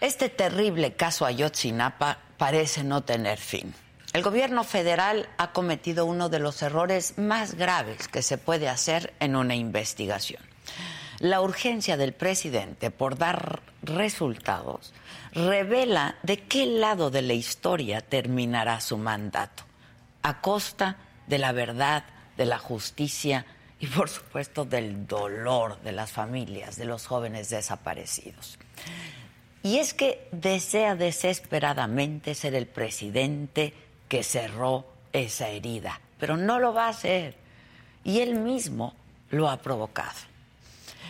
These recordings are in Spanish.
Este terrible caso Ayotzinapa parece no tener fin. El gobierno federal ha cometido uno de los errores más graves que se puede hacer en una investigación. La urgencia del presidente por dar resultados revela de qué lado de la historia terminará su mandato, a costa de la verdad, de la justicia y por supuesto del dolor de las familias de los jóvenes desaparecidos. Y es que desea desesperadamente ser el presidente que cerró esa herida, pero no lo va a hacer. Y él mismo lo ha provocado.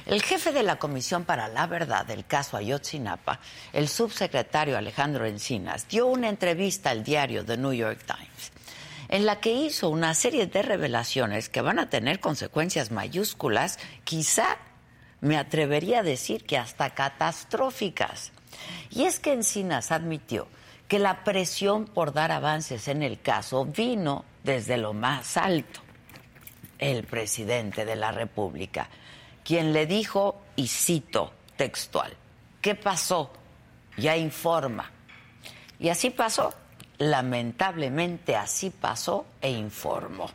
El jefe de la Comisión para la Verdad del caso Ayotzinapa, el subsecretario Alejandro Encinas, dio una entrevista al diario The New York Times en la que hizo una serie de revelaciones que van a tener consecuencias mayúsculas, quizá me atrevería a decir que hasta catastróficas. Y es que Encinas admitió que la presión por dar avances en el caso vino desde lo más alto, el presidente de la República, quien le dijo, y cito textual, ¿qué pasó? Ya informa. Y así pasó. Lamentablemente así pasó e informó.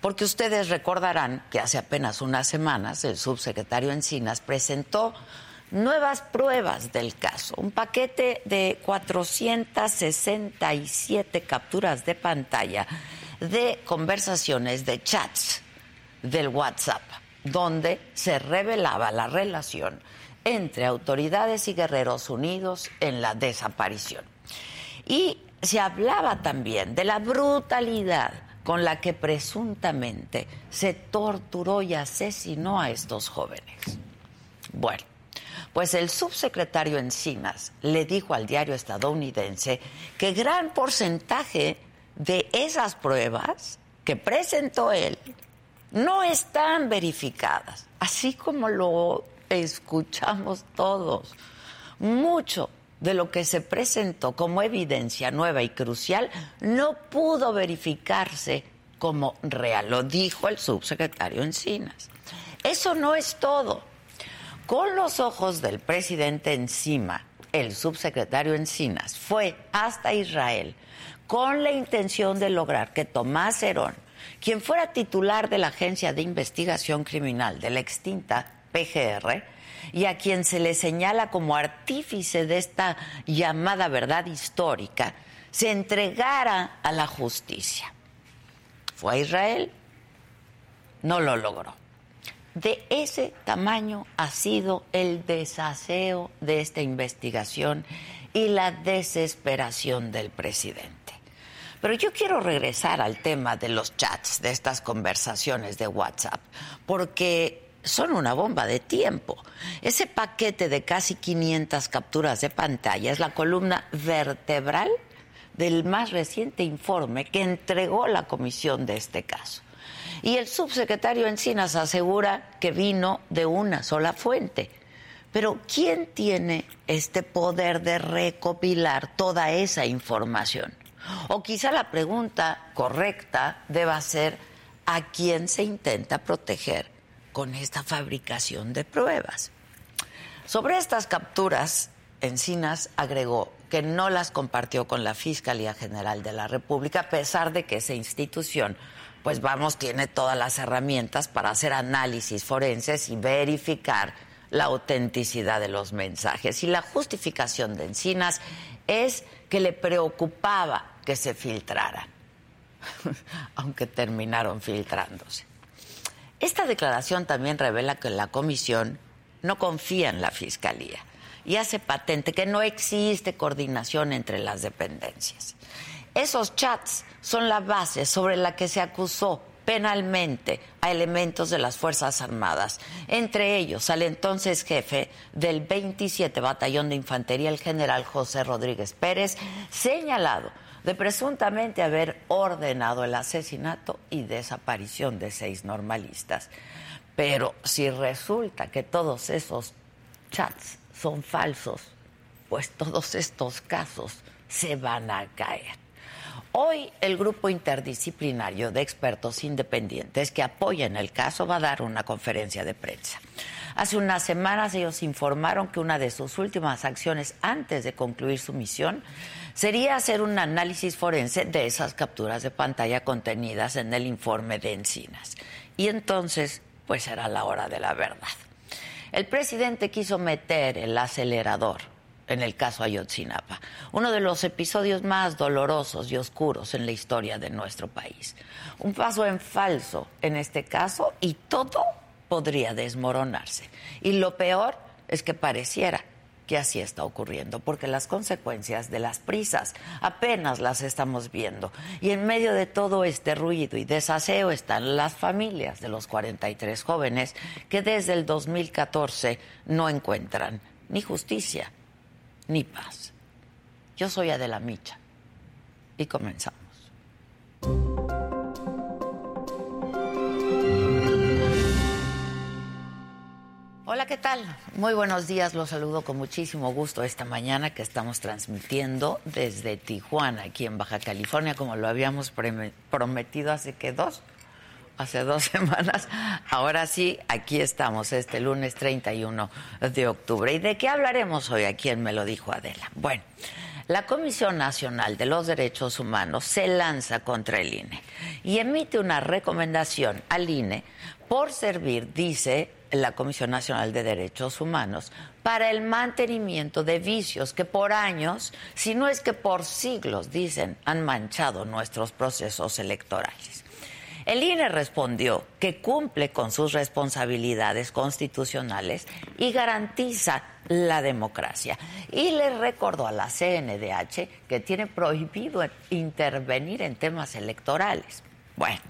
Porque ustedes recordarán que hace apenas unas semanas el subsecretario Encinas presentó nuevas pruebas del caso, un paquete de 467 capturas de pantalla de conversaciones de chats del WhatsApp, donde se revelaba la relación entre autoridades y guerreros unidos en la desaparición. Y se hablaba también de la brutalidad con la que presuntamente se torturó y asesinó a estos jóvenes. Bueno, pues el subsecretario Encinas le dijo al diario estadounidense que gran porcentaje de esas pruebas que presentó él no están verificadas, así como lo escuchamos todos. Mucho de lo que se presentó como evidencia nueva y crucial no pudo verificarse como real, lo dijo el subsecretario Encinas. Eso no es todo. Con los ojos del presidente encima, el subsecretario Encinas fue hasta Israel con la intención de lograr que Tomás Herón, quien fuera titular de la Agencia de Investigación Criminal de la extinta PGR, y a quien se le señala como artífice de esta llamada verdad histórica, se entregara a la justicia. Fue a Israel, no lo logró. De ese tamaño ha sido el desaseo de esta investigación y la desesperación del presidente. Pero yo quiero regresar al tema de los chats, de estas conversaciones de WhatsApp, porque son una bomba de tiempo. Ese paquete de casi 500 capturas de pantalla es la columna vertebral del más reciente informe que entregó la comisión de este caso. Y el subsecretario Encinas asegura que vino de una sola fuente. Pero ¿quién tiene este poder de recopilar toda esa información? O quizá la pregunta correcta deba ser a quién se intenta proteger con esta fabricación de pruebas. Sobre estas capturas, Encinas agregó que no las compartió con la Fiscalía General de la República, a pesar de que esa institución, pues vamos, tiene todas las herramientas para hacer análisis forenses y verificar la autenticidad de los mensajes. Y la justificación de Encinas es que le preocupaba que se filtraran, aunque terminaron filtrándose. Esta declaración también revela que la comisión no confía en la fiscalía y hace patente que no existe coordinación entre las dependencias. Esos chats son la base sobre la que se acusó penalmente a elementos de las Fuerzas Armadas, entre ellos al entonces jefe del 27 Batallón de Infantería, el general José Rodríguez Pérez, señalado de presuntamente haber ordenado el asesinato y desaparición de seis normalistas. Pero si resulta que todos esos chats son falsos, pues todos estos casos se van a caer. Hoy el grupo interdisciplinario de expertos independientes que apoyan el caso va a dar una conferencia de prensa. Hace unas semanas ellos informaron que una de sus últimas acciones antes de concluir su misión sería hacer un análisis forense de esas capturas de pantalla contenidas en el informe de Encinas. Y entonces, pues será la hora de la verdad. El presidente quiso meter el acelerador en el caso Ayotzinapa, uno de los episodios más dolorosos y oscuros en la historia de nuestro país. Un paso en falso en este caso y todo podría desmoronarse. Y lo peor es que pareciera que así está ocurriendo, porque las consecuencias de las prisas apenas las estamos viendo. Y en medio de todo este ruido y desaseo están las familias de los 43 jóvenes que desde el 2014 no encuentran ni justicia ni paz. Yo soy Adela Micha y comenzamos. Hola, ¿qué tal? Muy buenos días, los saludo con muchísimo gusto esta mañana que estamos transmitiendo desde Tijuana, aquí en Baja California, como lo habíamos prometido hace que dos, hace dos semanas. Ahora sí, aquí estamos, este lunes 31 de octubre. ¿Y de qué hablaremos hoy aquí en Me lo dijo Adela? Bueno. La Comisión Nacional de los Derechos Humanos se lanza contra el INE y emite una recomendación al INE por servir, dice la Comisión Nacional de Derechos Humanos, para el mantenimiento de vicios que por años, si no es que por siglos, dicen, han manchado nuestros procesos electorales. El INE respondió que cumple con sus responsabilidades constitucionales y garantiza la democracia. Y le recordó a la CNDH que tiene prohibido intervenir en temas electorales. Bueno,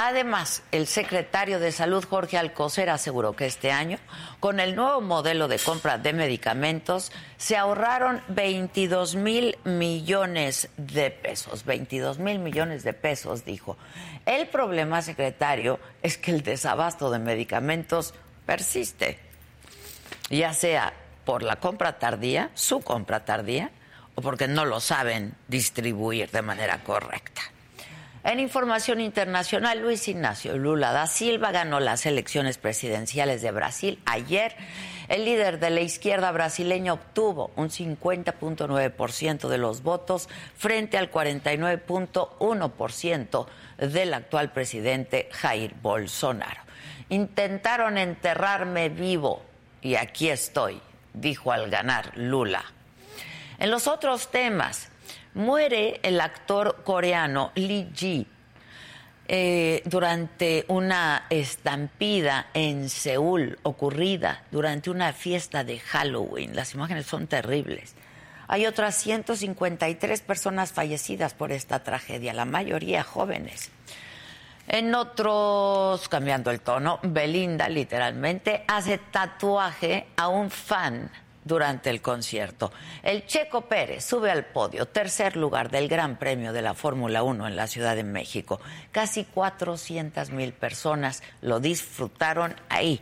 Además, el secretario de Salud, Jorge Alcocer, aseguró que este año, con el nuevo modelo de compra de medicamentos, se ahorraron 22 mil millones de pesos. 22 mil millones de pesos, dijo. El problema, secretario, es que el desabasto de medicamentos persiste, ya sea por la compra tardía, su compra tardía, o porque no lo saben distribuir de manera correcta. En información internacional, Luis Ignacio Lula da Silva ganó las elecciones presidenciales de Brasil ayer. El líder de la izquierda brasileña obtuvo un 50.9% de los votos frente al 49.1% del actual presidente Jair Bolsonaro. Intentaron enterrarme vivo y aquí estoy, dijo al ganar Lula. En los otros temas, muere el actor coreano Lee Ji eh, durante una estampida en Seúl ocurrida durante una fiesta de Halloween. Las imágenes son terribles. Hay otras 153 personas fallecidas por esta tragedia, la mayoría jóvenes. En otros, cambiando el tono, Belinda literalmente hace tatuaje a un fan durante el concierto. El Checo Pérez sube al podio, tercer lugar del Gran Premio de la Fórmula 1 en la Ciudad de México. Casi 400 mil personas lo disfrutaron ahí,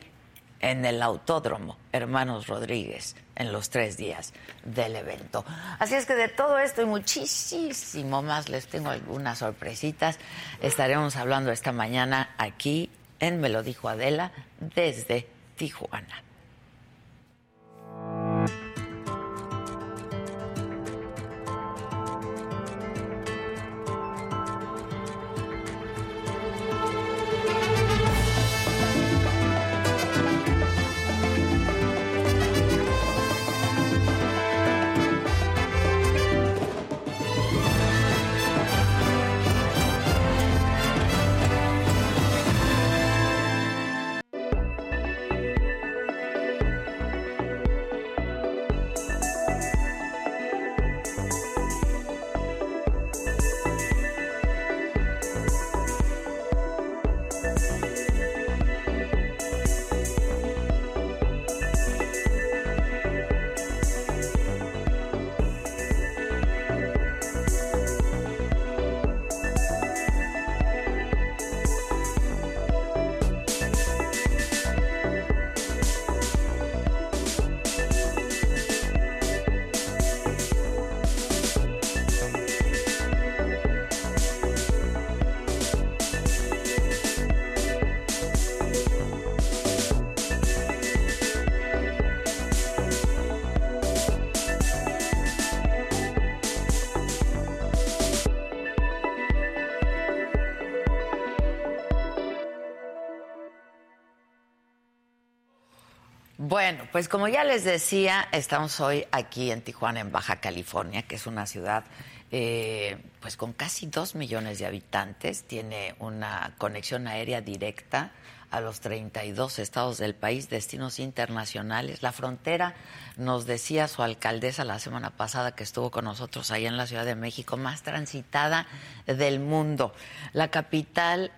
en el Autódromo Hermanos Rodríguez, en los tres días del evento. Así es que de todo esto y muchísimo más les tengo algunas sorpresitas. Estaremos hablando esta mañana aquí en Me lo dijo Adela desde Tijuana. Bueno, pues como ya les decía, estamos hoy aquí en Tijuana, en Baja California, que es una ciudad eh, pues con casi dos millones de habitantes, tiene una conexión aérea directa a los 32 estados del país, destinos internacionales. La frontera, nos decía su alcaldesa la semana pasada que estuvo con nosotros allá en la Ciudad de México, más transitada del mundo. La capital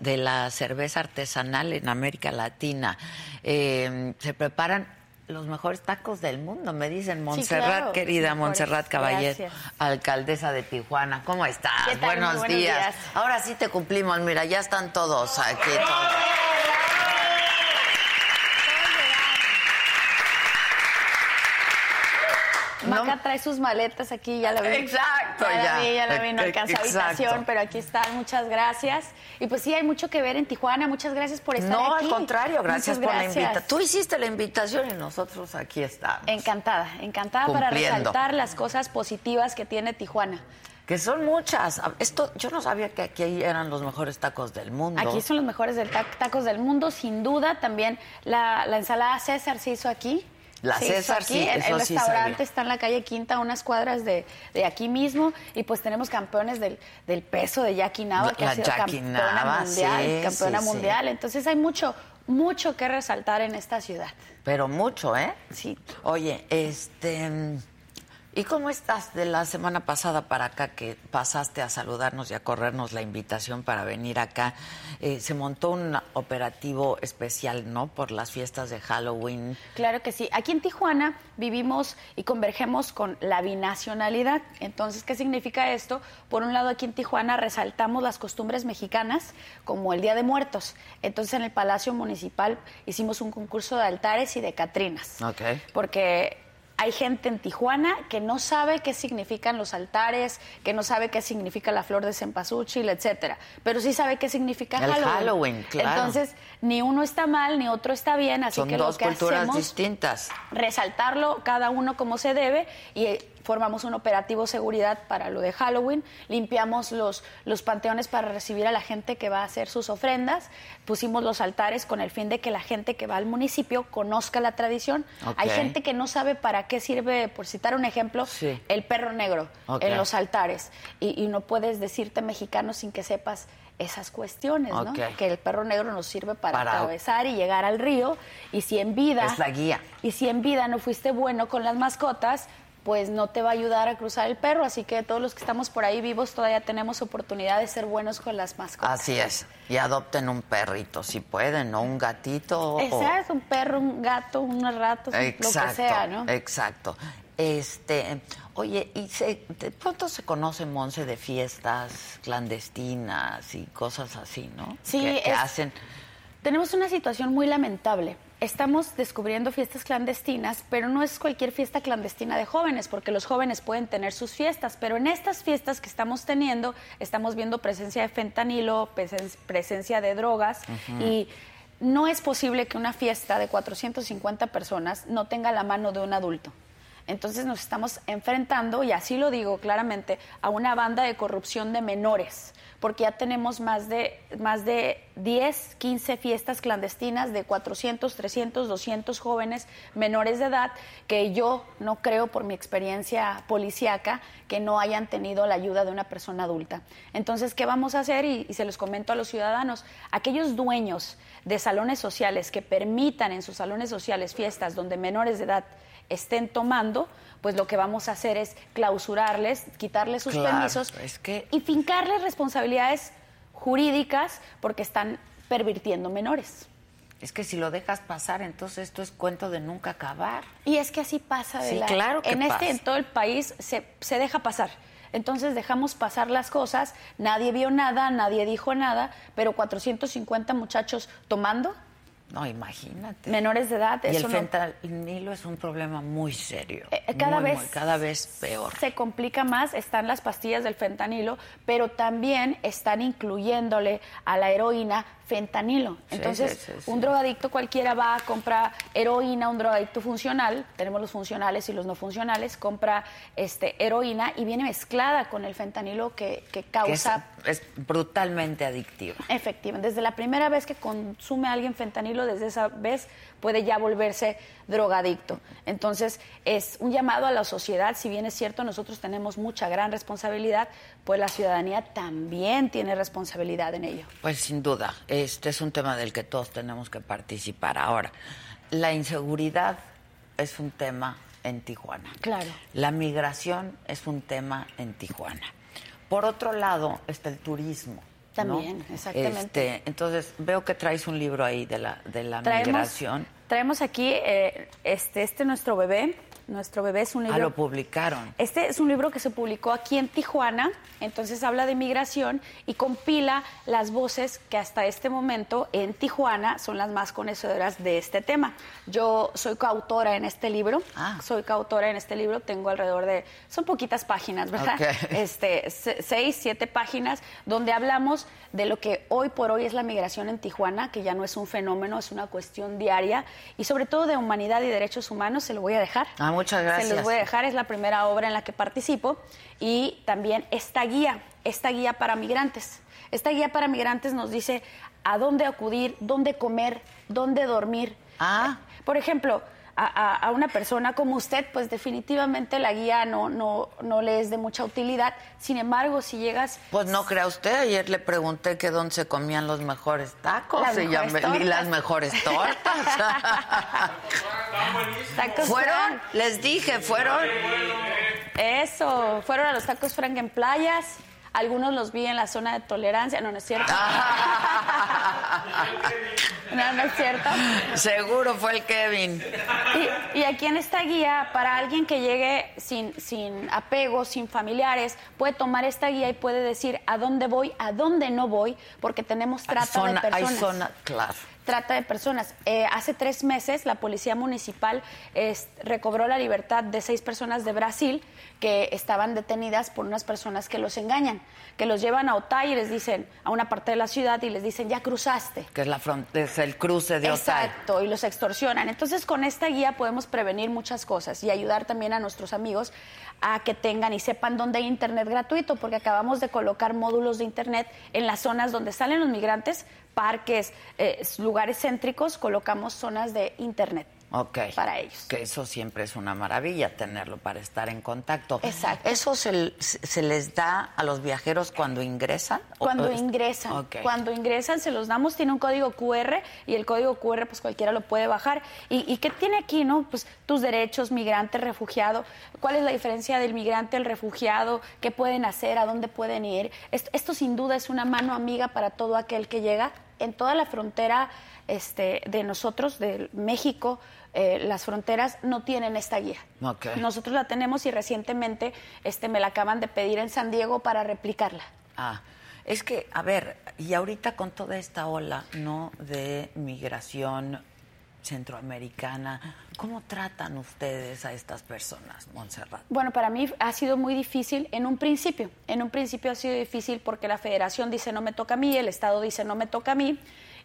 de la cerveza artesanal en América Latina. Eh, se preparan los mejores tacos del mundo, me dicen. Montserrat, querida Montserrat Caballero, alcaldesa de Tijuana. ¿Cómo estás? Buenos, días. Ahora sí te cumplimos, mira, ya están todos aquí. Maca trae sus maletas aquí, ya la vi. Exacto, ya. La vi, ya la vi, no alcanza habitación, pero aquí están, muchas gracias. Y pues sí, hay mucho que ver en Tijuana, muchas gracias por estar aquí. No, al contrario, gracias, por la invitación. Tú hiciste la invitación y nosotros aquí estamos. Encantada, encantada para resaltar las cosas positivas que tiene Tijuana. Que son muchas. Esto, yo no sabía que aquí eran los mejores tacos del mundo. Aquí son los mejores tacos del mundo, sin duda. También la, la ensalada César se hizo aquí. La César, aquí, sí, el, el restaurante está en la calle Quinta, unas cuadras de, de, aquí mismo, y pues tenemos campeones del, del peso de Jackie Nava, que ha sido campeona mundial, campeona mundial. Entonces hay mucho, mucho que resaltar en esta ciudad. Pero mucho, ¿eh? Sí. Oye, este ¿Y cómo estás de la semana pasada para acá que pasaste a saludarnos y a corrernos la invitación para venir acá? Eh, se montó un operativo especial, ¿no? Por las fiestas de Halloween. Claro que sí. Aquí en Tijuana vivimos y convergemos con la binacionalidad. Entonces, ¿qué significa esto? Por un lado, aquí en Tijuana resaltamos las costumbres mexicanas, como el Día de Muertos. Entonces, en el Palacio Municipal hicimos un concurso de altares y de catrinas. Ok. Porque hay gente en Tijuana que no sabe qué significan los altares, que no sabe qué significa la flor de cempasúchil, etcétera, pero sí sabe qué significa El Halloween. Halloween claro. Entonces, ni uno está mal, ni otro está bien, así Son que dos lo que culturas hacemos distintas. resaltarlo cada uno como se debe y formamos un operativo seguridad para lo de Halloween, limpiamos los, los panteones para recibir a la gente que va a hacer sus ofrendas, pusimos los altares con el fin de que la gente que va al municipio conozca la tradición. Hay gente que no sabe para qué sirve, por citar un ejemplo, Sí. el perro negro en los altares y, y no puedes decirte mexicano sin que sepas esas cuestiones, ¿no? Que el perro negro nos sirve para, Para- atravesar y llegar al río y si en vida Es la guía. y si en vida no fuiste bueno con las mascotas, pues no te va a ayudar a cruzar el perro. Así que todos los que estamos por ahí vivos todavía tenemos oportunidad de ser buenos con las mascotas. Así es. Y adopten un perrito, si pueden, o un gatito. o- Exacto, un perro, un gato, unos ratos, Exacto, lo que sea, ¿no? Exacto. Este, oye, y se, de pronto se conoce Monse de fiestas clandestinas y cosas así, ¿no? Sí, que, que hacen. Tenemos una situación muy lamentable. Estamos descubriendo fiestas clandestinas, pero no es cualquier fiesta clandestina de jóvenes, porque los jóvenes pueden tener sus fiestas, pero en estas fiestas que estamos teniendo estamos viendo presencia de fentanilo, presen- presencia de drogas y no es posible que una fiesta de 450 personas no tenga la mano de un adulto. Entonces nos estamos enfrentando, y así lo digo claramente, a una banda de corrupción de menores, porque ya tenemos más de, más de 10, 15 fiestas clandestinas de 400, 300, 200 jóvenes menores de edad que yo no creo por mi experiencia policíaca que no hayan tenido la ayuda de una persona adulta. Entonces, ¿qué vamos a hacer? Y, y se los comento a los ciudadanos, aquellos dueños de salones sociales que permitan en sus salones sociales fiestas donde menores de edad estén tomando, pues lo que vamos a hacer es clausurarles, quitarles sus Claro, permisos es que- y fincarles responsabilidades jurídicas porque están pervirtiendo menores. Es que si lo dejas pasar, entonces esto es cuento de nunca acabar. Y es que así pasa de Sí, la- claro que en este en todo el país se, se deja pasar. Entonces dejamos pasar las cosas, nadie vio nada, nadie dijo nada, pero 450 muchachos tomando, No, imagínate. menores de edad, y el no- fentanilo es un problema muy serio. Eh, cada Muy, vez muy, cada vez peor. se complica más, están las pastillas del fentanilo, pero también están incluyéndole a la heroína fentanilo. Entonces, un drogadicto cualquiera va, a comprar heroína, un drogadicto funcional, tenemos los funcionales y los no funcionales, compra este, heroína y viene mezclada con el fentanilo que, causa... es, brutalmente adictivo. Efectivamente, desde la primera vez que consume alguien fentanilo, desde esa vez puede ya volverse drogadicto. Entonces, es un llamado a la sociedad, si bien es cierto, nosotros tenemos mucha gran responsabilidad, pues la ciudadanía también tiene responsabilidad en ello. Pues sin duda, este es un tema del que todos tenemos que participar. Ahora, la inseguridad es un tema en Tijuana. Claro. La migración es un tema en Tijuana. Por otro lado está el turismo. También, exactamente. Este, entonces, veo que traes un libro ahí de la, de la migración. Traemos aquí eh, este, este nuestro bebé, nuestro bebé es un ah, libro. Ah, lo publicaron. Este es un libro que se publicó aquí en Tijuana, entonces habla de migración y compila las voces que hasta este momento en Tijuana son las más conocedoras de este tema. Yo soy coautora en este libro, ah. soy coautora en este libro, tengo alrededor de, son poquitas páginas, ¿verdad? Este, seis, siete páginas, donde hablamos de lo que hoy por hoy es la migración en Tijuana, que ya no es un fenómeno, es una cuestión diaria, y sobre todo de humanidad y derechos humanos, se lo voy a dejar. Ah, muchas gracias. Se los voy a dejar, es la primera obra en la que participo. Y también esta guía, esta guía para migrantes. Esta guía para migrantes nos dice a dónde acudir, dónde comer, dónde dormir. Ah. Por ejemplo, a, una persona como usted, pues definitivamente la guía no, no, no le es de mucha utilidad. Sin embargo, si llegas... Pues no crea usted, ayer le pregunté que dónde se comían los mejores tacos y, las mejores tortas. fueron, les dije, fueron... Eso, fueron a los tacos Frank en playas. Algunos los vi en la zona de tolerancia. No, no es cierto. no, no es cierto. Seguro fue el Kevin. Y, aquí en esta guía, para alguien que llegue sin, sin apego, sin familiares, puede tomar esta guía y puede decir a dónde voy, a dónde no voy, porque tenemos trata de personas. Hay zona, claro trata de personas. Eh, hace tres meses la Policía Municipal recobró la libertad de seis personas de Brasil que estaban detenidas por unas personas que los engañan, que los llevan a Otay y les dicen, a una parte de la ciudad y les dicen, ya cruzaste. Que es, la es el cruce de Otay. Exacto, y los extorsionan. Entonces con esta guía podemos prevenir muchas cosas y ayudar también a nuestros amigos a que tengan y sepan dónde hay internet gratuito, porque acabamos de colocar módulos de internet en las zonas donde salen los migrantes, parques, eh, lugares céntricos, colocamos zonas de internet. Para ellos. Que eso siempre es una maravilla tenerlo para estar en contacto. Exacto. ¿Eso se, les da a los viajeros cuando ingresan? Cuando ingresan. Cuando ingresan se los damos, tiene un código QR y el código QR pues cualquiera lo puede bajar. ¿Y, qué tiene aquí, no? Pues tus derechos, migrante, refugiado. ¿Cuál es la diferencia del migrante al refugiado? ¿Qué pueden hacer? ¿A dónde pueden ir? esto sin duda es una mano amiga para todo aquel que llega en toda la frontera este, de nosotros, de México, eh, las fronteras no tienen esta guía. Nosotros la tenemos y recientemente este, me la acaban de pedir en San Diego para replicarla. Ah, es que, a ver, y ahorita con toda esta ola, ¿no? De migración centroamericana, ¿cómo tratan ustedes a estas personas, Montserrat? Bueno, para mí ha sido muy difícil en un principio. En un principio ha sido difícil porque la federación dice no me toca a mí, el Estado dice no me toca a mí,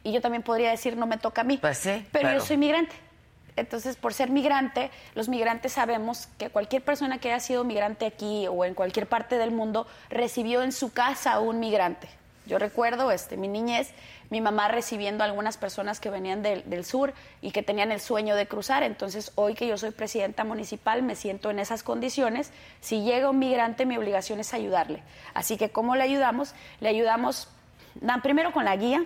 y yo también podría decir no me toca a mí. Pues sí, pero yo soy migrante. Entonces, por ser migrante, los migrantes sabemos que cualquier persona que haya sido migrante aquí o en cualquier parte del mundo recibió en su casa a un migrante. Yo recuerdo este, mi niñez, mi mamá recibiendo a algunas personas que venían del, del, sur y que tenían el sueño de cruzar. Entonces, hoy que yo soy presidenta municipal, me siento en esas condiciones. Si llega un migrante, mi obligación es ayudarle. Así que, ¿cómo le ayudamos? Le ayudamos primero con la guía,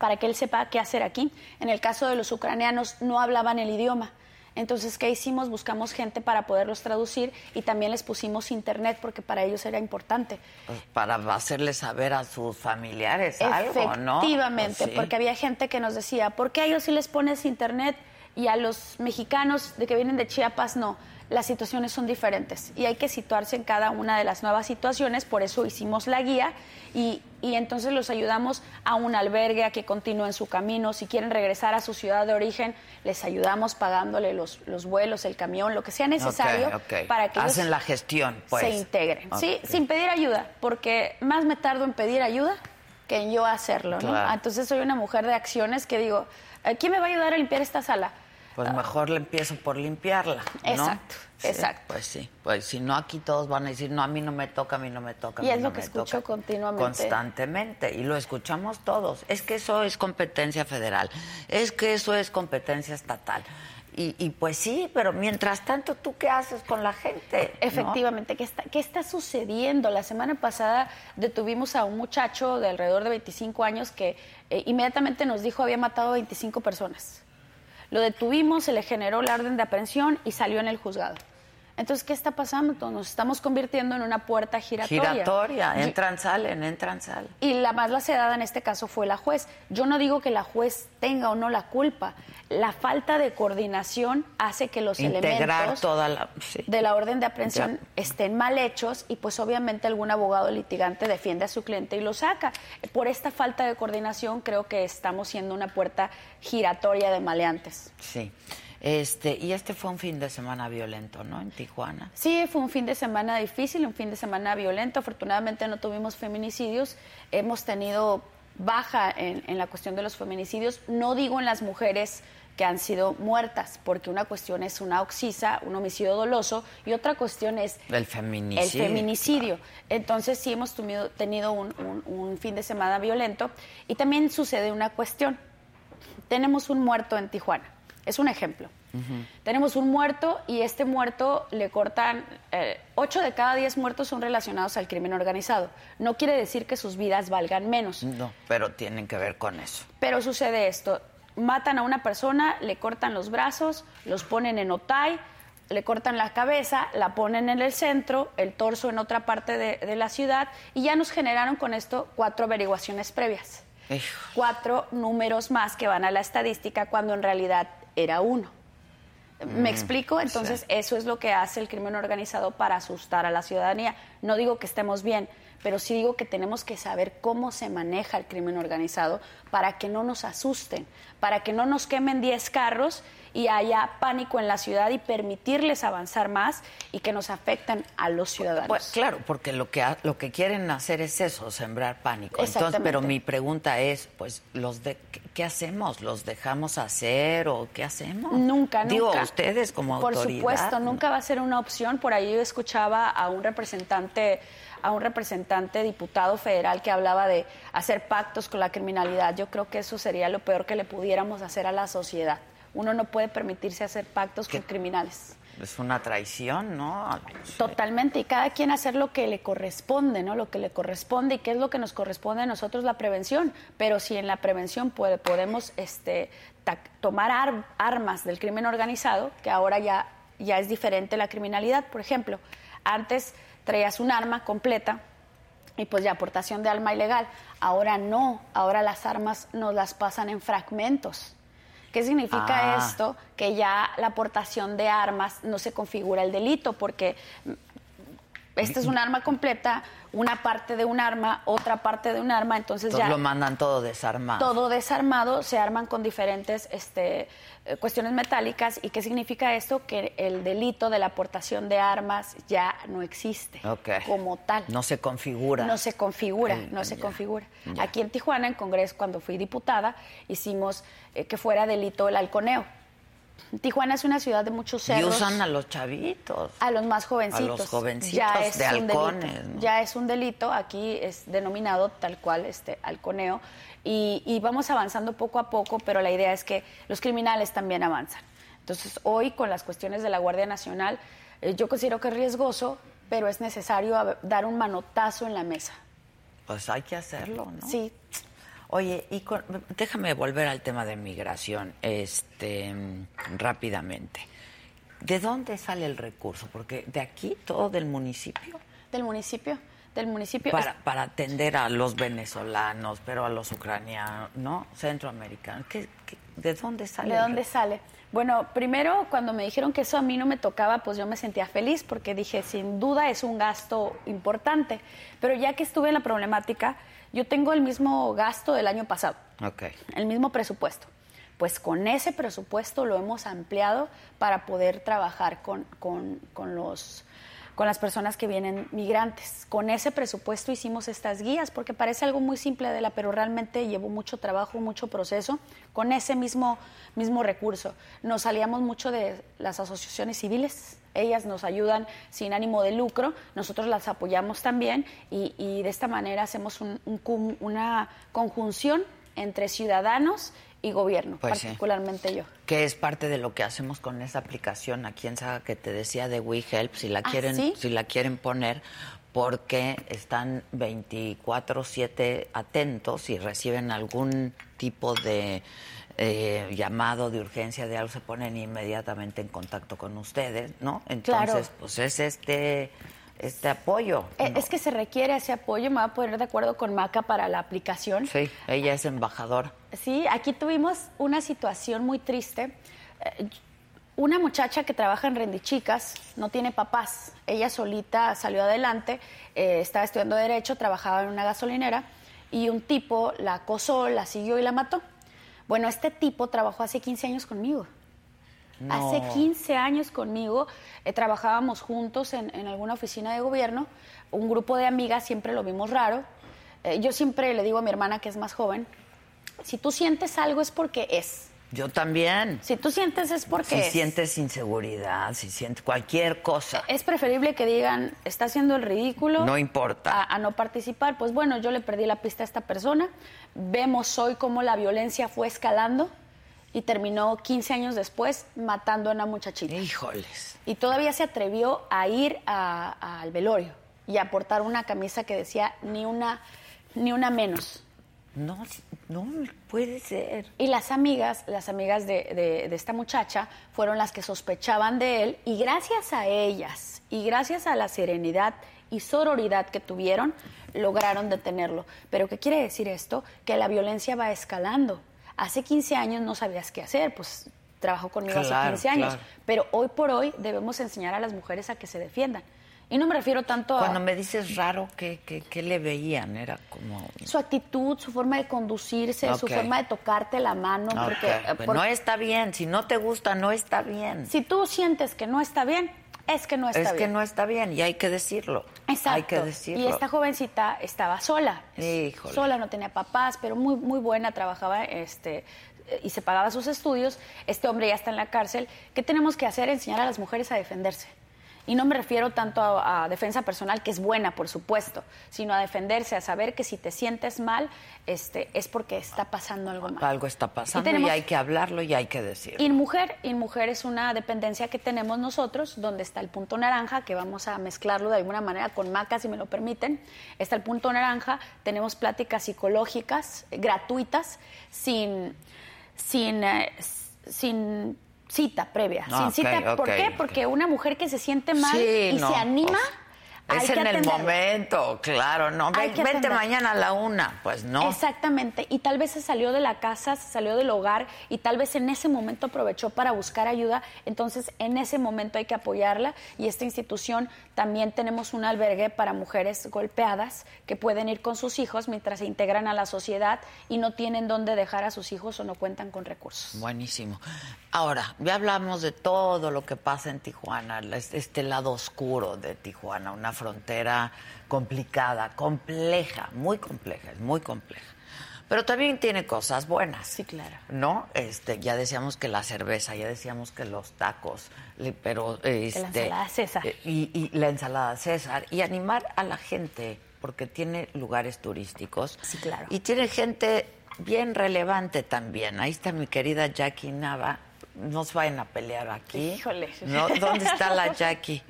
para que él sepa qué hacer aquí. En el caso de los ucranianos no hablaban el idioma. Entonces, ¿qué hicimos? Buscamos gente para poderlos traducir y también les pusimos internet porque para ellos era importante. Pues para hacerles saber a sus familiares algo, ¿no? Efectivamente, pues porque había gente que nos decía, ¿por qué a ellos sí les pones internet y a los mexicanos de que vienen de Chiapas no? Las situaciones son diferentes y hay que situarse en cada una de las nuevas situaciones, por eso hicimos la guía y, entonces los ayudamos a un albergue, a que continúen su camino, si quieren regresar a su ciudad de origen, les ayudamos pagándole los, los vuelos, el camión, lo que sea necesario para que Hacen la gestión, pues. se integren, ¿sí? Sin pedir ayuda, porque más me tardo en pedir ayuda que en yo hacerlo, ¿no? Entonces soy una mujer de acciones que digo, ¿quién me va a ayudar a limpiar esta sala? Pues mejor le empiezo por limpiarla. ¿no? Exacto, exacto. Pues sí, pues si no aquí todos van a decir, no, a mí no me toca, a mí no me toca. y es lo que escucho continuamente. Constantemente, y lo escuchamos todos. Es que eso es competencia federal, es que eso es competencia estatal. Y, pues sí, pero mientras tanto, ¿tú qué haces con la gente? Efectivamente, ¿qué, está, ¿qué está sucediendo? La semana pasada detuvimos a un muchacho de alrededor de 25 años que eh, inmediatamente nos dijo había matado a 25 personas. Lo detuvimos, se le generó la orden de aprehensión y salió en el juzgado. Entonces, ¿qué está pasando? Nos estamos convirtiendo en una puerta giratoria. Giratoria, entran, salen, entran, salen. Y la más lacerada en este caso fue la juez. Yo no digo que la juez tenga o no la culpa. La falta de coordinación hace que los elementos de la orden de aprehensión estén mal hechos y pues obviamente algún abogado litigante defiende a su cliente y lo saca. Por esta falta de coordinación creo que estamos siendo una puerta giratoria de maleantes. Sí. Este, y este fue un fin de semana violento, ¿no? En Tijuana. Sí, fue un fin de semana difícil, un fin de semana violento. Afortunadamente no tuvimos feminicidios. Hemos tenido baja en, la cuestión de los feminicidios. No digo en las mujeres que han sido muertas, porque una cuestión es una oxisa, un homicidio doloso, y otra cuestión es el feminicidio. El feminicidio. Entonces sí hemos tenido un, un fin de semana violento. Y también sucede una cuestión. Tenemos un muerto en Tijuana es un ejemplo. Tenemos un muerto y este muerto le cortan, eh, ocho de cada diez muertos son relacionados al crimen organizado. No quiere decir que sus vidas valgan menos. No, pero tienen que ver con eso. Pero sucede esto, matan a una persona, le cortan los brazos, los ponen en otay, le cortan la cabeza, la ponen en el centro, el torso en otra parte de la ciudad y ya nos generaron con esto cuatro averiguaciones previas. Cuatro números más que van a la estadística cuando en realidad era uno. ¿Me mm, explico? Entonces, eso es lo que hace el crimen organizado para asustar a la ciudadanía. No digo que estemos bien, pero sí digo que tenemos que saber cómo se maneja el crimen organizado para que no nos asusten, para que no nos quemen 10 carros y haya pánico en la ciudad y permitirles avanzar más y que nos afecten a los ciudadanos. Pues claro, porque lo que lo que quieren hacer es eso, sembrar pánico. Entonces, pero mi pregunta es, pues los de ¿qué hacemos? ¿Los dejamos hacer o qué hacemos? Nunca, nunca. Digo, ustedes como Por supuesto, nunca va a ser una opción. Por ahí yo escuchaba a un representante a un representante diputado federal que hablaba de hacer pactos con la criminalidad. Yo creo que eso sería lo peor que le pudiéramos hacer a la sociedad. Uno no puede permitirse hacer pactos con criminales. Es una traición, ¿no? Totalmente, y cada quien hacer lo que le corresponde, ¿no? Lo que le corresponde y qué es lo que nos corresponde a nosotros la prevención. Pero si en la prevención puede, podemos este, tomar armas del crimen organizado, que ahora ya, ya es diferente la criminalidad, por ejemplo, antes traías un arma completa y pues ya aportación de arma ilegal. Ahora no, ahora las armas nos las pasan en fragmentos. ¿Qué significa ah. esto? Que ya la aportación de armas no se configura el delito porque esta es un arma completa, una parte de un arma, otra parte de un arma, entonces, ya... lo mandan todo desarmado. Todo desarmado, se arman con diferentes este, eh, cuestiones metálicas. ¿Y qué significa esto? Que el delito de la aportación de armas ya no existe como tal. No se configura. No se configura, no se configura. Aquí en Tijuana, en Congreso, cuando fui diputada, hicimos eh, que fuera delito el halconeo Tijuana es una ciudad de muchos cerros. Y usan a los chavitos. A los más jovencitos. A los jovencitos ya es de halcones. Ya es un delito, aquí es denominado tal cual este halconeo. Y, vamos avanzando poco a poco, pero la idea es que los criminales también avanzan. Entonces, hoy con las cuestiones de la Guardia Nacional, eh, yo considero que es riesgoso, pero es necesario dar un manotazo en la mesa. Pues hay que hacerlo, ¿no? Sí. Oye, y déjame volver al tema de migración, este, rápidamente. ¿De dónde sale el recurso? Porque de aquí, todo del municipio. Del municipio, del municipio. Para, para atender a los venezolanos, pero a los ucranianos, ¿no? Centroamericanos. de dónde sale? ¿De dónde sale? Bueno, primero cuando me dijeron que eso a mí no me tocaba, pues yo me sentía feliz porque dije, sin duda es un gasto importante. Pero ya que estuve en la problemática, yo tengo el mismo gasto del año pasado, el mismo presupuesto. Pues con ese presupuesto lo hemos ampliado para poder trabajar con, con, los con las personas que vienen migrantes. Con ese presupuesto hicimos estas guías, porque parece algo muy simple, Adela, pero realmente llevó mucho trabajo, mucho proceso, con ese mismo, mismo recurso. Nos salíamos mucho de las asociaciones civiles, ellas nos ayudan sin ánimo de lucro, nosotros las apoyamos también y, de esta manera hacemos una conjunción entre ciudadanos y gobierno, pues particularmente yo. Que es parte de lo que hacemos con esa aplicación aquí en Saga que te decía de WeHelp, si la ah, quieren, si la quieren poner, porque están 24/7 atentos y reciben algún tipo de eh, llamado de urgencia de algo, se ponen inmediatamente en contacto con ustedes, ¿no? Entonces, pues es este este apoyo. Eh, es que se requiere ese apoyo, me voy a poner de acuerdo con Maca para la aplicación. Sí, ella es embajadora. Sí, aquí tuvimos una situación muy triste. Eh, una muchacha que trabaja en Rendichicas no tiene papás. Ella solita salió adelante, eh, estaba estudiando Derecho, trabajaba en una gasolinera y un tipo la acosó, la siguió y la mató. Bueno, este tipo trabajó hace 15 años conmigo. Hace 15 años conmigo eh, trabajábamos juntos en, alguna oficina de gobierno, un grupo de amigas, siempre lo vimos raro. Eh, yo siempre le digo a mi hermana que es más joven, si tú sientes algo es porque es. Yo también. Si tú sientes es porque si sientes inseguridad, si sientes cualquier cosa. Es preferible que digan, está haciendo el ridículo. No importa. A, a, no participar. Pues bueno, yo le perdí la pista a esta persona. Vemos hoy cómo la violencia fue escalando y terminó 15 años después matando a una muchachita. Híjoles. Y todavía se atrevió a ir al velorio y a portar una camisa que decía ni una, ni una menos. No, no puede ser. Y las amigas, las amigas de, de, esta muchacha fueron las que sospechaban de él y gracias a ellas y gracias a la serenidad y sororidad que tuvieron, lograron detenerlo. Pero ¿qué quiere decir esto? Que la violencia va escalando Hace 15 años no sabías qué hacer, pues trabajó conmigo hace 15 años, pero hoy por hoy debemos enseñar a las mujeres a que se defiendan. Y no me refiero tanto a... Cuando me dices raro, ¿qué, le veían? Era como... Su actitud, su forma de conducirse, su forma de tocarte la mano. Porque, eh, pues no está bien. Si no te gusta, no está bien. Si tú sientes que no está bien, es que no está bien. Es que no está bien y hay que decirlo. Exacto. Hay que decirlo. Y esta jovencita estaba sola. Sola, no tenía papás, pero muy, muy buena, trabajaba este, y se pagaba sus estudios. Este hombre ya está en la cárcel. ¿Qué tenemos que hacer? Enseñar a las mujeres a defenderse. Y no me refiero tanto a, defensa personal, que es buena, por supuesto, sino a defenderse, a saber que si te sientes mal, este, es porque está pasando algo mal. Algo está pasando y, hay que hablarlo y hay que decirlo. Inmujer, Inmujer es una dependencia que tenemos nosotros, donde está el punto naranja, que vamos a mezclarlo de alguna manera con maca, si me lo permiten. Está el punto naranja, tenemos pláticas psicológicas gratuitas, sin, sin, eh, sin cita previa, sin ah, cita. ¿Por qué? Porque una mujer que se siente mal y se anima... Es en el momento, claro, no. vente mañana a la una, pues no. Exactamente, y tal vez se salió de la casa, se salió del hogar y tal vez en ese momento aprovechó para buscar ayuda. Entonces, en ese momento hay que apoyarla y esta institución también tenemos un albergue para mujeres golpeadas que pueden ir con sus hijos mientras se integran a la sociedad y no tienen dónde dejar a sus hijos o no cuentan con recursos. Buenísimo. Ahora, ya hablamos de todo lo que pasa en Tijuana, este lado oscuro de Tijuana, una frontera complicada, compleja, muy compleja, es muy compleja. Pero también tiene cosas buenas. Sí, claro. ¿No? Este, ya decíamos que la cerveza, ya decíamos que los tacos, pero este, la ensalada César. Eh, y, y, la ensalada César y animar a la gente porque tiene lugares turísticos. Sí, claro. Y tiene gente bien relevante también. Ahí está mi querida Jackie Nava. Nos vayan a pelear aquí. Híjole. ¿No? ¿Dónde está la Jackie?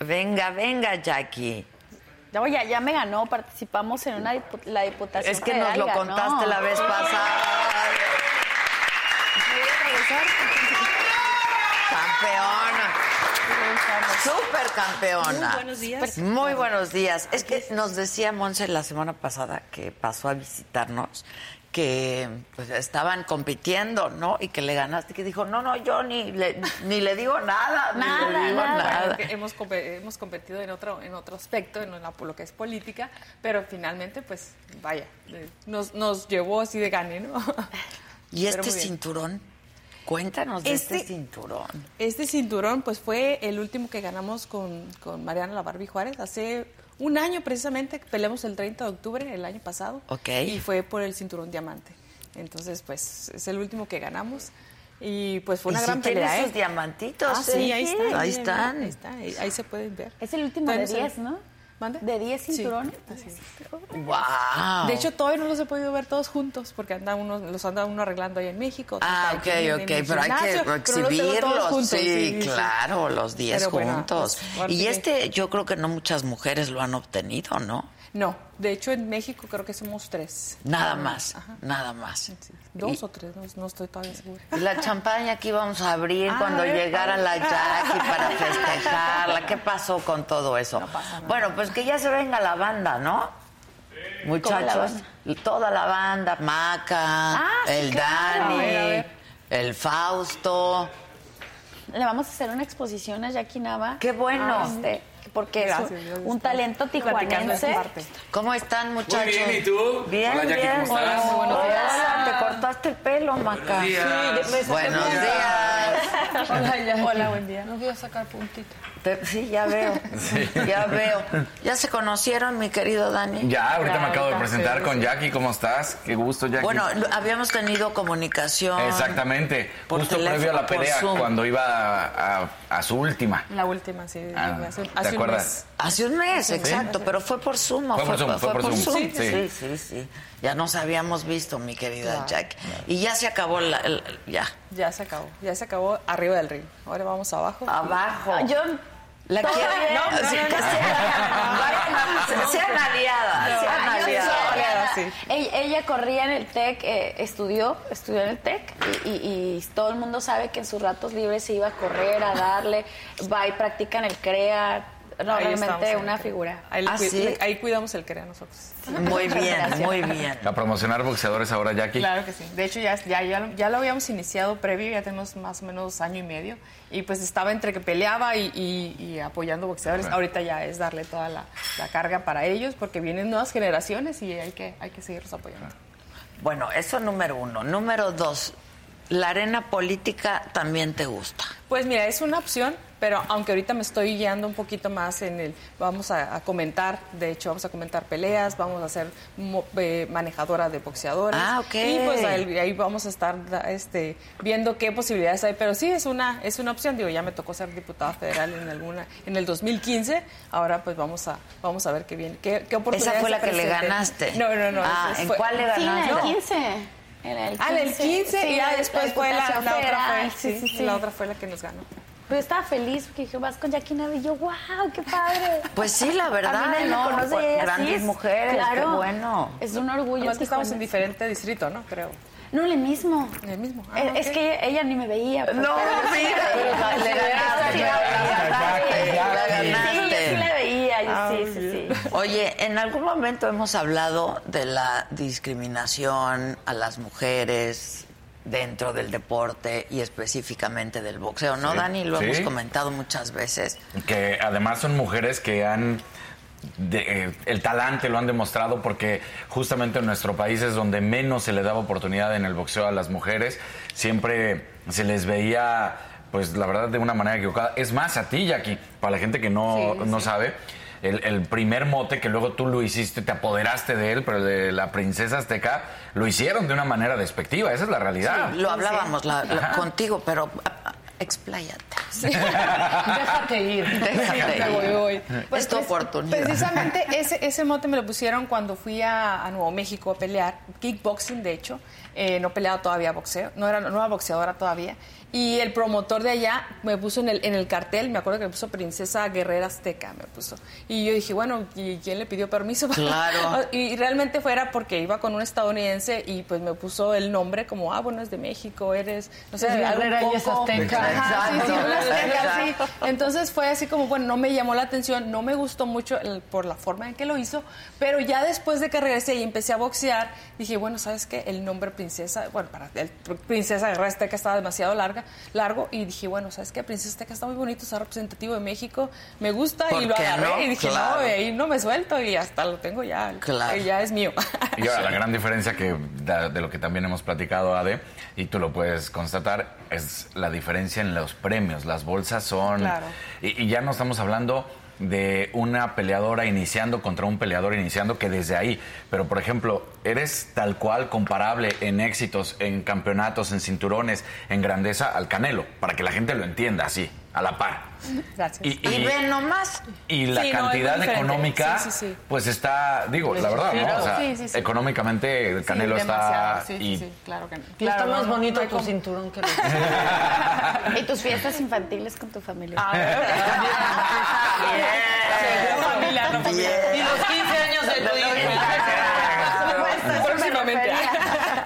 Venga, venga, Jackie. ya, ya me ganó, participamos en una la diputación. Es que nos lo contaste la vez pasada. Campeona. Super campeona. Muy buenos días. Muy buenos días. Es que nos decía Monse la semana pasada que pasó a visitarnos que pues, estaban compitiendo, ¿no? Y que le ganaste, que dijo, no, no, yo ni le, ni le digo nada, nada, ni le digo nada. Hemos, hemos competido en otro, en otro aspecto, en lo que es política, pero finalmente, pues, vaya, nos, nos llevó así de gane, ¿no? ¿Y este cinturón? Cuéntanos de este, cinturón. Este cinturón, pues fue el último que ganamos con, con Mariana La Barbie Juárez hace un año precisamente. Peleamos el 30 de octubre el año pasado. Ok. Y fue por el cinturón diamante. Entonces, pues es el último que ganamos. Y pues fue una ¿Y gran pelea. ¿eh? sus diamantitos. Ah, sí, ahí están. Ahí miren, están. Ahí, está, ahí, ahí se pueden ver. Es el último de Todavía no 10, se- ¿no? ¿Mande? De 10 Sí, cinturones. así es. Wow. De hecho, todavía no los he podido ver todos juntos porque anda uno, los anda uno arreglando ahí en México. Ah, ok, en- en ok, el pero hay gimnasio, que tengo todos exhibirlos. juntos, sí, sí. claro, los 10 Pero bueno, juntos. pues, y sí que- este, yo creo que no muchas mujeres lo han obtenido, ¿no? No, de hecho en México creo que somos tres. Nada más, nada más. Sí, Dos Y- o tres, no, no estoy todavía segura. Y la champaña que íbamos a abrir Ah, cuando a ver, llegara la Jackie para festejarla. ¿Qué pasó con todo eso? No pasa nada. Bueno, pues que ya se venga la banda, ¿no? Muchachos, y toda la banda, Maca, Ah, sí, el claro. Dani, A ver, a ver. el Fausto. Le vamos a hacer una exposición a Jackie Nava. qué bueno. Este, porque Gracias, es un, un talento tijuanense. ¿Cómo están, muchachos? bien, ¿y tú? Bien, Hola, Jackie, bien. ¿cómo estás? Hola, Buenos días. hola, te cortaste el pelo, Maca. Buenos días. Buenos días. Hola, Jackie. Hola, buen día. No voy a sacar puntito. Te- sí, ya veo. Ya veo. ¿Ya se conocieron, mi querido Dani? Ya, ahorita me acabo de presentar sí, con sí. Jackie. ¿Cómo estás? Qué gusto, Jackie. Bueno, habíamos tenido comunicación. Exactamente. por Justo previo a la pelea, cuando iba a, a- a su última. La última, sí. Ah, hace, ¿te hace un mes. Hace un mes, exacto, pero fue por Zoom. ¿o Fue por Zoom, fue por Zoom, Sí, sí, sí. sí, sí. Ya nos habíamos visto, mi querida Jack. Y ya se acabó la, el- ya. Ya se acabó, ya se acabó arriba del ring. Ahora vamos abajo. Abajo. Yo La quiero. No, No, sí, no, que no. sean- sean aliadas, sean Ah, aliadas. sí. Ella, ella corría en el TEC, eh, estudió, estudió en el TEC y, y- y todo el mundo sabe que en sus ratos libres se iba a correr, a darle, va y practica en el CREA. No, Ahí realmente una figura. Ahí, ¿Ah, sí? le- ahí cuidamos el crea nosotros. Muy bien, muy bien. A promocionar boxeadores ahora, Jackie. Claro que sí. De hecho, ya, ya, ya, lo- ya lo habíamos iniciado previo, ya tenemos más o menos año y medio. Y pues estaba entre que peleaba y, y- y apoyando boxeadores. Claro. Ahorita ya es darle toda la, la carga para ellos porque vienen nuevas generaciones y hay que, hay que seguirlos apoyando. Bueno, eso número uno. Número dos, la arena política también te gusta. Pues mira, es una opción, pero aunque ahorita me estoy guiando un poquito más en el, vamos a, a comentar, de hecho vamos a comentar peleas, vamos a ser mo- eh, manejadora de boxeadores. Ah, ok. Y pues ahí, ahí vamos a estar este, viendo qué posibilidades hay, pero sí es una, es una opción, digo, ya me tocó ser diputada federal en alguna, en el 2015, ahora pues vamos a, vamos a ver qué bien, qué, qué oportunidades Esa fue la que le ganaste. No, no, no. Ah, ¿en fue- cuál le Sí, en el ganaste? 15. En el 15. Ah, en el 15 y ya después la fue la, la otra fue, sí, sí, sí, sí. la otra fue la que nos ganó. Pero estaba feliz porque dije, vas con Jackie Nava y yo, wow, qué padre. Pues sí, la verdad, A mí nadie me ¿no? conoce grandes sí es- mujeres, claro, qué bueno. Es un orgullo. Además que estamos en diferente distrito, ¿no? Creo. No, el mismo. El mismo. Eh, Ah, es ok. que ella ni me veía. pues, No, mira, le ganaste, Sí, le la veía, yo Ah, sí, sí, sí. Oye, en algún momento hemos hablado de la discriminación a las mujeres dentro del deporte y específicamente del boxeo, ¿no, Sí, Dani? Lo sí. hemos comentado muchas veces. Que además son mujeres que han. de- eh, el talante lo han demostrado porque justamente en nuestro país es donde menos se le daba oportunidad en el boxeo a las mujeres. Siempre se les veía, pues la verdad, de una manera equivocada. Es más, a ti, Jackie, para la gente que no, Sí, no sabe, el, el primer mote que luego tú lo hiciste, te apoderaste de él, pero el de la princesa azteca, lo hicieron de una manera despectiva. Esa es la realidad. Lo hablábamos la- la- Ajá. contigo, pero ah, ah, expláyate. Déjate ir. Déjate voy, ir. voy. Es tu oportunidad. Precisamente ese, ese mote me lo pusieron cuando fui a, a Nuevo México a pelear, kickboxing de hecho, eh, no peleaba todavía boxeo, no era, no era boxeadora todavía. Y el promotor de allá me puso en el, en el cartel, me acuerdo que me puso Princesa Guerrera Azteca, me puso. Y yo dije, bueno, ¿y quién le pidió permiso? Claro. y realmente fuera porque iba con un estadounidense y pues me puso el nombre como, ah, bueno, es de México, eres, no sé, guerrera y es azteca. Ajá, sí, sí, una así. Entonces fue así como, bueno, no me llamó la atención, no me gustó mucho el- por la forma en que lo hizo, pero ya después de que regresé y empecé a boxear, dije, bueno, ¿sabes qué? El nombre princesa, bueno, para el princesa guerrera azteca estaba demasiado larga, largo, y dije, bueno, ¿sabes qué? Princesa azteca está muy bonito, está representativo de México, me gusta, ¿Por y lo qué agarré, no? y dije, Claro. no, de ahí no me suelto, y hasta lo tengo ya, Claro. y ya es mío. Y ahora, la gran diferencia que da- de lo que también hemos platicado, Ade, y tú lo puedes constatar, es la diferencia en los premios. Las bolsas son... Claro. Y, y ya no estamos hablando de una peleadora iniciando contra un peleador iniciando que desde ahí, pero por ejemplo, eres tal cual comparable en éxitos, en campeonatos, en cinturones, en grandeza al Canelo, para que la gente lo entienda así, a la par. Gracias. Y, Y y- ve nomás. y la Sí, cantidad económica, Sí, sí, sí. pues está, digo, la verdad, ¿no? O sea, Sí, sí, sí. económicamente el Canelo Sí, está demasiado, sí, sí, y sí, claro que no. Claro, está más bonito no tu como- cinturón que lo Y tus fiestas infantiles con tu familia. A ver, Seguro, familia, no, familia. Y los 15 años de tu hija. Próximamente.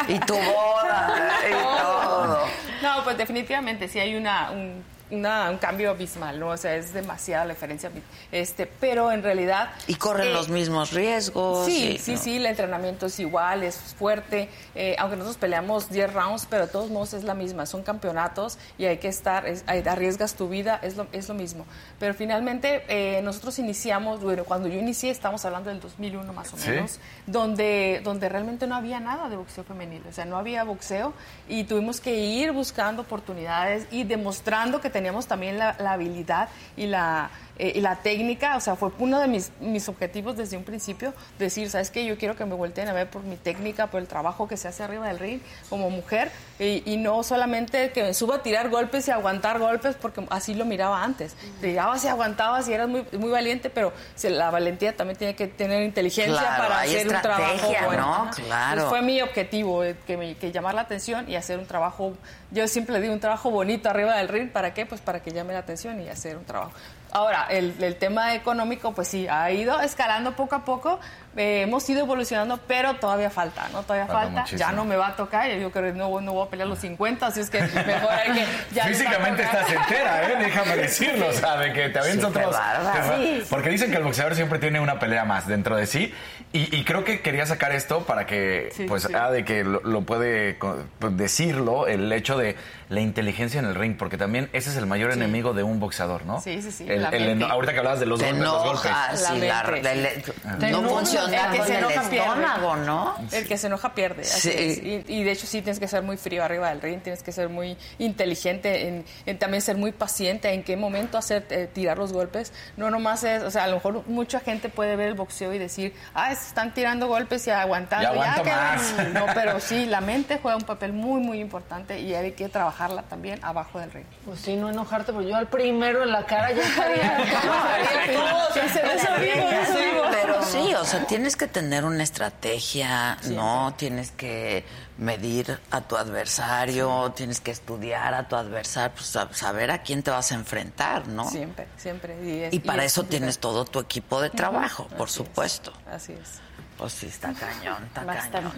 Y tu boda. y todo. No, pues definitivamente sí hay una, un, una- un cambio abismal, ¿no? O sea, es demasiada la diferencia. Este, pero en realidad... Y corren eh, los mismos riesgos. Sí, y- sí, ¿no? sí, el entrenamiento es igual, es fuerte, eh, aunque nosotros peleamos 10 rounds, pero de todos modos es la misma, son campeonatos y hay que estar, es- hay- arriesgas tu vida, es lo, es lo mismo. Pero finalmente eh, nosotros iniciamos, bueno, cuando yo inicié, estamos hablando del 2001 más o Sí. menos, donde, donde realmente no había nada de boxeo femenil, o sea, no había boxeo y tuvimos que ir buscando oportunidades y demostrando que teníamos también la, la habilidad y la, eh, y la técnica, o sea, fue uno de mis, mis objetivos desde un principio, decir, ¿sabes qué? Yo quiero que me volteen a ver por mi técnica, por el trabajo que se hace arriba del ring como mujer y, y no solamente que me suba a tirar golpes y aguantar golpes, porque así lo miraba antes. Tirabas y aguantabas y eras muy, muy valiente, pero se- la valentía también tiene que tener inteligencia Claro, para hacer un trabajo bueno. Claro. Fue mi objetivo, eh, que, me- que llamar la atención y hacer un trabajo, yo siempre digo un trabajo bonito arriba del ring, ¿para qué? Pues para que llame la atención y hacer un trabajo. Ahora, el, el tema económico, pues sí, ha ido escalando poco a poco, eh, hemos ido evolucionando, pero todavía falta, ¿no? Todavía Falta falta, muchísimo. ya no me va a tocar, yo creo que no, no voy a pelear los 50, así es que mejor hay que... ya Físicamente estás entera, ¿eh? Déjame decirlo, o sea, de que te avientas Sí, otros... te- Porque dicen que el boxeador siempre tiene una pelea más dentro de sí. Y, y creo que quería sacar esto para que, Sí, pues, sí. ah, de que lo, lo puede co- pues, decirlo, el hecho de la inteligencia en el ring, porque también ese es el mayor enemigo de un boxeador, ¿no? Sí, sí, sí, El- la el ahorita que hablabas de los Te golpes, los La la, no funciona el que se enoja pierde. estómago, ¿no? El que se enoja pierde. así Sí. es. Y, y de hecho sí tienes que ser muy frío arriba del ring, tienes que ser muy inteligente, en, en también ser muy paciente, en qué momento hacer eh, tirar los golpes. No nomás es, o sea, a lo mejor mucha gente puede ver el boxeo y decir, ah, se están tirando golpes y aguantando. Ya aguanto que- más. No, pero sí, la mente juega un papel muy, muy importante y hay que trabajarla también abajo del ring. Pues sí, no enojarte, pero yo al primero en la cara ya estaría. Pero sí, o sea, tienes que tener una estrategia, ¿no? Tienes que medir a tu adversario, tienes que estudiar a tu adversario, pues sab- saber a quién te vas a enfrentar, ¿no? Siempre, siempre. Y, es- Y para es eso tienes todo tu equipo de trabajo, por Así es, supuesto. Así es. Pues sí, está cañón, está Bastante. cañón.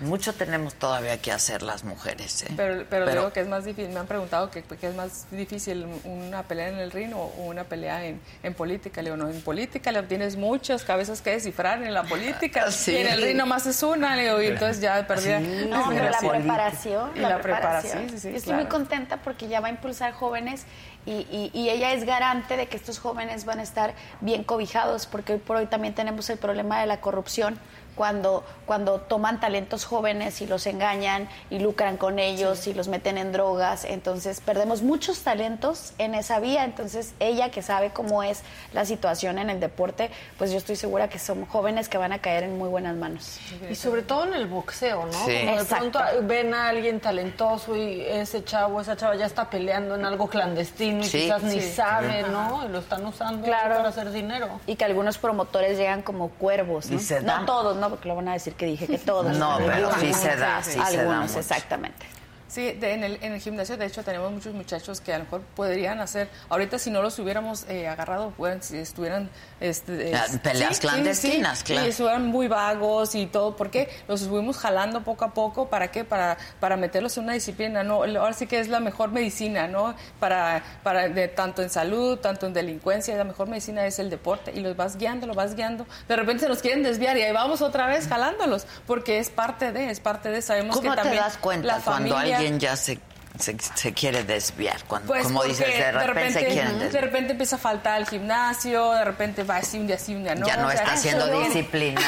Mucho tenemos todavía que hacer las mujeres, ¿eh? Pero, pero, digo que es más difícil. Me han preguntado que, que es más difícil una pelea en el ring o, una pelea en, en política. Le digo, no, en política le tienes muchas cabezas que descifrar en la política. Sí. Y en el ring nomás es una, le digo, y entonces ya perdí. No, pero la preparación. Y la preparación, sí, estoy muy contenta porque ya va a impulsar jóvenes y, y- y ella es garante de que estos jóvenes van a estar bien cobijados porque hoy por hoy también tenemos el problema de la corrupción. Cuando, cuando toman talentos jóvenes y los engañan y lucran con ellos y los meten en drogas, entonces perdemos muchos talentos en esa vía. Entonces ella que sabe cómo es la situación en el deporte, pues yo estoy segura que son jóvenes que van a caer en muy buenas manos. Y sobre todo en el boxeo, ¿no? Sí. Como de pronto ven a alguien talentoso y ese chavo, esa chava ya está peleando en algo clandestino y Sí. quizás ni sabe, ¿no? Y lo están usando Claro. para hacer dinero. Y que algunos promotores llegan como cuervos, ¿no? Y se dan. No todos, no, porque lo van a decir que dije que todos. No, pero sí se da, sí se da Algunos, exactamente. Sí, de- en, el, en el gimnasio, de hecho, tenemos muchos muchachos que a lo mejor podrían hacer, ahorita si no los hubiéramos eh, agarrado, pueden, si estuvieran... Este, Ah, es- peleas clandestinas, sí, claro. Y estuvieran muy vagos y todo, porque los estuvimos jalando poco a poco, ¿para qué? Para, para meterlos en una disciplina, ¿no? Ahora sí que es la mejor medicina, ¿no? Para, para de, tanto en salud, tanto en delincuencia, la mejor medicina es el deporte y los vas guiando, los vas guiando. De repente se nos quieren desviar y ahí vamos otra vez jalándolos, porque es parte de, es parte de, sabemos ¿Cómo que te también das cuenta la cuando familia- alguien ya se, se, se quiere desviar? Cuando, pues como dices, de repente, se quieren de repente empieza a faltar al gimnasio, de repente va así un día sí, un día no. ya no o sea, está siendo viene- disciplinado.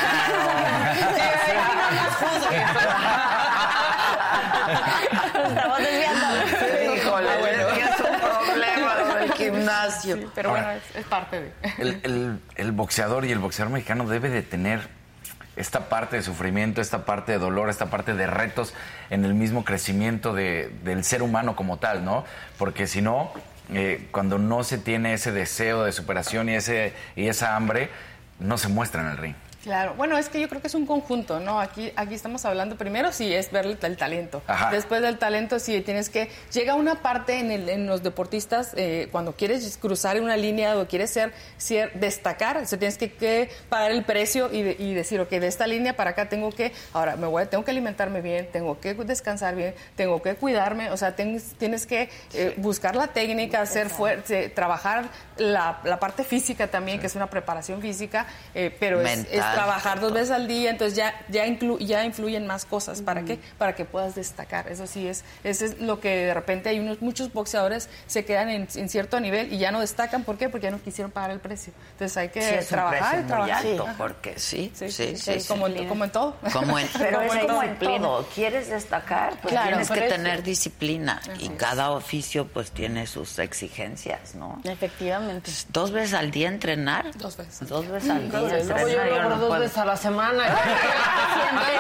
Estamos desviando. Híjole, bueno. es un problema lo del gimnasio. Sí, pero bueno, Ahora, es, es parte de. El, el- el boxeador y el boxeador mexicano debe de tener esta parte de sufrimiento, esta parte de dolor, esta parte de retos en el mismo crecimiento de- del ser humano como tal, ¿no? Porque si no, eh, cuando no se tiene ese deseo de superación y, ese, y esa hambre, no se muestra en el ring. Claro, bueno, es que yo creo que es un conjunto, ¿no? Aquí, aquí estamos hablando, primero sí es ver el, talento. Ajá. Después del talento sí tienes que... Llega una parte en, el- en los deportistas, eh, cuando quieres cruzar una línea o quieres ser, ser- destacar, se tienes que, que pagar el precio y, de- y decir, ok, de esta línea para acá tengo que, ahora me voy, a- tengo que alimentarme bien, tengo que descansar bien, tengo que cuidarme, o sea, ten- tienes que eh, buscar la técnica, ser fuerte, trabajar la, la parte física también, que es una preparación física, eh, pero es. Trabajar dos veces al día, entonces ya, ya, inclu- ya influyen más cosas. ¿Para qué? Para que puedas destacar. Eso sí es, eso es lo que de repente hay unos, muchos boxeadores se quedan en, en cierto nivel y ya no destacan. ¿Por qué? Porque ya no quisieron pagar el precio. Entonces hay que Sí, trabajar y muy trabajar. alto, porque sí, sí, sí. Como, en, como en todo. Como en- pero Como es en como en todo. ¿Quieres destacar? Pues Claro, tienes que eso. tener disciplina. Y cada oficio pues tiene sus exigencias, ¿no? Efectivamente. Dos veces al día entrenar. Dos veces. Dos veces al día Luego entrenar. Dos puedo. veces a la semana.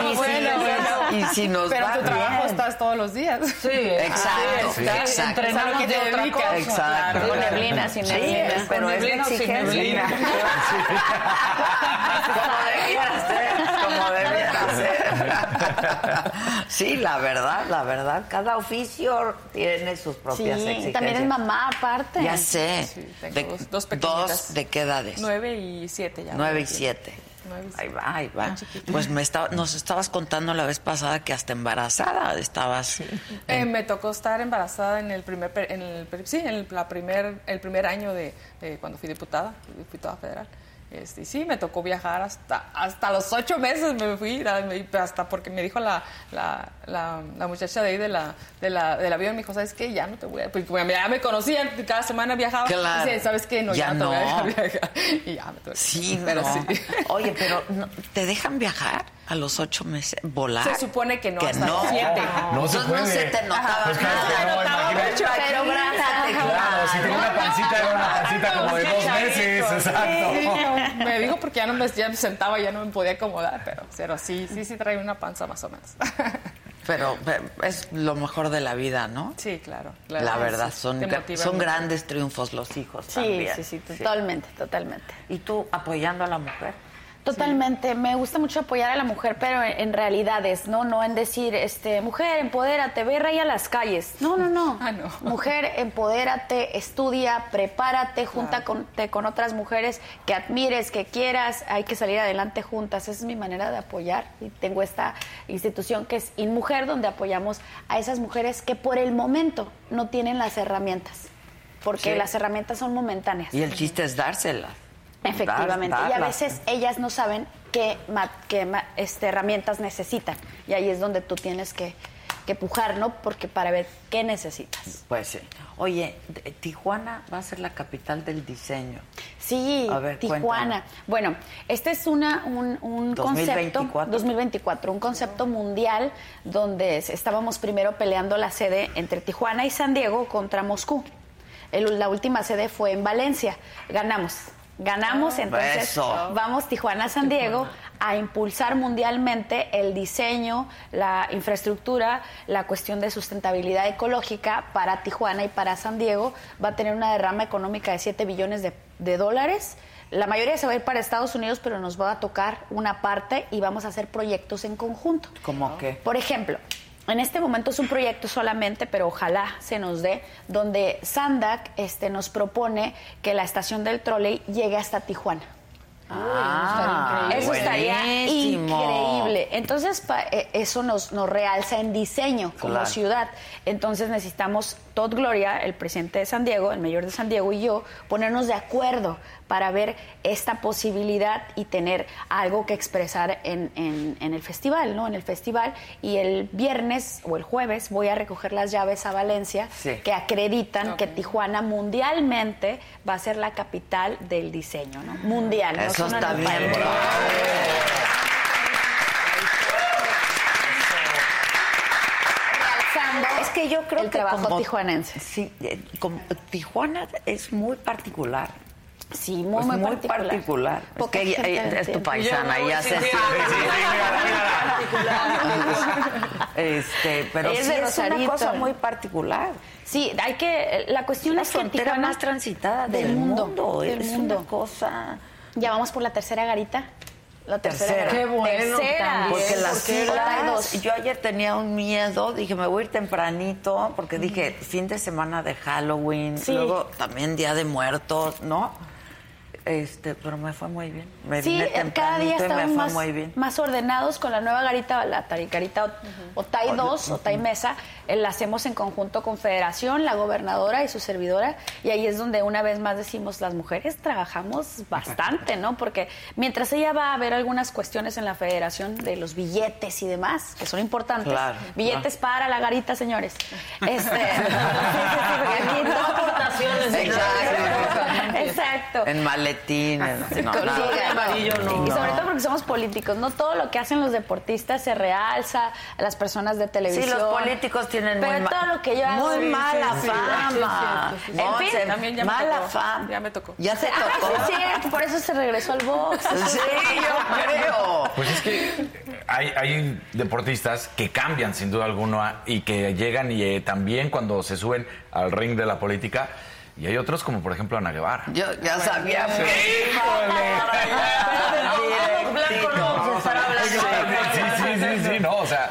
Y si- Bueno, bueno. y si nos Pero va tu trabajo bien. estás todos los días. Sí, Exacto, sí, exacto. Entrenamos ¿Sabes qué de otra dedicas? cosa. Exacto. Con neblina, sin Sí, neblina. pero Con es neblina sin neblina. como debiera ser, como debiera ser. Sí, la verdad, la verdad, cada oficio tiene sus propias Sí, exigencias. también es mamá aparte. Ya sé. Sí, tengo de, dos- dos pequeñitas. dos, ¿de qué edades? Nueve y siete ya. Nueve y siete. Ahí va, ahí va. Pues me estaba, nos estabas contando la vez pasada que hasta embarazada estabas. Eh, me tocó estar embarazada en el primer, en el, sí, en el, la primer, el primer año de, de cuando fui diputada, diputada federal. Este, y sí, me tocó viajar hasta, hasta los ocho meses me fui, hasta porque me dijo la, la, la, la muchacha de ahí de la, de la, del avión, me dijo, ¿sabes qué? Ya no te voy a... Porque como ya me conocían, cada semana viajaba. Claro. Dice, ¿sabes qué? No, ya, Ya no te voy a no. dejar viajar. Y ya me tuve que- Sí, pero no. sí. Oye, pero no- ¿te dejan viajar a los ocho meses? ¿Volar? Se supone que no, Que hasta no. los siete. No se Entonces puede. no se te notaba Pues claro nada. no, imagínate. Pero imagínate, Claro, si tenía una pancita, era una pancita como de dos meses, exacto. Me dijo porque ya no me, ya me sentaba, ya no me podía acomodar, pero, pero sí, sí, sí trae una panza más o menos. Pero es lo mejor de la vida, ¿no? Sí, claro. claro. La verdad, Sí, son, grandes triunfos los hijos Sí, también. sí, sí, totalmente, totalmente. ¿Y tú apoyando a la mujer? Totalmente, me gusta mucho apoyar a la mujer, pero en, en realidades, ¿no? No en decir, este, mujer, empodérate, ve rey a las calles. No, no, no. Ah, no. Mujer, empodérate, estudia, prepárate, junta con, otras mujeres que admires, que quieras, hay que salir adelante juntas. Esa es mi manera de apoyar. Y tengo esta institución que es InMujer, donde apoyamos a esas mujeres que por el momento no tienen las herramientas, porque Sí. las herramientas son momentáneas. Y el chiste es dárselas. Efectivamente. Dar- y a veces ellas no saben qué, ma- qué ma- este, herramientas necesitan. Y ahí es donde tú tienes que, que pujar, ¿no? Porque para ver qué necesitas. Pues sí. Oye, Tijuana va a ser la capital del diseño. Sí, A ver, Tijuana. cuéntame. Bueno, este es una, un, un 2024. concepto 2024, un concepto mundial donde es- estábamos primero peleando la sede entre Tijuana y San Diego contra Moscú. El- la última sede fue en Valencia. Ganamos. Ganamos, entonces Eso. vamos Tijuana San Diego a impulsar mundialmente el diseño, la infraestructura, la cuestión de sustentabilidad ecológica para Tijuana y para San Diego. Va a tener una derrama económica de 7 billones de, de dólares. La mayoría se va a ir para Estados Unidos, pero nos va a tocar una parte y vamos a hacer proyectos en conjunto. ¿Cómo qué? Por ejemplo, en este momento es un proyecto solamente, pero ojalá se nos dé, donde Sandac este, nos propone que la estación del trolley llegue hasta Tijuana. Ah, Eso estaría buenísimo. increíble. Entonces, pa- eh, eso nos, nos realza en diseño como Claro. ciudad. Entonces, necesitamos Todd Gloria, el presidente de San Diego, el mayor de San Diego, y yo, ponernos de acuerdo para ver esta posibilidad y tener algo que expresar en, en- en el festival, ¿no? En el festival. Y el viernes o el jueves voy a recoger las llaves a Valencia, Sí. que acreditan que Tijuana mundialmente va a ser la capital del diseño, ¿no? Mundial. Eso está bien. Es que yo creo el que trabajo como- tijuanense. Sí, eh, como Tijuana es muy particular. Sí, muy, Es muy, muy particular. particular. Es Poca que es tu paisana, ya se sí, sí, Este, pero Es sí es una cosa muy particular. Sí, hay que. La cuestión La es que frontera más transitada del, mundo. del es mundo. una cosa. Ya vamos por la tercera garita. La tercera. Tercera. garita. Qué bueno, Tercera. Porque las Porque filas, yo ayer tenía un miedo, dije, me voy a ir tempranito, porque dije, fin de semana de Halloween, Sí. luego también Día de Muertos, ¿no? Este, pero me fue muy bien. Me Sí, cada día fue más, muy bien. más ordenados con la nueva garita, la tari- garita o- OTAI 2, OTAI Mesa, eh, la hacemos en conjunto con Federación, la gobernadora y su servidora, y ahí es donde una vez más decimos, las mujeres trabajamos bastante, ¿no? Porque mientras ella va a ver algunas cuestiones en la Federación de los billetes y demás, que son importantes, Claro, billetes para la garita, señores. Este, No aportaciones. Exacto. Exacto. En maletines. no, Con- nada. sí, amarillo no. Y sobre todo porque somos políticos, no todo lo que hacen los deportistas se realza a las personas de televisión. Sí, los políticos tienen Pero muy, todo lo que yo hago. muy mala fama. En fin, se- también ya me mala tocó. fama. Ya me tocó. Ya se Ah, tocó. sí, por eso se regresó al box. Sí, yo creo. Pues es que hay, hay deportistas que cambian sin duda alguna y que llegan y eh, también cuando se suben al ring de la política. Y hay otros como por ejemplo Ana Guevara. Yo ya sabía. Los blancos no, para hablar. Sí, sí, sí, sí, no, o sea,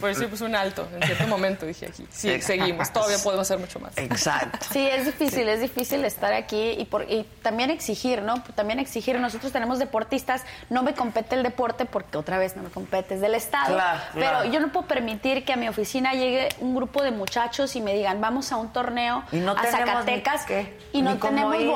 Pues sí, pues un alto en cierto momento dije aquí. Sí, Exacto. seguimos. Todavía podemos hacer mucho más. Exacto. Sí, es difícil, es difícil estar aquí y, por, y también exigir, ¿no? También exigir. Nosotros tenemos deportistas, no me compete el deporte porque otra vez no me compete, es del Estado. Claro, pero claro. yo no puedo permitir que a mi oficina llegue un grupo de muchachos y me digan, vamos a un torneo Y no a Zacatecas ni qué, y no ni tenemos ir.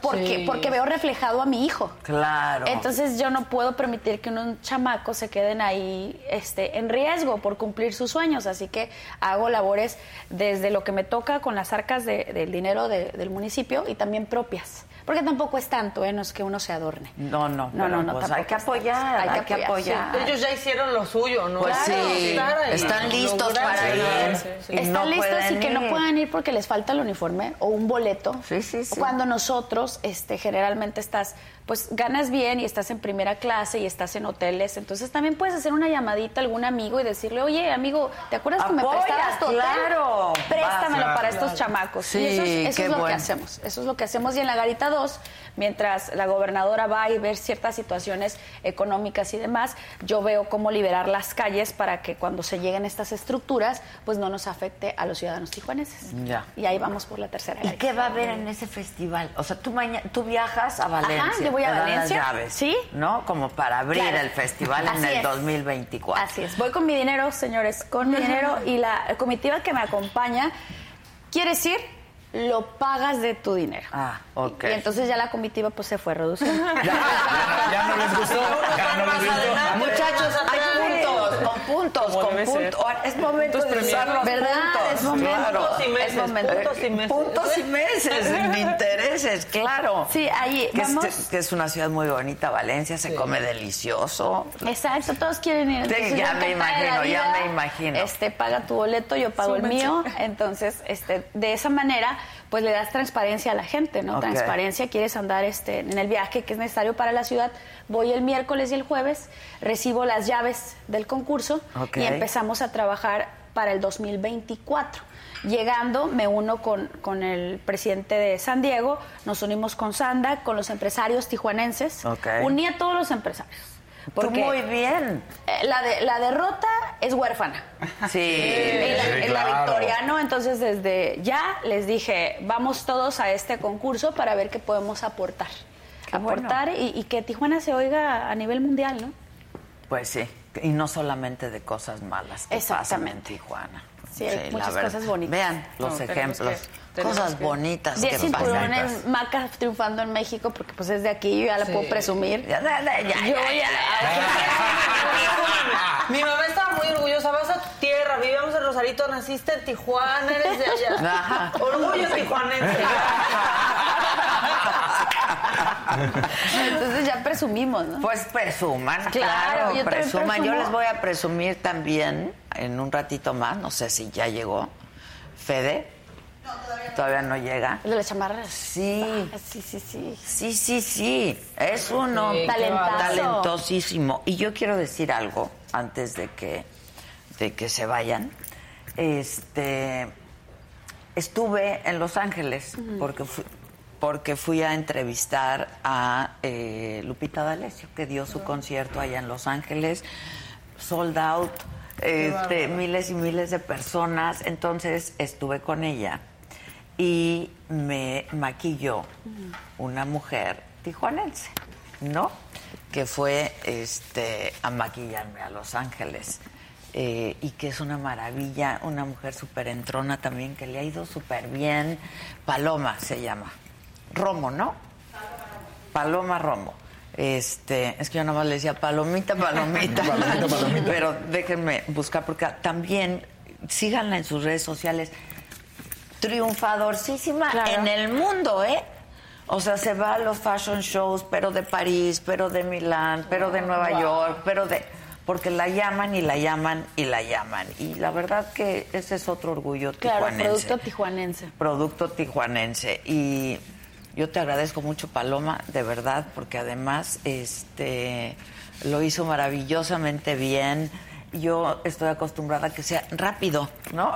Porque, Sí. porque veo reflejado a mi hijo. Claro. Entonces yo no puedo permitir que unos chamacos se queden ahí este, en riesgo por cumplir sus sueños, así que hago labores desde lo que me toca con las arcas de- del dinero de- del municipio y también propias, porque tampoco es tanto, ¿eh? no es que uno se adorne. No, no, no, no, no, pues hay que apoyar, hay que apoyar. Ellos ya hicieron lo suyo, ¿no? Pues Claro, sí, están listos para ir. sí, Están no listos y que no puedan ir porque les falta el uniforme o un boleto. Sí, sí, sí. Cuando nosotros, este, generalmente estás, pues ganas bien y estás en primera clase y estás en hoteles, entonces también puedes hacer una llamadita a algún amigo y decirle, oye, amigo, ¿te acuerdas que me prestabas tu claro. Préstamelo Vas, para claro. estos chamacos. Sí, y eso es, eso qué es lo que hacemos. Eso es lo que hacemos. Y en la Garita 2, mientras la gobernadora va y ver ciertas situaciones económicas y demás, yo veo cómo liberar las calles para que cuando se lleguen estas estructuras, pues no nos afecte a los ciudadanos tijuaneses. Ya. Y ahí vamos por la tercera ¿Y qué va a haber en ese festival? O sea, tú mañana, tú viajas a Valencia. yo voy a Valencia, Las llaves, sí. ¿No? Como para abrir Claro. el festival en el es. 2024. Así es. Voy con mi dinero, señores, con mi dinero y la comitiva que me acompaña. ¿Quieres ir? Lo pagas de tu dinero. Ah, ok. Y entonces ya la comitiva pues se fue reduciendo. ya, ya- ya no les gustó, ya no les gustó. Muchachos, hay puntos, con puntos, con ser. puntos. Es momento de usar los ¿Verdad? puntos. Es momento. Claro. Puntos y meses, Es momento. puntos y meses. Puntos y meses, sin intereses, claro. Sí, ahí que, vamos. Es, que es una ciudad muy bonita, Valencia, se come delicioso. Exacto, todos quieren ir. Sí, Entonces, ya yo me imagino, ya me imagino. Este, paga tu boleto, yo pago el mío. Entonces, este, de esa manera, pues le das transparencia a la gente, ¿no? Transparencia, quieres andar este, en el viaje que es necesario para la ciudad. Voy el miércoles y el jueves, recibo las llaves del concurso y empezamos a trabajar para el 2024. Llegando, me uno con, con el presidente de San Diego, nos unimos con Sanda, con los empresarios tijuanenses. Ok. Uní a todos los empresarios. Tú Porque muy bien. eh, la, de, la derrota es huérfana. Sí. La, Sí, en la claro. Victoriano, entonces desde ya les dije, vamos todos a este concurso para ver qué podemos aportar. Qué bueno. aportar y, y que Tijuana se oiga a nivel mundial, ¿no? Pues sí, y no solamente de cosas malas que pasan en Exactamente. Tijuana. Sí, hay muchas cosas bonitas. Vean los No, ejemplos, que- cosas que- bonitas Diez que pasan. cinturones, Maca triunfando en México, porque pues es de aquí, yo ya la Sí. puedo presumir. Ya, ya, ya, ya, Yo ya, ya- Mi mamá estaba muy orgullosa. Vas a tu tierra, vivíamos en Rosarito, naciste en Tijuana, eres de allá. Ajá. Orgullo tijuanense. Entonces ya presumimos, ¿no? Pues presuman, Claro, claro, yo también presuman. Yo les voy a presumir también en un ratito más, no sé si ya llegó. Fede. Todavía no. llega. El de las chamarras. Sí. Ah, sí, sí, sí. Sí, sí, sí. Es uno talentosísimo. Y yo quiero decir algo antes de que, de que se vayan. Este estuve en Los Ángeles porque fui, porque fui a entrevistar a eh, Lupita D'Alessio, que dio su concierto allá en Los Ángeles, sold out, este, miles y miles de personas. Entonces estuve con ella y me maquilló una mujer tijuanense, ¿no? Que fue este, a maquillarme a Los Ángeles. eh, y que es una maravilla, una mujer súper entrona también, que le ha ido súper bien. Paloma se llama. Romo, ¿no? Paloma Romo. Este, es que yo nomás le decía palomita, palomita. Palomita, palomita. Pero déjenme buscar porque también síganla en sus redes sociales. Triunfadorcísima Claro. en el mundo, ¿eh? O sea, se va a los fashion shows, pero de París, pero de Milán, pero de Nueva York, pero de porque la llaman y la llaman y la llaman. Y la verdad que ese es otro orgullo Claro, tijuanense producto tijuanense. producto tijuanense y yo te agradezco mucho Paloma de verdad porque además este lo hizo maravillosamente bien yo estoy acostumbrada a que sea rápido no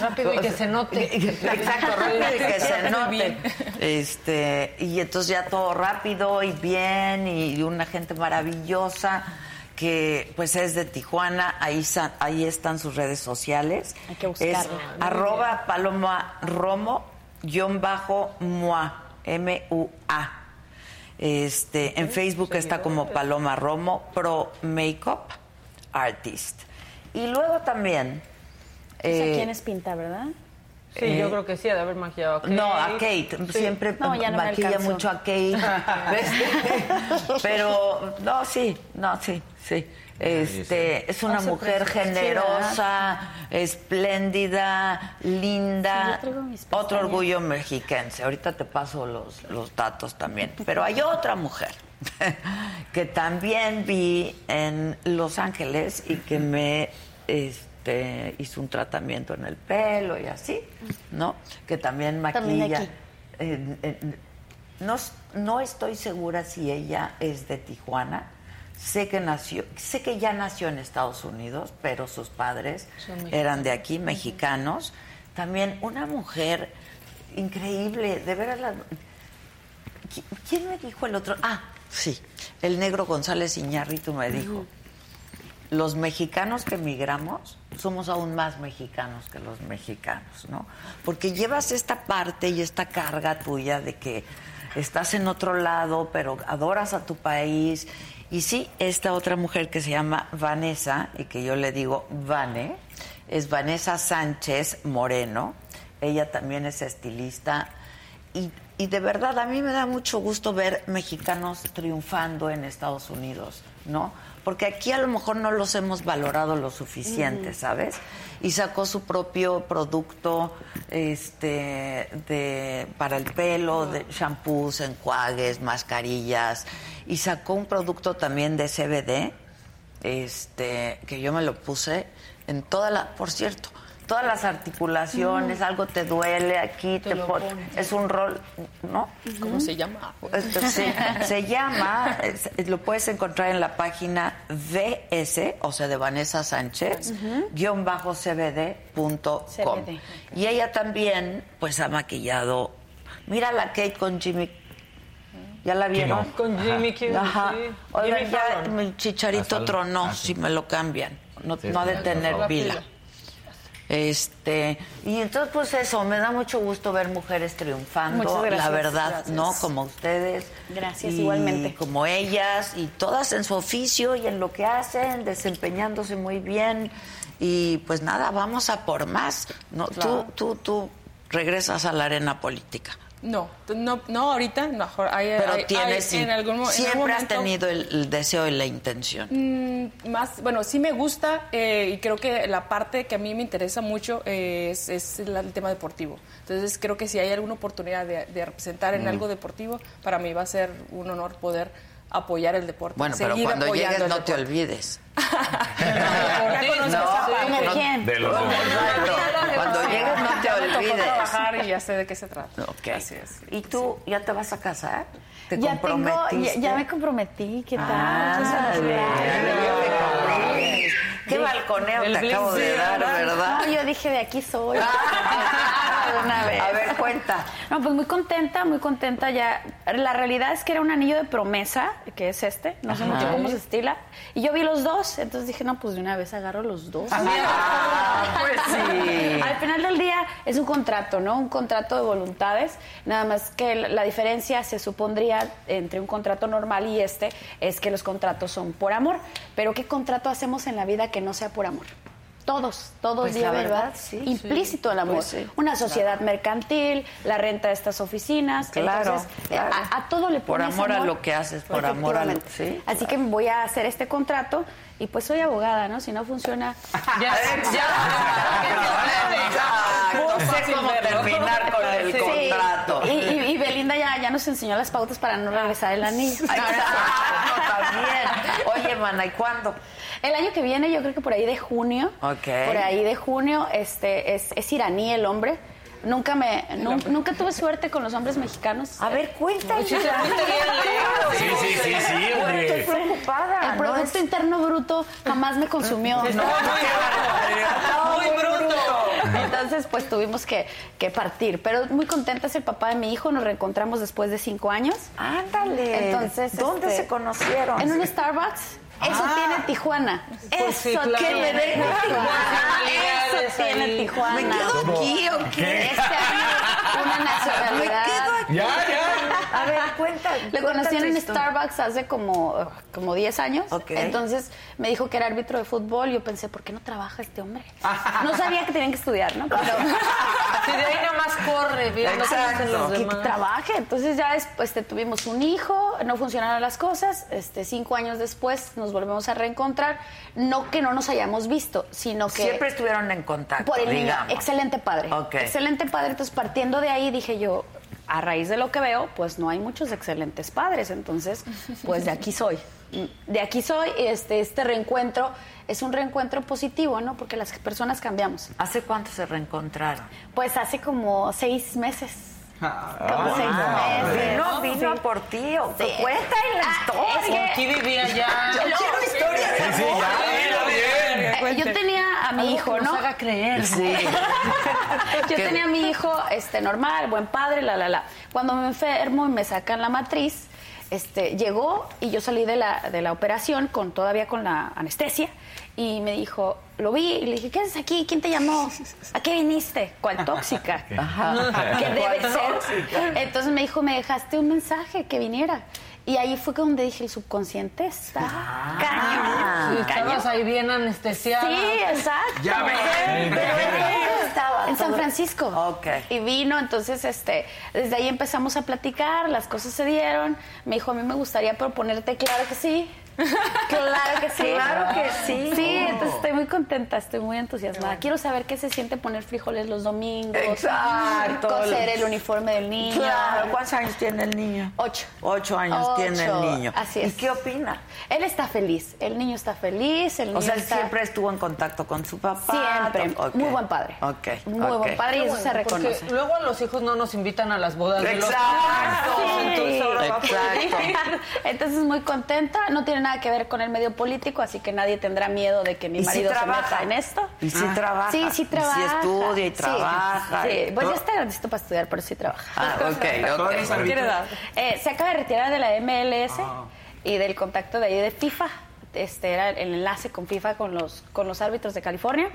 Rápido y que se note. exacto rápido y que se note bien. este y entonces ya todo rápido y bien y una gente maravillosa que pues es de Tijuana, ahí, están sus redes sociales. Hay que Es buscarla. arroba paloma romo guion bajo mua, M-U-A. Este, en Facebook está como Paloma Romo Pro Makeup Artist. Y luego también... Esa eh, quién es pinta, ¿verdad? Sí, Eh, yo creo que sí, ha de haber maquillado a Kate. no, a Kate. Siempre No, ya no me maquilla mucho a Kate. Pero, no, sí, no, sí, sí. Este, es una mujer generosa, espléndida, linda. otro orgullo mexiquense. Ahorita te paso los, los datos también. Pero hay otra mujer que también vi en Los Ángeles y que me este, hizo un tratamiento en el pelo y así, ¿no? Que también maquilla. no, no estoy segura si ella es de Tijuana. Sé que nació, sé que ya nació en Estados Unidos, pero sus padres eran de aquí, mexicanos. También una mujer increíble, de veras la- ¿Qui- ¿Quién me dijo el otro? Ah, sí, el negro González Iñárritu me dijo. Los mexicanos que emigramos somos aún más mexicanos que los mexicanos, ¿no? Porque llevas esta parte y esta carga tuya de que estás en otro lado, pero adoras a tu país. Y sí, esta otra mujer que se llama Vanessa, y que yo le digo Vane, es Vanessa Sánchez Moreno. Ella también es estilista y, y de verdad a mí me da mucho gusto ver mexicanos triunfando en Estados Unidos, ¿no? Porque aquí a lo mejor no los hemos valorado lo suficiente, ¿sabes? Y sacó su propio producto este, de, para el pelo, de shampoos, enjuagues, mascarillas, y sacó un producto también de CBD, este, que yo me lo puse en toda la, por cierto, todas las articulaciones, algo te duele aquí, te, pones. es un rol, ¿no? ¿Cómo se llama? Esto se, se llama, es- lo puedes encontrar en la página VS, o sea, de Vanessa Sánchez, guion bajo cbd.com. CBD, Y ella también, pues, ha maquillado. Mira la Kate con Jimmy. ¿Ya la vieron? Con Jimmy Kimmel, Ajá. Oigan, Jimmy ya mi chicharito tronó ah, sí. si me lo cambian. no, Sí, no ha de tener la pila. Este, y entonces pues eso, me da mucho gusto ver mujeres triunfando, gracias, la verdad, gracias. ¿no? Como ustedes. Gracias, Y igualmente. Como ellas, y todas en su oficio y en lo que hacen, desempeñándose muy bien. Y pues nada, vamos a por más. No, tú, tú, tú regresas a la arena política. No, no, no ahorita, no, hay, Pero hay- tienes, hay- en algún, mo- en siempre algún has momento, tenido el, el deseo y la intención. Mm, más, bueno, sí me gusta eh, y creo que la parte que a mí me interesa mucho eh, es, es la- el tema deportivo. Entonces creo que si hay alguna oportunidad de, de representar Mm. en algo deportivo, para mí va a ser un honor poder apoyar el deporte. Bueno, pero cuando llegues no te olvides. Exacto. Cuando llegues no te olvides. trabajar y ya sé de qué se trata. Ok. Así es. ¿Y tú ya te vas a casar? ¿Te Ya tengo, ya, ya me comprometí, ¿qué tal? Ah, Muchas bien. Qué balconeo El te acabo de dar, ¿verdad? ¿verdad? No, yo dije de aquí soy. Una vez. A ver, cuenta. No, pues muy contenta, muy contenta ya. La realidad es que era un anillo de promesa, que es este, no sé mucho cómo se estila. Y yo vi los dos, entonces dije, no, pues de una vez agarro los dos. Ah, pues sí. Al final del día es un contrato, ¿no? Un contrato de voluntades. Nada más que la diferencia se supondría entre un contrato normal y este es que los contratos son por amor. Pero ¿qué contrato hacemos en la vida que no sea por amor? Todos, todos Pues llevan verdad, sí, implícito el amor. Pues sí. Una sociedad mercantil, la renta de estas oficinas. Claro, Entonces, claro. A, a todo le Por pones amor a lo que haces, por amor a lo- sí, Así que voy a hacer este contrato y pues soy abogada, ¿no? Si no funciona, Ya, Exacto. sé cómo terminar con el Sí. contrato. Y, y- y Belinda ya, ya nos enseñó las pautas para no regresar el anillo. Exacto, también. Oye, mana, ¿y cuándo? El año que viene, yo creo que por ahí de junio. Ok. Por ahí de junio, este, es, es iraní el hombre. Nunca me, nu- nunca tuve suerte con los hombres mexicanos. A ver, cuéntame. Sí, sí, Sí, sí, sí, sí, Estoy hombre. preocupada. El ¿no? Producto Interno Bruto jamás me consumió. Muy bruto. Entonces, pues tuvimos que, que partir. Pero muy contenta es el papá de mi hijo. Nos reencontramos después de cinco años. Ándale. Entonces, ¿dónde este, se conocieron? En un Starbucks. Eso tiene Tijuana. Pues sí, Eso claro. tiene ¿Qué me Tijuana. Eso tiene ahí. Tijuana. ¿Me quedo aquí o qué? Este año, una nacionalidad. Ya, ya. A ver, cuenta. Lo cuenta conocí en. Starbucks hace como, como 10 años. Entonces me dijo que era árbitro de fútbol. Yo pensé, ¿por qué no trabaja este hombre? No sabía que tenían que estudiar, ¿no? Pero Si de ahí nada más corre, viendo cómo hacen los que demás. trabaje. Entonces ya después este, tuvimos un hijo, no funcionaron las cosas. Este, cinco años después nos volvemos a reencontrar. No que no nos hayamos visto, sino que Siempre estuvieron en contacto, por el niño. Excelente padre. Excelente padre. Entonces partiendo de ahí dije yo, a raíz de lo que veo, pues no hay muchos excelentes padres. Entonces, pues de aquí soy. De aquí soy. Este, este reencuentro es un reencuentro positivo, ¿no? Porque las personas cambiamos. ¿Hace cuánto se reencontraron? Pues hace como seis meses. Como seis Ah, meses. vino, vino Sí. por ti. o- Sí. Cuenta la Ah, historia. es que- Aquí vivía ya. Yo quiero historia de Sí, sí, amor. ya, dilo bien. Eh, yo tenía a mi hijo, ¿no? haga creer. Sí. Yo ¿Qué? tenía a mi hijo este, normal, buen padre, la, la, la. Cuando me enfermo y me sacan la matriz, este, llegó y yo salí de la, de la operación con todavía con la anestesia y me dijo, lo vi y le dije, ¿qué haces aquí? ¿Quién te llamó? ¿A qué viniste? ¿Cuál tóxica? ¿Qué debe ser? Entonces me dijo, me dejaste un mensaje que viniera. Y ahí fue donde dije, el subconsciente está Ah. cañón. Estabas ahí bien anestesiada. Sí, exacto. Ya ves. En San? Francisco. Ok. Y vino, entonces, este, desde ahí empezamos a platicar, las cosas se dieron. Me dijo, a mí me gustaría proponerte, claro que sí. Claro que sí. Claro que sí. Sí, entonces estoy muy contenta, estoy muy entusiasmada. Quiero saber qué se siente poner frijoles los domingos. Exacto. Coser el uniforme del niño. Claro. ¿Cuántos años tiene el niño? Ocho. Ocho años Ocho, tiene el niño. así es. ¿Y qué opina? Él está feliz, el niño está feliz, el niño O sea, él está... siempre estuvo en contacto con su papá. Siempre. Muy buen padre. Ok. Muy buen padre y eso se Porque reconoce. luego a los hijos no nos invitan a las bodas de los Exacto. hijos, entonces ahora va a poder Exacto. Entonces muy contenta, no tiene nada que ver con el medio político, así que nadie tendrá miedo de que mi ¿Y si marido se meta en esto. ¿Y si trabaja? Sí, sí ¿Y trabaja. si estudia y trabaja? Sí, y pues ya está grandecito para estudiar, pero sí trabaja. Ah, ok. Eh, se acaba de retirar de la MLS Ah. y del contacto de ahí de FIFA. este era el enlace con FIFA con los, con los árbitros de California.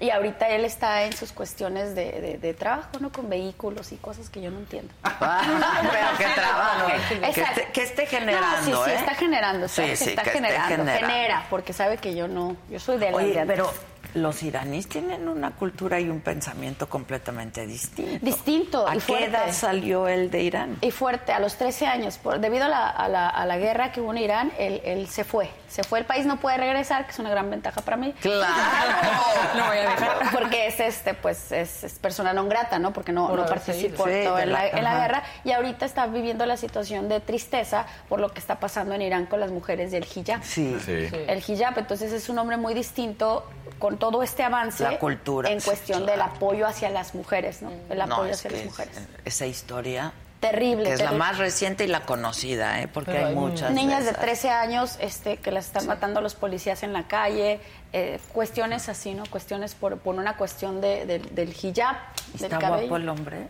Y ahorita él está en sus cuestiones de, de- de trabajo, ¿no? Con vehículos y cosas que yo no entiendo. Pero que trabaje, que esté, que esté generando, No, sí, sí, ¿eh? está generando, está, Sí, sí, está que esté generando, generando. genera, porque sabe que yo no, yo soy de la Oye, pero los iraníes tienen una cultura y un pensamiento completamente distinto. Distinto ¿A y qué fuerte. edad salió él de Irán? Y fuerte, a los 13 años, por, debido a la, a la- a la guerra que hubo en Irán, él, él se fue. Se fue, el país no puede regresar, que es una gran ventaja para mí. Claro. No voy a dejar. Porque es este, pues, es, es persona non grata, ¿no? Porque no, Por no participó. Sí, en, la, la- en la ajá. guerra. Y ahorita está viviendo la situación de tristeza por lo que está pasando en Irán con las mujeres del hijab. Sí. Sí. El hijab, entonces es un hombre muy distinto con todo este avance La cultura, en sí, cuestión claro. del apoyo hacia las mujeres, ¿no? El No, apoyo es hacia las mujeres. esa historia Terrible, que es la más reciente y la conocida, ¿eh? porque Pero hay hay muchas Niñas de esas. 13 años este, que las están matando los policías en la calle, eh, cuestiones así, ¿no? Cuestiones por, por una cuestión de, de- del hijab, del ¿Está cabello. guapo el hombre?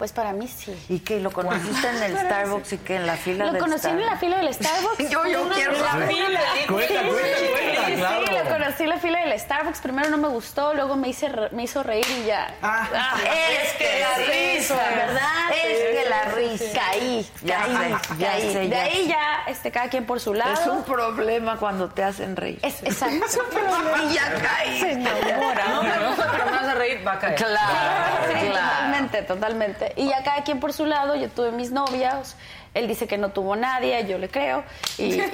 Pues para mí sí. ¿Y qué? ¿Lo conociste en el Starbucks y qué? ¿En la fila Lo del conocí en la Starbucks? fila del Starbucks. Yo- yo quiero la fila. Cuenta, cuenta, cuenta, Sí, claro. sí, lo conocí en la fila del Starbucks. Primero no me gustó, luego me, hice, me hizo reír y ya. Ah, es que la risa, ¿verdad? Es que la risa. Caí, Ya caí, sé, ya caí. sé, De ya ahí ya, este, cada quien por su lado. Es un problema cuando te hacen reír. Es, exacto. Y ya caí. No me gusta, pero me hace reír, va a caer. Claro, Sí, claro. totalmente, totalmente. Y ya cada quien por su lado, yo tuve mis novias, él dice que no tuvo nadie, yo le creo. Y, y-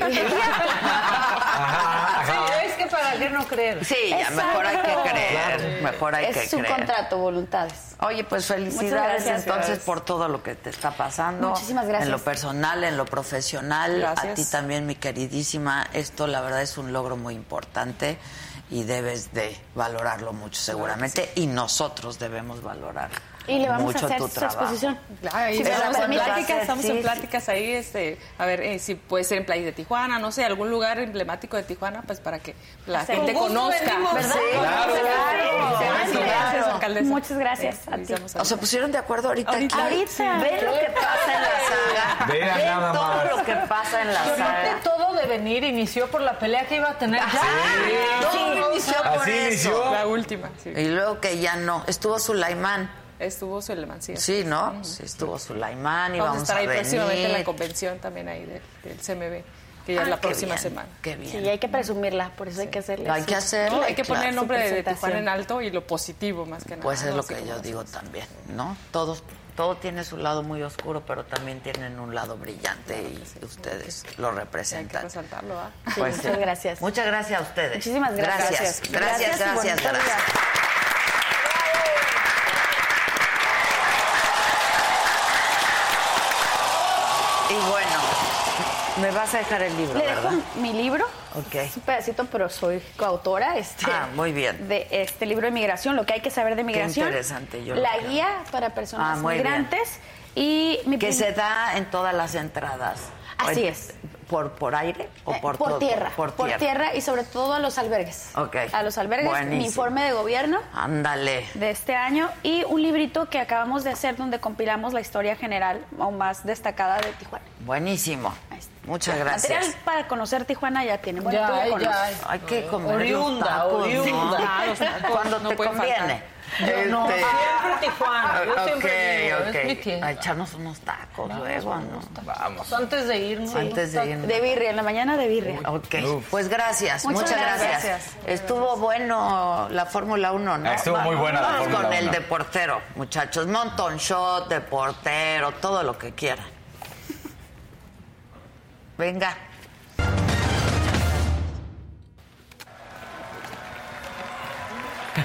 Sí, es que para qué no creer. Sí, ya mejor hay que creer. Mejor hay que es un creer. contrato, voluntades. Oye, pues felicidades gracias. entonces por todo lo que te está pasando. Muchísimas gracias. En lo personal, en lo profesional. Gracias. A ti también, mi queridísima. Esto, la verdad, es un logro muy importante y debes de valorarlo mucho, seguramente. Y nosotros debemos valorar Y le vamos mucho a hacer tu su trabajo. exposición. Claro, la estamos en pláticas, estamos Sí, en sí. pláticas ahí, este, a ver eh, si puede ser en Playa de Tijuana, no sé, algún lugar emblemático de Tijuana, pues para que la gente conozca. venimos. ¿verdad? Sí, claro. Claro. Sí, Gracias, alcaldesa. Muchas gracias Eh, a ti. O se pusieron de acuerdo ahorita. Ahorita. aquí. Ahorita. Ven lo que pasa en la saga. Vean Ven nada todo más. lo que pasa en la Pero saga. todo de venir inició por la pelea que iba a tener. Ya. Todo inició por Así eso. inició. La última, sí. Y luego que ya no. Estuvo Sulaimán. Estuvo Suleiman, sí. Sí, ¿no? Sí, estuvo Sulaimán y Vamos, vamos, a estar ahí venir. próximamente en la convención también ahí del, del CMB, que ya Ah, es la qué próxima bien, semana. Qué bien. Sí, hay que presumirla, por eso hay que hacerle. Hay su- que hacerlo. No, hay que poner el nombre de. Tijuana en alto y lo positivo más que nada. Pues es ¿no? lo que yo digo también, ¿no? Todos, todo tiene su lado muy oscuro, pero también tienen un lado brillante y ustedes lo Hay que representan. resaltarlo, ¿ah? Sí, Pues muchas gracias. Muchas gracias a ustedes. Muchísimas gracias. Gracias, gracias, Gracias gracias. Y bueno, me vas a dejar el libro, Le dejo mi libro. Ok. Es un pedacito, pero soy coautora. Este, Ah, muy bien. De este libro de migración, lo que hay que saber de migración. interesante, yo La guía para personas Ah, bien. migrantes. Y mi Que se da en todas las entradas. Así ¿O- es. ¿Por, por aire o Eh, por, todo? tierra, Por tierra. y sobre todo a los albergues. Ok. A los albergues, Buenísimo. mi informe de gobierno Ándale. de este año y un librito que acabamos de hacer donde compilamos la historia general o más destacada de Tijuana. Buenísimo. Ahí está. Muchas gracias. Material para conocer Tijuana ya tiene. Bueno, Ya tú conoces. ya hay. Que comer Oriunda, tacos, oriunda. ¿no? Ah, los tacos Cuando no te conviene. Yo no, Este, siempre Tijuana. Yo siempre digo, ok, es mi tienda. A echarnos unos tacos luego, ¿no? Vamos. Antes de irnos. Antes de irnos. De birria, en la mañana de birria. Ok, pues gracias, Muchas muchas, gracias. gracias. Estuvo bueno la Fórmula 1, ¿no? Estuvo muy buena la Vamos Fórmula con el 1. de portero, muchachos. Monton shot, de portero, todo lo que quieran. Venga.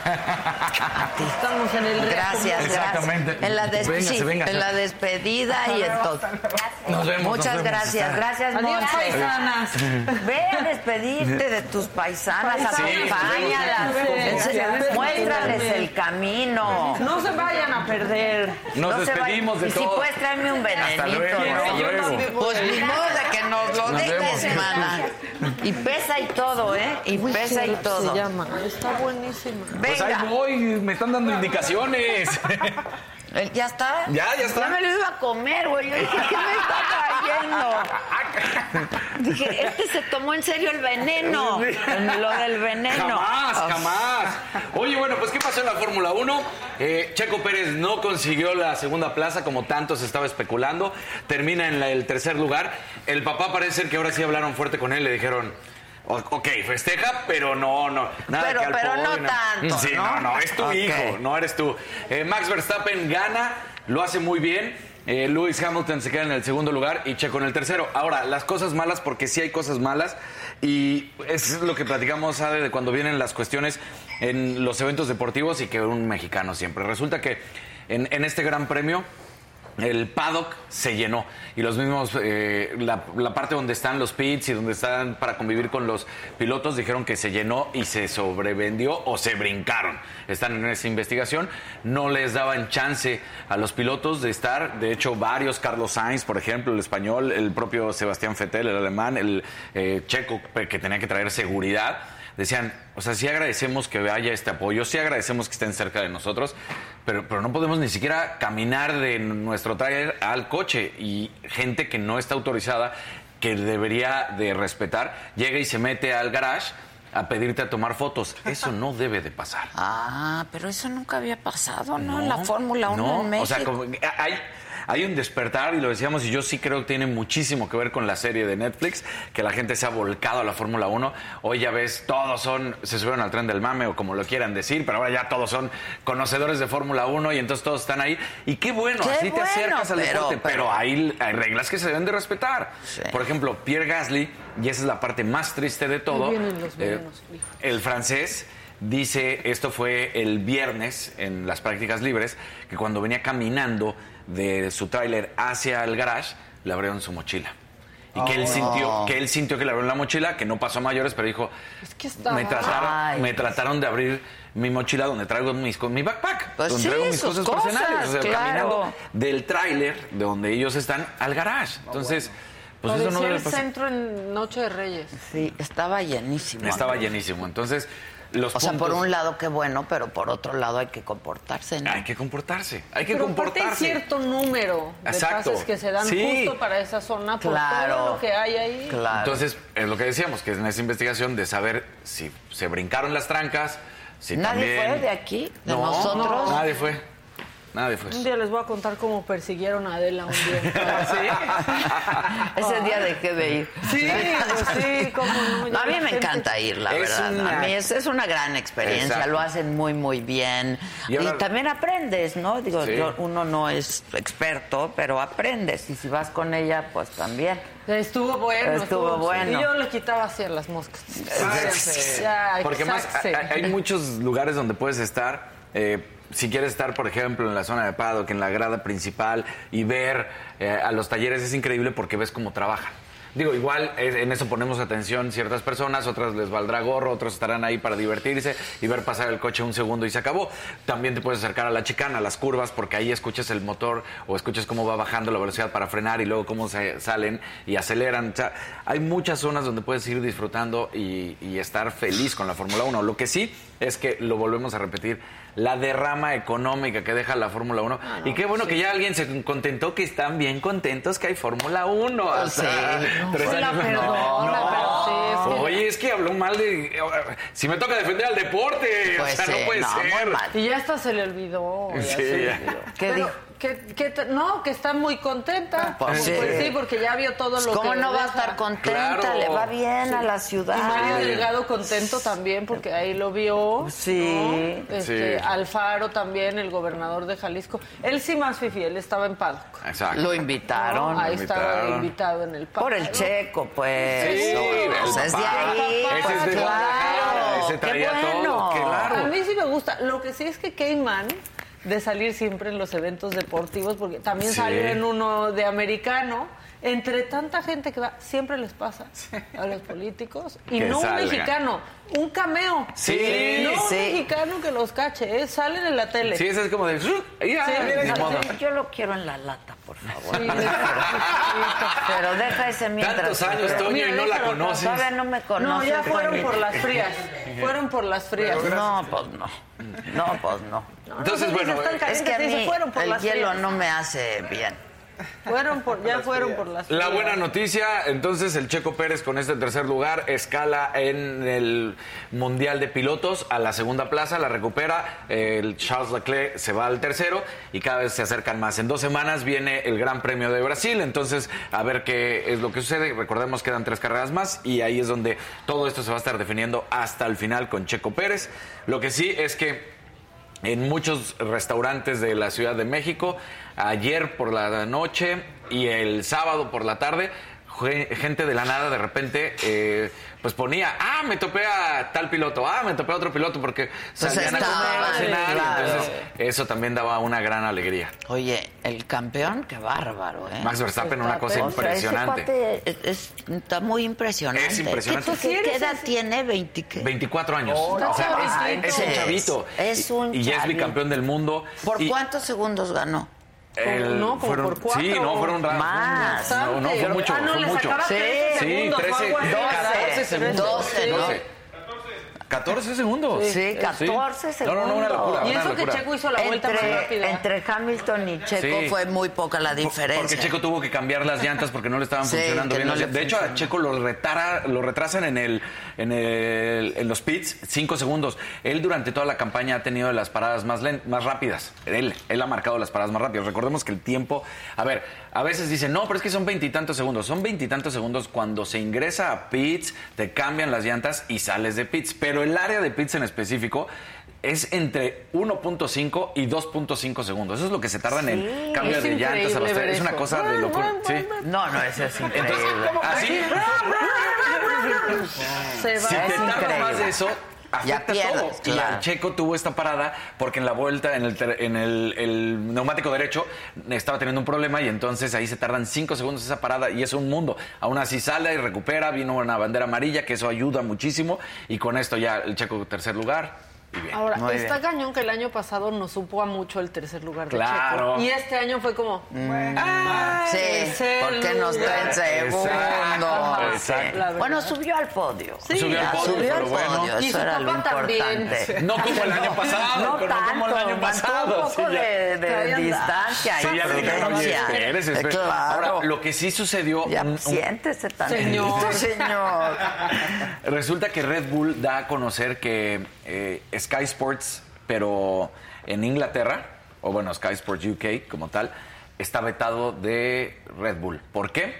Estamos en el Gracias, Exactamente. gracias. En la, des- sí, en la despedida y en todo. Nos vemos. Muchas nos vemos. gracias, gracias, Adiós, paisanas. Ve a despedirte de tus paisanas, acompáñalas, sí, muéstrales el camino. No se vayan a perder. Nos No se despedimos vayan. de y todos. si puedes traerme un venenito. Hasta luego, ¿no? hasta luego. Pues ni modo de que nos lo Nos dejes, vemos. mana. Y pesa y todo, ¿eh? Y pesa y todo. Se llama. Está buenísima. Pues ahí voy, me están dando indicaciones. Eh, ¿Ya está? Ya, ya está. Ya me lo iba a comer, güey. Yo dije, ¿qué me está cayendo? dije, este se tomó en serio el veneno. Lo del veneno. Jamás, jamás. Oye, bueno, pues ¿qué pasó en la Fórmula 1? Eh, Checo Pérez no consiguió la segunda plaza como tanto se estaba especulando. Termina en la- el tercer lugar. El papá parece ser que ahora sí hablaron fuerte con él. Le dijeron, "O- ok, festeja, pero no, no. Nada Pero- que al pero no tanto, Sí, ¿no? no, no, es tu hijo, no eres tú. Eh, Max Verstappen gana, lo hace muy bien. Eh, Lewis Hamilton se queda en el segundo lugar y Checo en el tercero. Ahora, las cosas malas, porque sí hay cosas malas, y es lo que platicamos, Ade, de cuando vienen las cuestiones en los eventos deportivos y que un mexicano siempre. Resulta que en, en este gran premio el paddock se llenó y los mismos, eh, la, parte donde están los pits y donde están para convivir con los pilotos dijeron que se llenó y se sobrevendió o se brincaron. Están en esa investigación, no les daban chance a los pilotos de estar, de hecho varios, Carlos Sainz, por ejemplo, el español, el propio Sebastián Vettel, el alemán, el eh, checo que tenía que traer seguridad decían, o sea, sí agradecemos que haya este apoyo, sí agradecemos que estén cerca de nosotros, pero, pero no podemos ni siquiera caminar de nuestro trailer al coche y gente que no está autorizada, que debería de respetar, llega y se mete al garage a pedirte a tomar fotos. Eso no debe de pasar. Ah, pero eso nunca había pasado, ¿no? En la Fórmula 1 no, en México. O sea, como- hay, hay un despertar, y lo decíamos, y yo sí creo que tiene muchísimo que ver con la serie de Netflix, que la gente se ha volcado a la Fórmula 1. Hoy ya ves, todos son, se subieron al tren del mame o como lo quieran decir, pero ahora ya todos son conocedores de Fórmula 1 y entonces todos están ahí. Y qué bueno, Qué así te acercas al pero- deporte, pero, pero- hay, hay reglas que se deben de respetar. Sí. Por ejemplo, Pierre Gasly, y esa es la parte más triste de todo. Los eh, el francés dice, esto fue el viernes en las prácticas libres, que cuando venía caminando de su tráiler hacia el garage, le abrieron su mochila. Y que él sintió, que él sintió que le abrieron la mochila, que no pasó a mayores, pero dijo, Es que estaba- me trataron, Ay. me trataron de abrir mi mochila donde traigo mis co- mi backpack, Pues donde sí, traigo mis cosas, cosas, personales, o sea, claro. caminando del tráiler de donde ellos están al garage. Entonces, pues eso no el centro en Noche de Reyes. Sí, estaba llenísimo. Estaba llenísimo. Entonces, los O sea, por un lado qué bueno, pero por otro lado hay que comportarse, ¿no? Hay que comportarse, hay que Pero aparte hay comportarse. cierto número de Exacto. pases que se dan Sí. justo para esa zona por Claro. todo lo que hay ahí. Claro. Entonces, es lo que decíamos, que es en esa investigación de saber si se brincaron las trancas, si ¿Nadie también... fue de aquí? ¿De No, nosotros? Nadie fue. Nadie fue. Un día les voy a contar cómo persiguieron a Adela un día. Ese día dejé de ir. Sí, pues sí, cómo no. No, a mí me gente- encanta ir, la Es verdad. una- A mí es, es una gran experiencia, Exacto. lo hacen muy, muy bien. Y también aprendes, ¿no? Digo, Sí. yo- uno no es experto, pero aprendes. Y si vas con ella, pues también. Estuvo bueno. Estuvo bueno. Y yo le quitaba así a las moscas. Porque más hay muchos lugares donde puedes estar. eh, si quieres estar, por ejemplo, en la zona de paddock, en la grada principal y ver eh, a los talleres, es increíble porque ves cómo trabajan. Digo, igual en eso ponemos atención ciertas personas, otras les valdrá gorro, otros estarán ahí para divertirse y ver pasar el coche un segundo y se acabó. También te puedes acercar a la chicana, a las curvas, porque ahí escuchas el motor o escuchas cómo va bajando la velocidad para frenar y luego cómo se salen y aceleran. O sea, hay muchas zonas donde puedes ir disfrutando y, y estar feliz con la Fórmula 1. Lo que sí es que lo volvemos a repetir, la derrama económica que deja la Fórmula 1. y qué bueno que ya alguien se contentó, que están bien contentos que hay Fórmula 1. O Sí. sea, tres Pues la sí, es que- Oye, es que habló mal de... Si me toca defender al deporte, Pues o sea, sí, no puede ser. Y ya hasta se le olvidó. ya Sí, se le ya. olvidó. ¿Qué Pero dijo? Que, no, que está muy contenta. Pues Pues, sí. porque ya vio todo lo ¿Cómo que no va a estar contenta? Claro. Le va bien a la ciudad. Y Mario Delgado contento también porque ahí lo vio. Sí. ¿no? Este, Sí. Alfaro también, el gobernador de Jalisco. Él sí más fifi, él estaba en paddock. Exacto. Lo invitaron. ¿no? Ahí lo estaba invitaron. invitado en el paddock. Por el checo, pues. Sí, Pues es de ahí. Ese pues es de claro. Ese Qué traía todo, bueno. claro. A mí sí me gusta. Lo que sí es que Cayman de salir siempre en los eventos deportivos, porque también Sí. salió en uno de americano. Entre tanta gente que va, siempre les pasa a los políticos. Y Que no un mexicano, un cameo. Sí, no sí. un mexicano que los cache, ¿eh? salen en la tele. Sí, eso es como de... Mira. Yo lo quiero en la lata, por favor. Sí, Pero deja ese mientras. Tantos años, Toño, y no la conoces. Todavía no me conoces. No, ya fueron por las frías. Fueron por las frías. No, pues no. No, pues no. Entonces, no, bueno, están Es que a mí fueron por el las hielo frías. no me hace bien. Fueron por, ya fueron por las La buena noticia, entonces el Checo Pérez con este tercer lugar escala en el Mundial de Pilotos a la segunda plaza, la recupera, el Charles Leclerc se va al tercero y cada vez se acercan más. En dos semanas viene el Gran Premio de Brasil, entonces a ver qué es lo que sucede. Recordemos quedan tres carreras más y ahí es donde todo esto se va a estar definiendo hasta el final con Checo Pérez. Lo que sí es que en muchos restaurantes de la Ciudad de México, ayer por la noche y el sábado por la tarde, ge- gente de la nada de repente eh, pues ponía, ah, me topé a tal piloto, ah, me topé a otro piloto porque Pues salían a comer, a estaban, cenar, y claro. entonces eso también daba una gran alegría. Oye, el campeón, qué bárbaro, ¿eh? Max Verstappen, una cosa O sea, ese impresionante. cuate es- es- está muy impresionante. Es impresionante. ¿Qué, qué- qué edad tiene? ¿20 qué? 24 años. no o sea, es- un chavito. Es Y- un Y, ya es bicampeón del mundo. ¿Por Y cuántos segundos ganó? El- No, como fueron, por cuatro. Sí, no, fueron Más. No, no, fue mucho, Ah, no, fue mucho. Sí, 13 sí, segundos, o 13, algo así. 14 segundos. 12, ¿no? 12. 14 segundos. Sí, 14 segundos. No, no, no, una locura. Y una eso que. Checo hizo la vuelta más Entre, rápida. entre Hamilton y Checo Sí. fue muy poca la diferencia. Porque Checo tuvo que cambiar las llantas porque no le estaban Sí, funcionando bien. no las de hecho, a. Checo lo, retara, lo retrasan en, el, en, el, en los pits 5 segundos. Él durante toda la campaña ha tenido las paradas más, len- más rápidas. Él, él ha marcado las paradas más rápidas. Recordemos que el tiempo... A ver, a veces dicen, no, pero es que son veintitantos segundos. Son veintitantos segundos cuando se ingresa a pits, te cambian las llantas y sales de pits. Pero el área de pits en específico es entre 1.5 y 2.5 segundos. Eso es lo que se tarda en el cambio de llantas. increíble abastecer. ver Es una cosa de locura. Sí. No, no, eso es increíble. Así, Se va. si te increíble. más de eso, Ya afecta pierdes, todo. Y el Checo tuvo esta parada porque en la vuelta, en el, ter- en el, el neumático derecho, estaba teniendo un problema y entonces ahí se tardan cinco segundos esa parada y es un mundo. Aún así sale y recupera, vino una bandera amarilla, que eso ayuda muchísimo y con esto ya el Checo tercer lugar. Bien. Ahora, está bien. cañón que el año pasado nos supo a mucho el tercer lugar de Claro. Checo. Y este año fue como... Sí, tercer porque no está en segundo. Exacto, Sí. exacto. La verdad. Bueno, subió al podio. Sí. Subió al podio, subió al pero bueno. podio, Y Eso su era lo papá también. importante. No como el año pasado, No pero tanto, como el año pasado. un poco sí, de, de distancia Sí, y ya prudencia. Eh. Claro. Ahora, lo que sí sucedió... Ya, un- un- siéntese tantito, Señor. señor. Resulta que Red Bull da a conocer que eh, Sky Sports, pero en Inglaterra, o bueno, Sky Sports UK como tal, está vetado de Red Bull. ¿Por qué?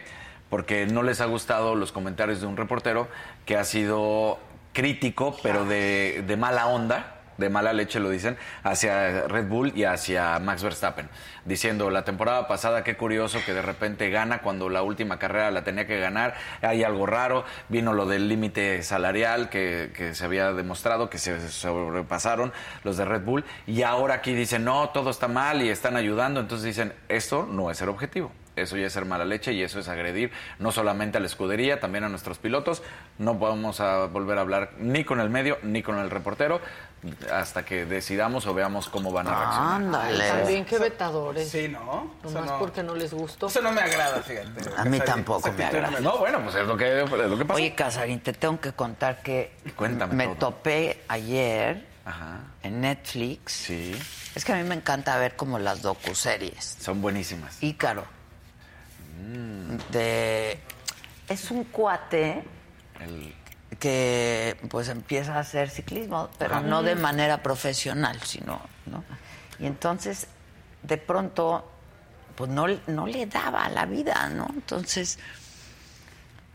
Porque no les ha gustado los comentarios de un reportero que ha sido crítico, pero de, de mala onda, de mala leche lo dicen, hacia Red Bull y hacia Max Verstappen, diciendo la temporada pasada qué curioso que de repente gana cuando la última carrera la tenía que ganar, hay algo raro, vino lo del límite salarial que, que se había demostrado que se sobrepasaron los de Red Bull y ahora aquí dicen no, todo está mal y están ayudando, entonces dicen esto no es el objetivo. Eso ya es ser mala leche y eso es agredir no solamente a la escudería, también a nuestros pilotos. No podemos a volver a hablar ni con el medio ni con el reportero hasta que decidamos o veamos cómo van a reaccionar. Ándale. También qué vetadores. Sí, ¿no? Nomás no, porque no les gustó. eso no me agrada, fíjate. A mí Esa- tampoco me agrada. No, bueno, pues es lo que, es lo que pasó. Oye, Casarín, te tengo que contar que Cuéntame me todo. topé ayer Ajá. en Netflix. Sí, Es que a mí me encanta ver como las docuseries. son buenísimas. Ícaro. De es un cuate El- que pues empieza a hacer ciclismo, pero no de manera profesional, sino, ¿no? Y entonces, de pronto, pues no, no le daba a la vida, ¿no? Entonces,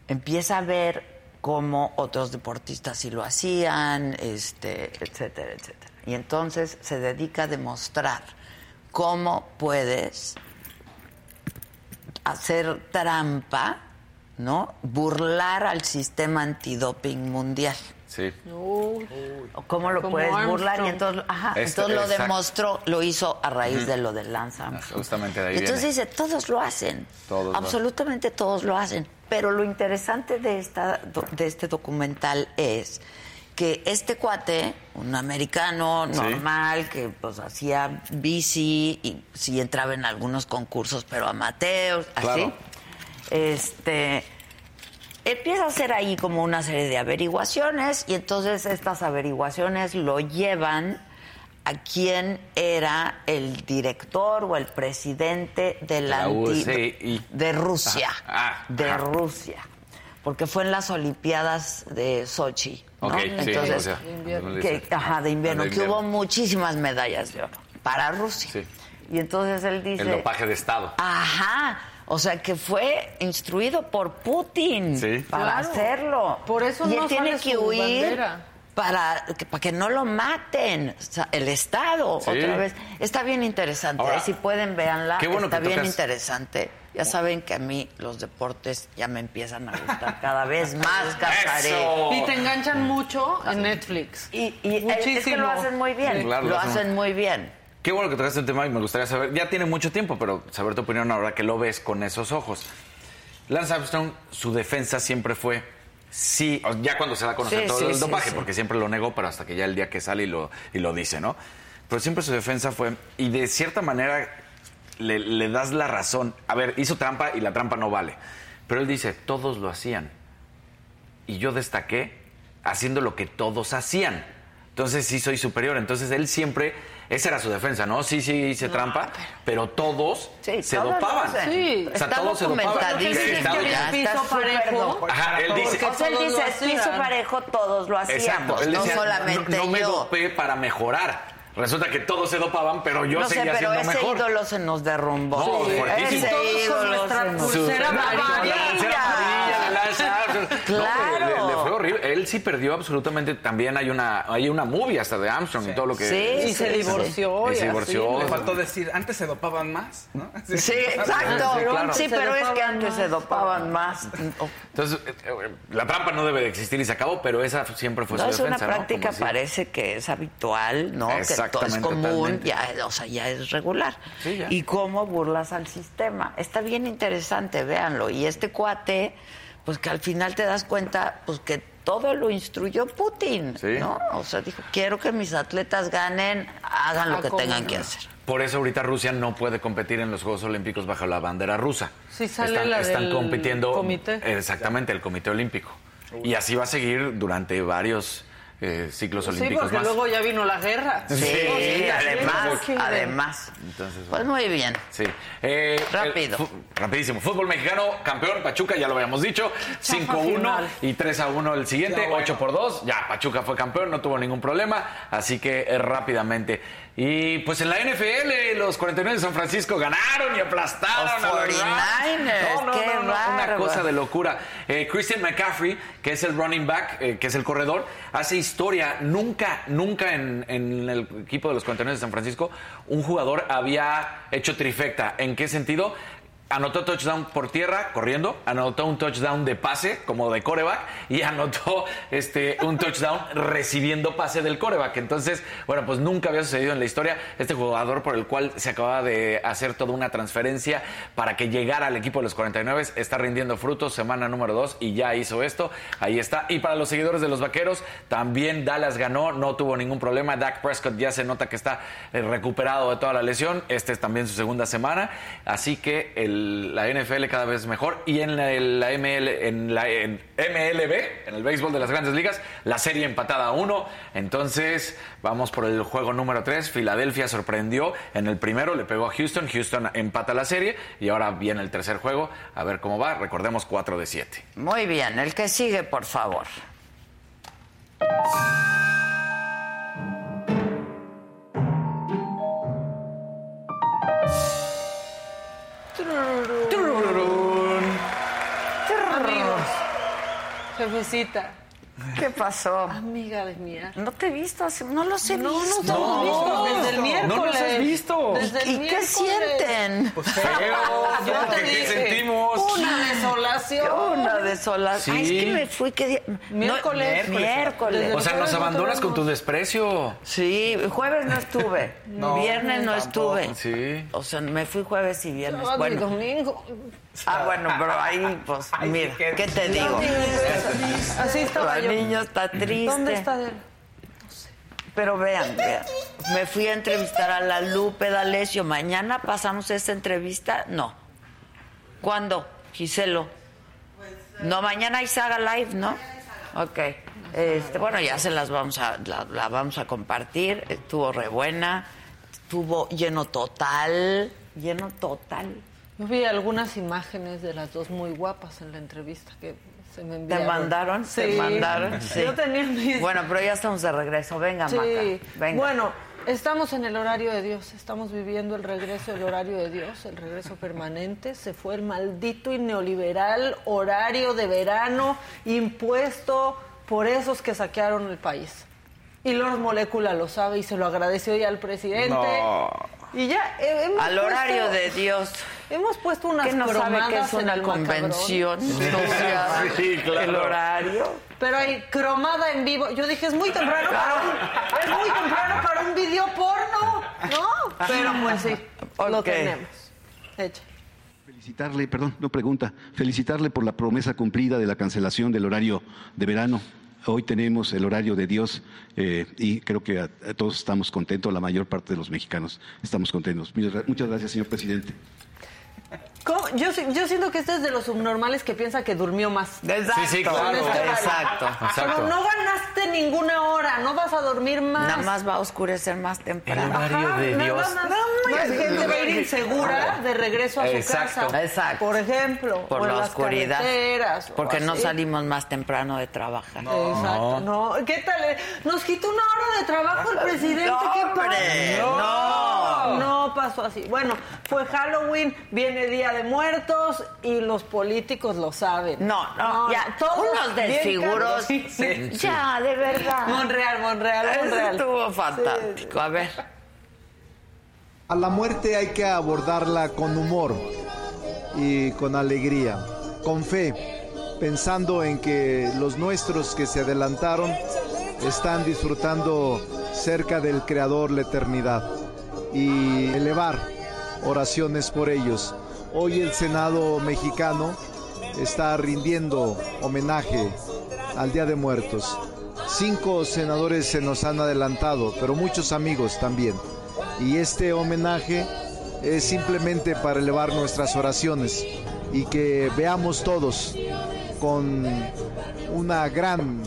empieza a ver cómo otros deportistas sí lo hacían, este, etcétera, etcétera. Y entonces se dedica a demostrar cómo puedes hacer trampa, ¿no? Burlar al sistema antidoping mundial. Sí. ¿O ¿Cómo lo Como puedes Armstrong. burlar? Y entonces, ajá, Este- entonces lo exacto. demostró, lo hizo a raíz de lo de Lance Armstrong. Justamente de ahí entonces viene. dice, todos lo hacen. Todos lo Absolutamente todos lo hacen. Pero lo interesante de, esta, de este documental es que este cuate, un americano normal, que pues hacía bici y sí entraba en algunos concursos, pero amateurs, así. Claro. Este empieza a hacer ahí como una serie de averiguaciones y entonces estas averiguaciones lo llevan a quién era el director o el presidente de la, La de Rusia, Ah, de. Rusia, porque fue en las Olimpiadas de Sochi, ¿no? Sí, entonces o sea, que, ajá, de invierno, De que hubo muchísimas medallas de oro para Rusia. Sí. Y entonces él dice, El dopaje de Estado. Ajá. O sea, que fue instruido por Putin Sí. para Claro. hacerlo. Por eso y él no tiene sale que su huir bandera. Para que, para que no lo maten. O sea, el Estado, Sí. otra vez. Está bien interesante. Ahora, ¿eh? si pueden, véanla. qué bueno Está que bien tocas- interesante. Ya saben que a mí los deportes ya me empiezan a gustar cada vez más, Casaré. Y te enganchan mucho en Netflix. Y, y es que Muchísimo. lo hacen muy bien. Sí, claro, lo hacen- muy bien. Qué bueno que tocaste el tema y me gustaría saber, ya tiene mucho tiempo, pero saber tu opinión ahora que lo ves con esos ojos. Lance Armstrong, su defensa siempre fue, sí, ya cuando se da a conocer Sí, todo sí, el dopaje, porque siempre lo negó, pero hasta que ya el día que sale y lo, y lo dice, ¿no? Pero siempre su defensa fue, y de cierta manera le, le das la razón. A ver, hizo trampa y la trampa no vale. Pero él dice, todos lo hacían. Y yo destaqué haciendo lo que todos hacían. Entonces sí soy superior. Entonces él siempre, esa era su defensa, ¿no? Sí, sí hice trampa, pero, todos Sí, se todos dopaban. Sí. O sea, Está todos se dopaban. documentadísimo. Que estaba- que ya el piso parejo. Ajá, él dice, sea, él todos lo dice, piso hacían. parejo todos lo hacíamos, exacto, él no decía, solamente no, no me yo. dopé para mejorar. Resulta que todos se dopaban, pero yo no sé, seguía pero siendo ese mejor. ídolo se nos derrumbó. No, Sí. Ese ídolo se nos- pulsera Su- amarilla. la pulsera amarilla No, Claro. le, le fue horrible. Él sí perdió absolutamente. También hay una, hay una movie hasta de Armstrong y todo lo que. Sí, Y se sí, divorció. Y se así. divorció. Le faltó decir, antes se dopaban más, ¿no? Sí, exacto. Sí, claro. Sí, pero es que antes más. se dopaban más. Entonces, eh, eh, la trampa no debe de existir y se acabó, pero esa siempre fue No, su es una defensa. ¿no? práctica, parece que es habitual, ¿no? Que todo es común, ya, o sea, ya es regular. Sí, ya. Y cómo burlas al sistema. Está bien interesante, véanlo. Y este cuate, pues que al final te das cuenta, pues que todo lo instruyó Putin, Sí. ¿no? O sea, dijo, quiero que mis atletas ganen, hagan lo Ah, que ¿cómo tengan que hacer. Por eso ahorita Rusia no puede competir en los Juegos Olímpicos bajo la bandera rusa. Sí, sale están, la están del compitiendo comité. exactamente el Comité Olímpico. Y así va a seguir durante varios eh, ciclos Sí, olímpicos porque más. luego ya vino la guerra. Sí, Sí, además, sí. además. Entonces, Pues muy bien. Sí. Eh, Rápido. el rapidísimo. Fútbol mexicano, campeón, Pachuca, ya lo habíamos dicho. 5-1 final. y 3-1 el siguiente, Ya, bueno. 8 por 2. Ya, Pachuca fue campeón, no tuvo ningún problema. Así que eh, rápidamente. Y pues en la NFL, los 49 de San Francisco ganaron y aplastaron Los a los 49ers, No, no, qué no, no, Una cosa de locura. Eh, Christian McCaffrey, que es el running back, eh, que es el corredor, hace historia. Nunca, nunca en, en el equipo de los 49 de San Francisco un jugador había hecho trifecta. ¿En qué sentido? Anotó touchdown por tierra, corriendo, anotó un touchdown de pase, como de coreback, y anotó este, un touchdown recibiendo pase del coreback. Entonces, bueno, pues nunca había sucedido en la historia este jugador por el cual se acababa de hacer toda una transferencia para que llegara al equipo de los 49, está rindiendo frutos, semana número 2, y ya hizo esto, ahí está. Y para los seguidores de los Vaqueros, también Dallas ganó, no tuvo ningún problema, Dak Prescott ya se nota que está eh, recuperado de toda la lesión, esta es también su segunda semana, así que el- la NFL cada vez mejor, y en la, ML, en la MLB, en el béisbol de las grandes ligas, la serie empatada a uno, entonces vamos por el juego número 3, Filadelfia sorprendió en el primero, le pegó a Houston, Houston empata la serie, y ahora viene el tercer juego, a ver cómo va, recordemos 4 de 7. Muy bien, el que sigue, por favor. Amigos, jefecita, ¿Qué pasó? amiga de mía. No te he visto, hace- no los he No, no visto. desde el miércoles. no nos has visto. Desde el ¿Y qué sienten? Pues feo. Yo te ¿Qué dije, sentimos? Una desolación. Una desolación. Sí. Ay, es que me fui, ¿qué día? No, Miércoles. miércoles. O sea, nos abandonas con tu desprecio. Sí, jueves no estuve. viernes no tampoco. estuve. Sí. O sea, me fui jueves y viernes. Sábado y domingo. ah, bueno, pero ahí, pues, Ay, mira, qué- ¿qué te digo? Así estaba El yo. niño está triste. ¿Dónde está él? Pero vean, vean. Me fui a entrevistar a la Lupe D'Alessio. Mañana pasamos esta entrevista. No. ¿Cuándo, Giselo? No, mañana hay Saga Live, ¿no? Ok. Este, bueno, ya se las vamos a, la, la vamos a compartir. Estuvo re buena. Estuvo lleno total. Lleno total. Yo vi algunas imágenes de las dos muy guapas en la entrevista que se me enviaron. ¿Te mandaron? ¿Te Sí. mandaron? Sí. Yo tenía mis... Bueno, pero ya estamos de regreso. Venga, Sí. Maca. Venga. Bueno, estamos en el horario de Dios, estamos viviendo el regreso del horario de Dios, el regreso permanente. Se fue el maldito y neoliberal horario de verano impuesto por esos que saquearon el país. Y Lord Molécula lo sabe y se lo agradeció ya al presidente. No. Y ya eh, hemos Al horario puesto- de Dios. Hemos puesto unas ¿Qué no sabe cromadas que es en una macabrón. convención social? Sí, claro. El horario. Pero hay cromada en vivo. Yo dije, es muy temprano para un, es muy temprano para un video porno, ¿no? Pero pues sí, lo Ok. tenemos. Hecho. Felicitarle, perdón, no pregunta, felicitarle por la promesa cumplida de la cancelación del horario de verano. Hoy tenemos el horario de Dios eh, y creo que a- todos estamos contentos, la mayor parte de los mexicanos estamos contentos. Muchas gracias, señor presidente. ¿Cómo? Yo, yo siento que este es de los subnormales que piensa que durmió más. Exacto. Sí, sí, claro. Este. Exacto. Exacto. Pero no ganaste ninguna hora, no vas a dormir más. Nada más va a oscurecer más El temprano. horario Ajá, de nada Dios. Más, más gente va a ir insegura de regreso a su casa. Exacto. Por ejemplo. Por o la las oscuridad. Porque no salimos más temprano de trabajar. Exacto, no. ¿Qué tal? Nos quitó una hora de trabajo el presidente. No, ¿Qué pasó? no. No pasó así. Bueno, fue Halloween, viene Día de Muertos y los políticos lo saben. No, no, ya, todos unos bien desfiguros. caros. Sí. Ya, de verdad. Monreal, Monreal, Eso Monreal. estuvo fantástico. A ver. A la muerte hay que abordarla con humor y con alegría, con fe, pensando en que los nuestros que se adelantaron están disfrutando cerca del Creador la eternidad y elevar oraciones por ellos. Hoy el Senado mexicano está rindiendo homenaje al Día de Muertos. Cinco senadores se nos han adelantado, pero muchos amigos también. Y este homenaje es simplemente para elevar nuestras oraciones y que veamos todos con una gran.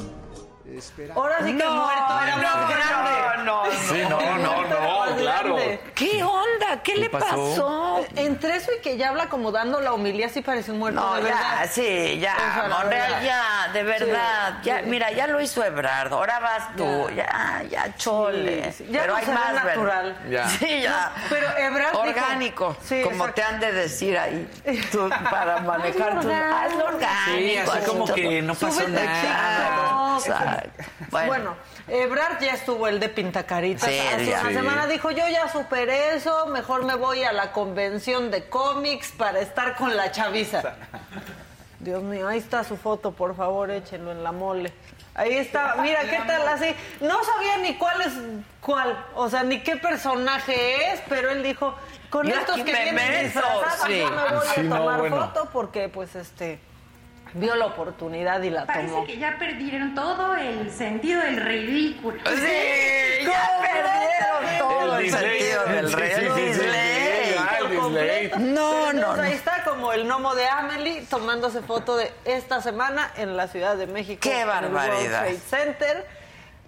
Ahora sí que No, muerto era no, más grande. no, no, Sí, no, no, no, claro. ¿Qué onda? ¿Qué, le pasó? pasó? Entre eso y que ya habla como dando la homilía, sí parece un muerto No, de ya, verdad. sí, ya, O sea, la Monreal, ya, de verdad. Sí, ya, sí. Mira, ya lo hizo Ebrardo, ahora vas tú, ya, ya, chole. Sí, sí. Ya Pero no hay más, ¿verdad? natural. Ya. Sí, ya. No, pero Ebrard dijo- Orgánico, Sí, como exacto. te han de decir ahí, tú, para manejar orgánico. Hazlo orgánico. Sí, así como que no pasó nada. Exacto. Bueno, Bueno, Ebrard ya estuvo el de Pintacaritas. Sí, Hace ya. una semana dijo, yo ya superé eso, mejor me voy a la convención de cómics para estar con la chaviza. Dios mío, ahí está su foto, por favor, échenlo en la mole. Ahí está, mira, ¿qué tal así? No sabía ni cuál es cuál, o sea, ni qué personaje es, pero él dijo, con Yo estos que me vienen meto, disfrazados, sí. yo me voy Sí, a no, tomar bueno. foto porque, pues, este, vio la oportunidad y la Parece tomó. que ya perdieron todo el sentido del ridículo. sí, ya perdieron todo el, Disney. sentido del el el completo. No, no, no. Ahí está como el gnomo de Amelie tomándose foto de esta semana en la Ciudad de México. ¡Qué en el World barbaridad! Trade Center.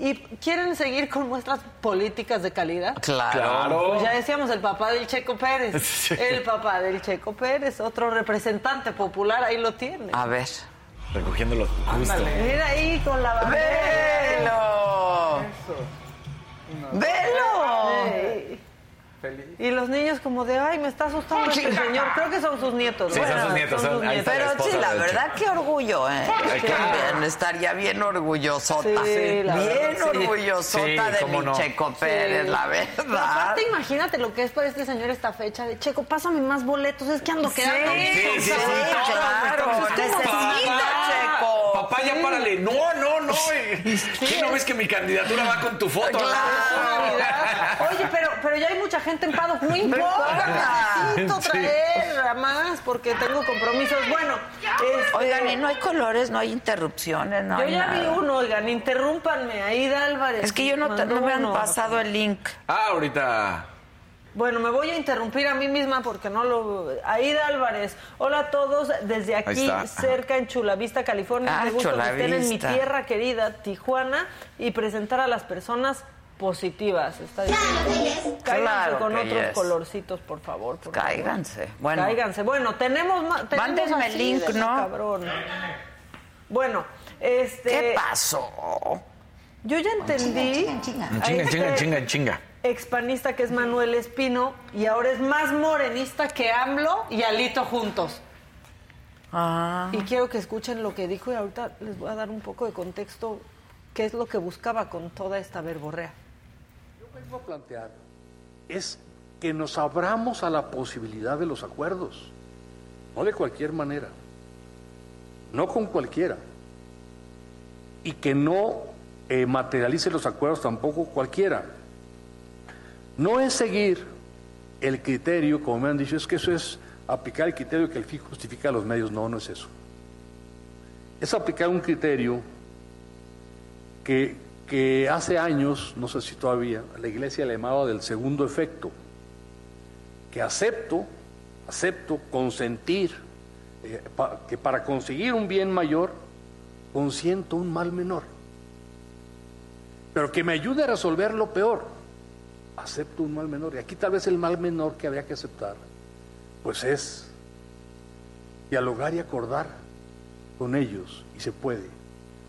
¿Y quieren seguir con nuestras políticas de calidad? Claro. Claro. Pues ya decíamos el papá del Checo Pérez. Sí. El papá del Checo Pérez, otro representante popular, ahí lo tiene. A ver. Recogiéndolo justo. Mira ahí con la bandera. ¡Velo! ¡Velo! Ey. Y los niños como de, ay, me está asustando este señor. Creo que son sus nietos. Sí, son Bueno, sus nietos, son- ahí está. Pero la esposa sí, la verdad, qué orgullo, ¿eh? También estaría bien orgullosota. Sí, la bien verdad, sí. orgullosota Sí, de mi no. Checo Pérez, la Pero verdad. aparte, imagínate lo que es para este señor esta fecha de Checo, pásame más boletos, es que ando quedando. Sí, Sí, sí, sí, claro, Checo. Papá, ya párale. No, no, no. ¿Qué no ves que mi candidatura va con tu foto? Claro. Oye, pero, pero ya hay mucha gente en pado. No importa, necesito Sí. traer a más porque tengo compromisos. Bueno, este, Oigan, y no hay colores, no hay interrupciones, no yo hay ya nada. vi uno, oigan, interrúmpanme. Aida Álvarez. Es que yo no, no me han pasado el link. Ah, ahorita. Bueno, me voy a interrumpir a mí misma porque no lo... Aida Álvarez, hola a todos desde aquí, cerca en Chulavista, California. Ah, me gusta que estén en mi tierra querida, Tijuana, y presentar a las personas positivas. Está diciendo. Cáiganse Claro con otros yes. colorcitos, por favor. por favor. Cáiganse. Bueno, Cáiganse. Bueno, tenemos más... Mándenme el link, ¿no? Cabrón. Bueno, este... ¿qué pasó? Yo ya entendí... En a chinga, en este chinga, chinga, chinga. Expanista que es Manuel Espino y ahora es más morenista que AMLO y Alito juntos. Ah, Y quiero que escuchen lo que dijo y ahorita les voy a dar un poco de contexto qué es lo que buscaba con toda esta verborrea. A plantear es que nos abramos a la posibilidad de los acuerdos, no de cualquier manera, no con cualquiera, y que no eh, materialice los acuerdos tampoco cualquiera. No es seguir el criterio, como me han dicho, es que eso es aplicar el criterio que el fin justifica los medios. No, no es eso. Es aplicar un criterio que, que hace años, no sé si todavía, la iglesia le llamaba del segundo efecto, que acepto, acepto consentir, eh, que para conseguir un bien mayor, consiento un mal menor, pero que me ayude a resolver lo peor, acepto un mal menor. Y aquí tal vez el mal menor que habría que aceptar, pues es dialogar y acordar con ellos, y se puede,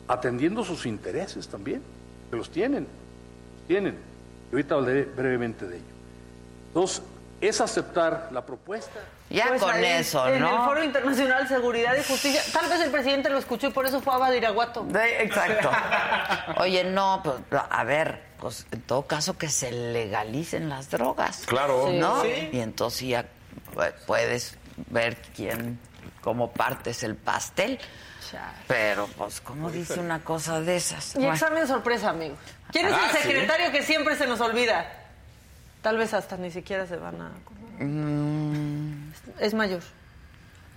atendiendo sus intereses también, que los tienen, los tienen. Y ahorita hablaré brevemente de ello. Entonces, es aceptar la propuesta. ya Pues con ahí, eso, En el ¿no? Foro Internacional Seguridad y Justicia, tal vez el presidente lo escuchó y por eso fue a Badiraguato. De- exacto. Oye, no, pues, a ver, pues en todo caso que se legalicen las drogas. Claro. Sí. ¿No? Sí. Y entonces ya pu- puedes ver quién, cómo partes el pastel. Pero, pues, ¿cómo dice una cosa de esas? Y Bueno. examen sorpresa, amigos. ¿Quién es Ah, el sí. secretario que siempre se nos olvida? Tal vez hasta ni siquiera se van a. Mm, Es mayor.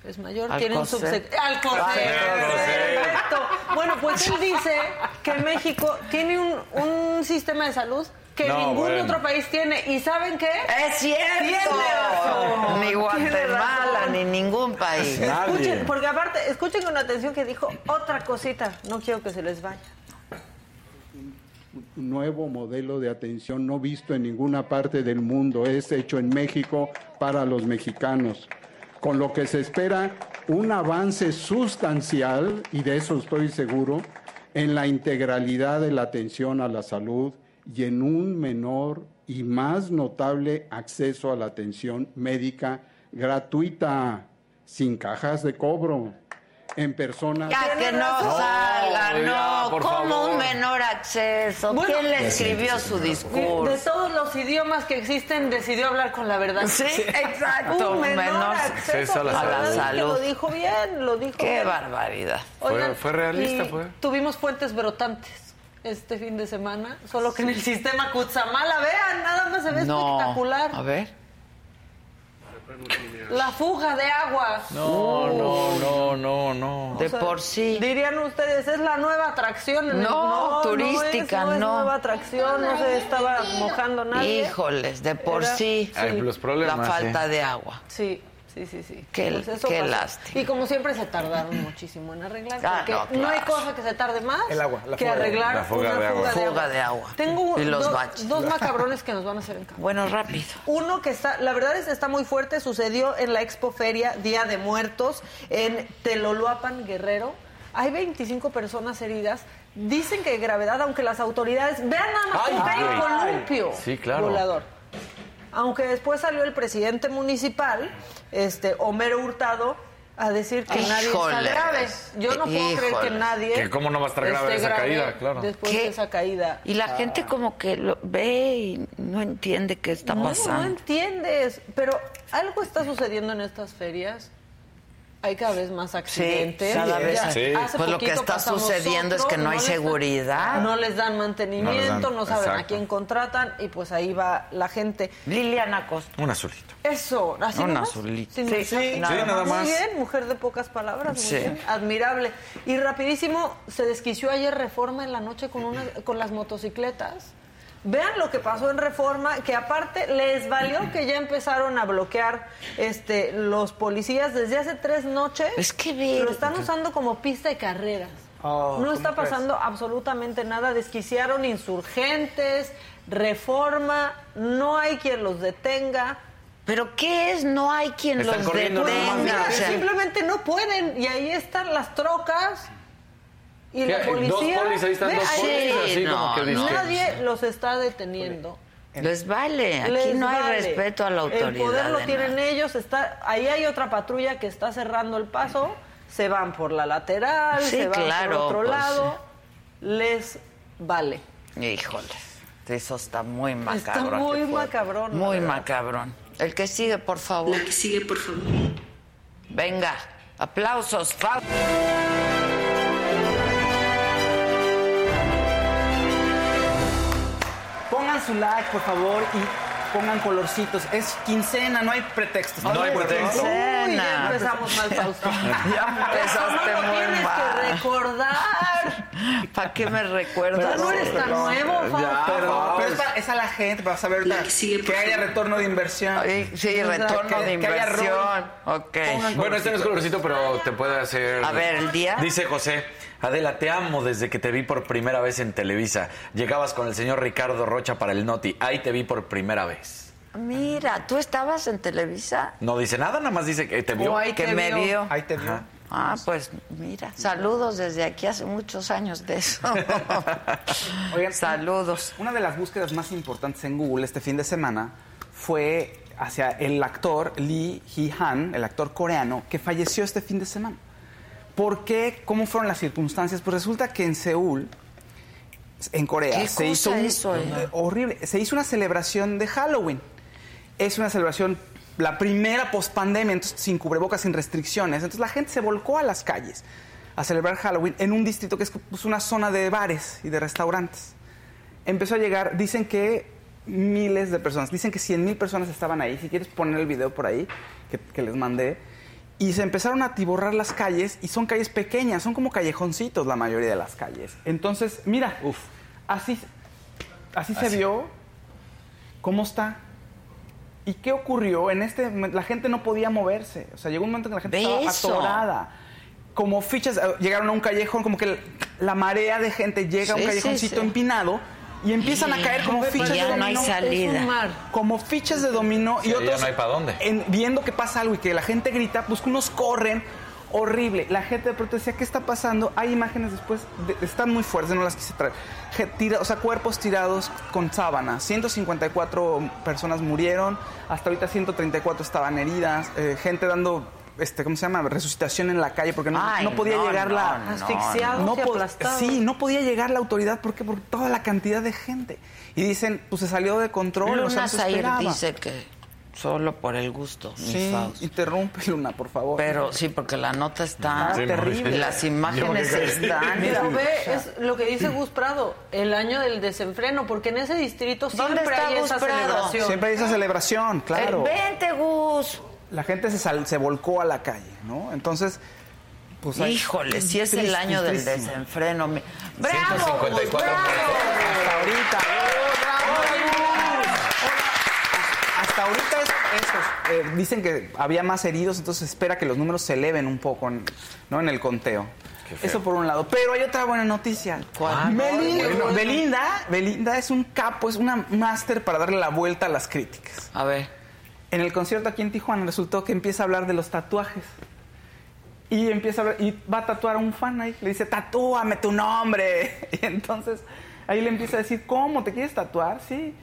Es mayor. Alcocer. Tiene un subsecretario. Perfecto. Bueno, pues él dice que México tiene un, un sistema de salud que No, ningún bueno. otro país tiene. ¿Y saben qué? ¡Es cierto! Razón. Ni Guatemala, razón. ni ningún país. Nadie. Escuchen, porque aparte, escuchen con atención que dijo otra cosita. No quiero que se les vaya. un nuevo modelo de atención no visto en ninguna parte del mundo, es hecho en México para los mexicanos, con lo que se espera un avance sustancial, y de eso estoy seguro, en la integralidad de la atención a la salud y en un menor y más notable acceso a la atención médica gratuita, sin cajas de cobro, en personas... Ya que no salga, no. ¿Cómo favor. un menor acceso? Bueno, ¿Quién le escribió su De, discurso? de todos los idiomas que existen, decidió hablar con la verdad. Sí, exacto. Un menor, menor acceso a la salud. que salud. Lo dijo bien, lo dijo Qué bien. barbaridad. Fue- fue realista, fue. Tuvimos fuentes brotantes este fin de semana, solo que en el sistema Kutsamala, vean, nada más se ve No. espectacular. A ver. La fuga de agua. No, no, no, no, no. De O sea, por sí. Dirían ustedes, es la nueva atracción. el- No, turística, no. Es, no. es no. nueva atracción, no se estaba mojando nadie. Híjoles, de por Era- sí. Los problemas, La falta sí. de agua. Sí, sí, sí, sí. Qué- qué lástima. Y como siempre se tardaron muchísimo en arreglar, Ah, porque no, no, hay cosa que se tarde más El agua, la que arreglar agua. La fuga una de agua. fuga Fuga de agua. Tengo Y los dos, macabrones que nos van a hacer en casa. Bueno, rápido. Uno que está, la verdad es que está muy fuerte, sucedió en la Expo Feria Día de Muertos en Teloloapan, Guerrero. Hay 25 personas heridas. Dicen que de gravedad, aunque las autoridades vean nada más un columpio Sí, claro. volador. Aunque después salió el presidente municipal, este Homero Hurtado, a decir que nadie está grave. Yo no puedo creer que nadie. Que cómo no va a estar grave esa caída, claro. Después ¿Qué? de esa caída. Y la gente como que lo ve y no entiende qué está No, no pasando. entiendes. Pero algo está sucediendo en estas ferias. Hay cada vez más accidentes. cada vez hay. Sí. hace Pues lo que está sucediendo es que no hay les dan- seguridad. no les dan mantenimiento, no, No dan, saben a exacto. quién contratan y pues ahí va la gente. Liliana Costa. Un azulito. Eso, así Un nomás? azulito. Sí, mensaje. sí, nada nada Muy más. bien, mujer de pocas palabras, muy Sí. bien, admirable. Y rapidísimo, se desquició ayer Reforma en la noche con, una, con las motocicletas. Vean lo que pasó en Reforma, que aparte les valió que ya empezaron a bloquear este los policías desde hace tres noches. Es que ver- Lo están usando como pista de carreras. Oh, no ¿cómo está crees? pasando absolutamente nada. Desquiciaron insurgentes, reforma, no hay quien los detenga. ¿Pero qué es? No hay quien Están los detenga. nomás. o sea, Simplemente no pueden. Y ahí están las trocas. Y la Dos policía. polis, ahí están Ve, dos ahí- polis, así no, como que no. dizque- Nadie los está deteniendo. les vale. Aquí Les no hay vale. respeto a la autoridad. El poder lo tienen nada. ellos. Está, ahí hay otra patrulla que está cerrando el paso. Se van por la lateral, Sí, se van claro, por otro pues, lado. Les vale. Híjole, eso está muy macabrón. Está muy macabrón, Muy macabrón. El que sigue, por favor. La que sigue, por favor. Venga, aplausos. fa- su like, por favor, y pongan colorcitos. Es quincena, no hay pretextos. No hay pretexto. Uy, ya empezamos mal, Fausto. Ya empezaste Eso no lo muy tienes mal. que recordar. ¿Para qué me recuerdas? Ya no eres tan nuevo, Fausto. Pero, pero es, a la gente, para saber La que haya retorno de inversión. Ay, Sí, retorno que- de que haya rol. inversión. Ok. Bueno, este no es colorcito, pero te puede hacer. A ver, el día. Dice José, Adela, te amo desde que te vi por primera vez en Televisa. Llegabas con el señor Ricardo Rocha para el Noti. Ahí te vi por primera vez. Mira, ¿tú estabas en Televisa? No dice nada, nada más dice que te vio. O ahí que te me vio. vio. Ahí te vio. Ajá. Ah, pues mira, saludos desde aquí hace muchos años de eso. Oigan, saludos. Una de las búsquedas más importantes en Google este fin de semana fue hacia el actor Lee Hee-han, el actor coreano, que falleció este fin de semana. ¿Por qué? ¿Cómo fueron las circunstancias? Pues resulta que en Seúl, en Corea, ¿Qué se hizo un- eso, eh, horrible. Se hizo una celebración de Halloween. Es una celebración, la primera post-pandemia, entonces, sin cubrebocas, sin restricciones. Entonces la gente se volcó a las calles a celebrar Halloween en un distrito que es pues, una zona de bares y de restaurantes. Empezó a llegar, dicen que miles de personas, dicen que 100 mil personas estaban ahí. Si quieres poner el video por ahí, que, que les mandé. Y se empezaron a atiborrar las calles y son calles pequeñas, son como callejoncitos la mayoría de las calles. Entonces, mira, así, así se vio cómo está. ¿Y qué ocurrió? En este momento, la gente no podía moverse. O sea, llegó un momento en que la gente estaba eso. atorada. Como fichas, eh, llegaron a un callejón, como que la marea de gente llega a un sí, callejoncito sí. empinado y empiezan a caer como fichas de ya no hay dominó. salida. Como fichas de dominó Sí, y ya otros. no hay pa' dónde. en- viendo que pasa algo y que la gente grita, pues que unos corren. Horrible. La gente de pronto decía, ¿qué está pasando? Hay imágenes después, de- están muy fuertes, no las quise traer. Je- tira- o sea, cuerpos tirados con sábanas. 154 personas murieron, hasta ahorita 134 estaban heridas. eh, gente dando, este, ¿cómo se llama? Resucitación en la calle porque no, Ay, no podía no, llegar no, la... no, Asfixiados No sí, no podía llegar la autoridad. ¿Por qué? Por toda la cantidad de gente. Y dicen, pues se salió de control. o sea, se dice que solo por el gusto, Sí, Fausto. interrumpe, Luna, por favor. Pero sí, porque la nota está Sí, no, terrible. Las imágenes están. Pero ve, es lo que dice Gus Prado, el año del desenfreno, porque en ese distrito ¿Dónde siempre hay Gus esa Prado? celebración. Siempre hay esa celebración, claro. Eh, vente, Gus. La gente se, sal- se volcó a la calle, ¿no? Entonces, pues... hay- Híjole, si es el año del desenfreno. ¡Bravo! 154 Gus, bravo! Hasta ahorita. Hasta ahorita es- esos, eh, dicen que había más heridos, entonces espera que los números se eleven un poco en, ¿no? en el conteo. Eso por un lado. Pero hay otra buena noticia. Bueno. Belinda, Belinda es un capo, es una máster para darle la vuelta a las críticas. A ver. En el concierto aquí en Tijuana resultó que empieza a hablar de los tatuajes. Y empieza a hablar, y va a tatuar a un fan ahí. Le dice, tatúame tu nombre. Y entonces ahí le empieza a decir, ¿cómo? ¿Te quieres tatuar? Sí.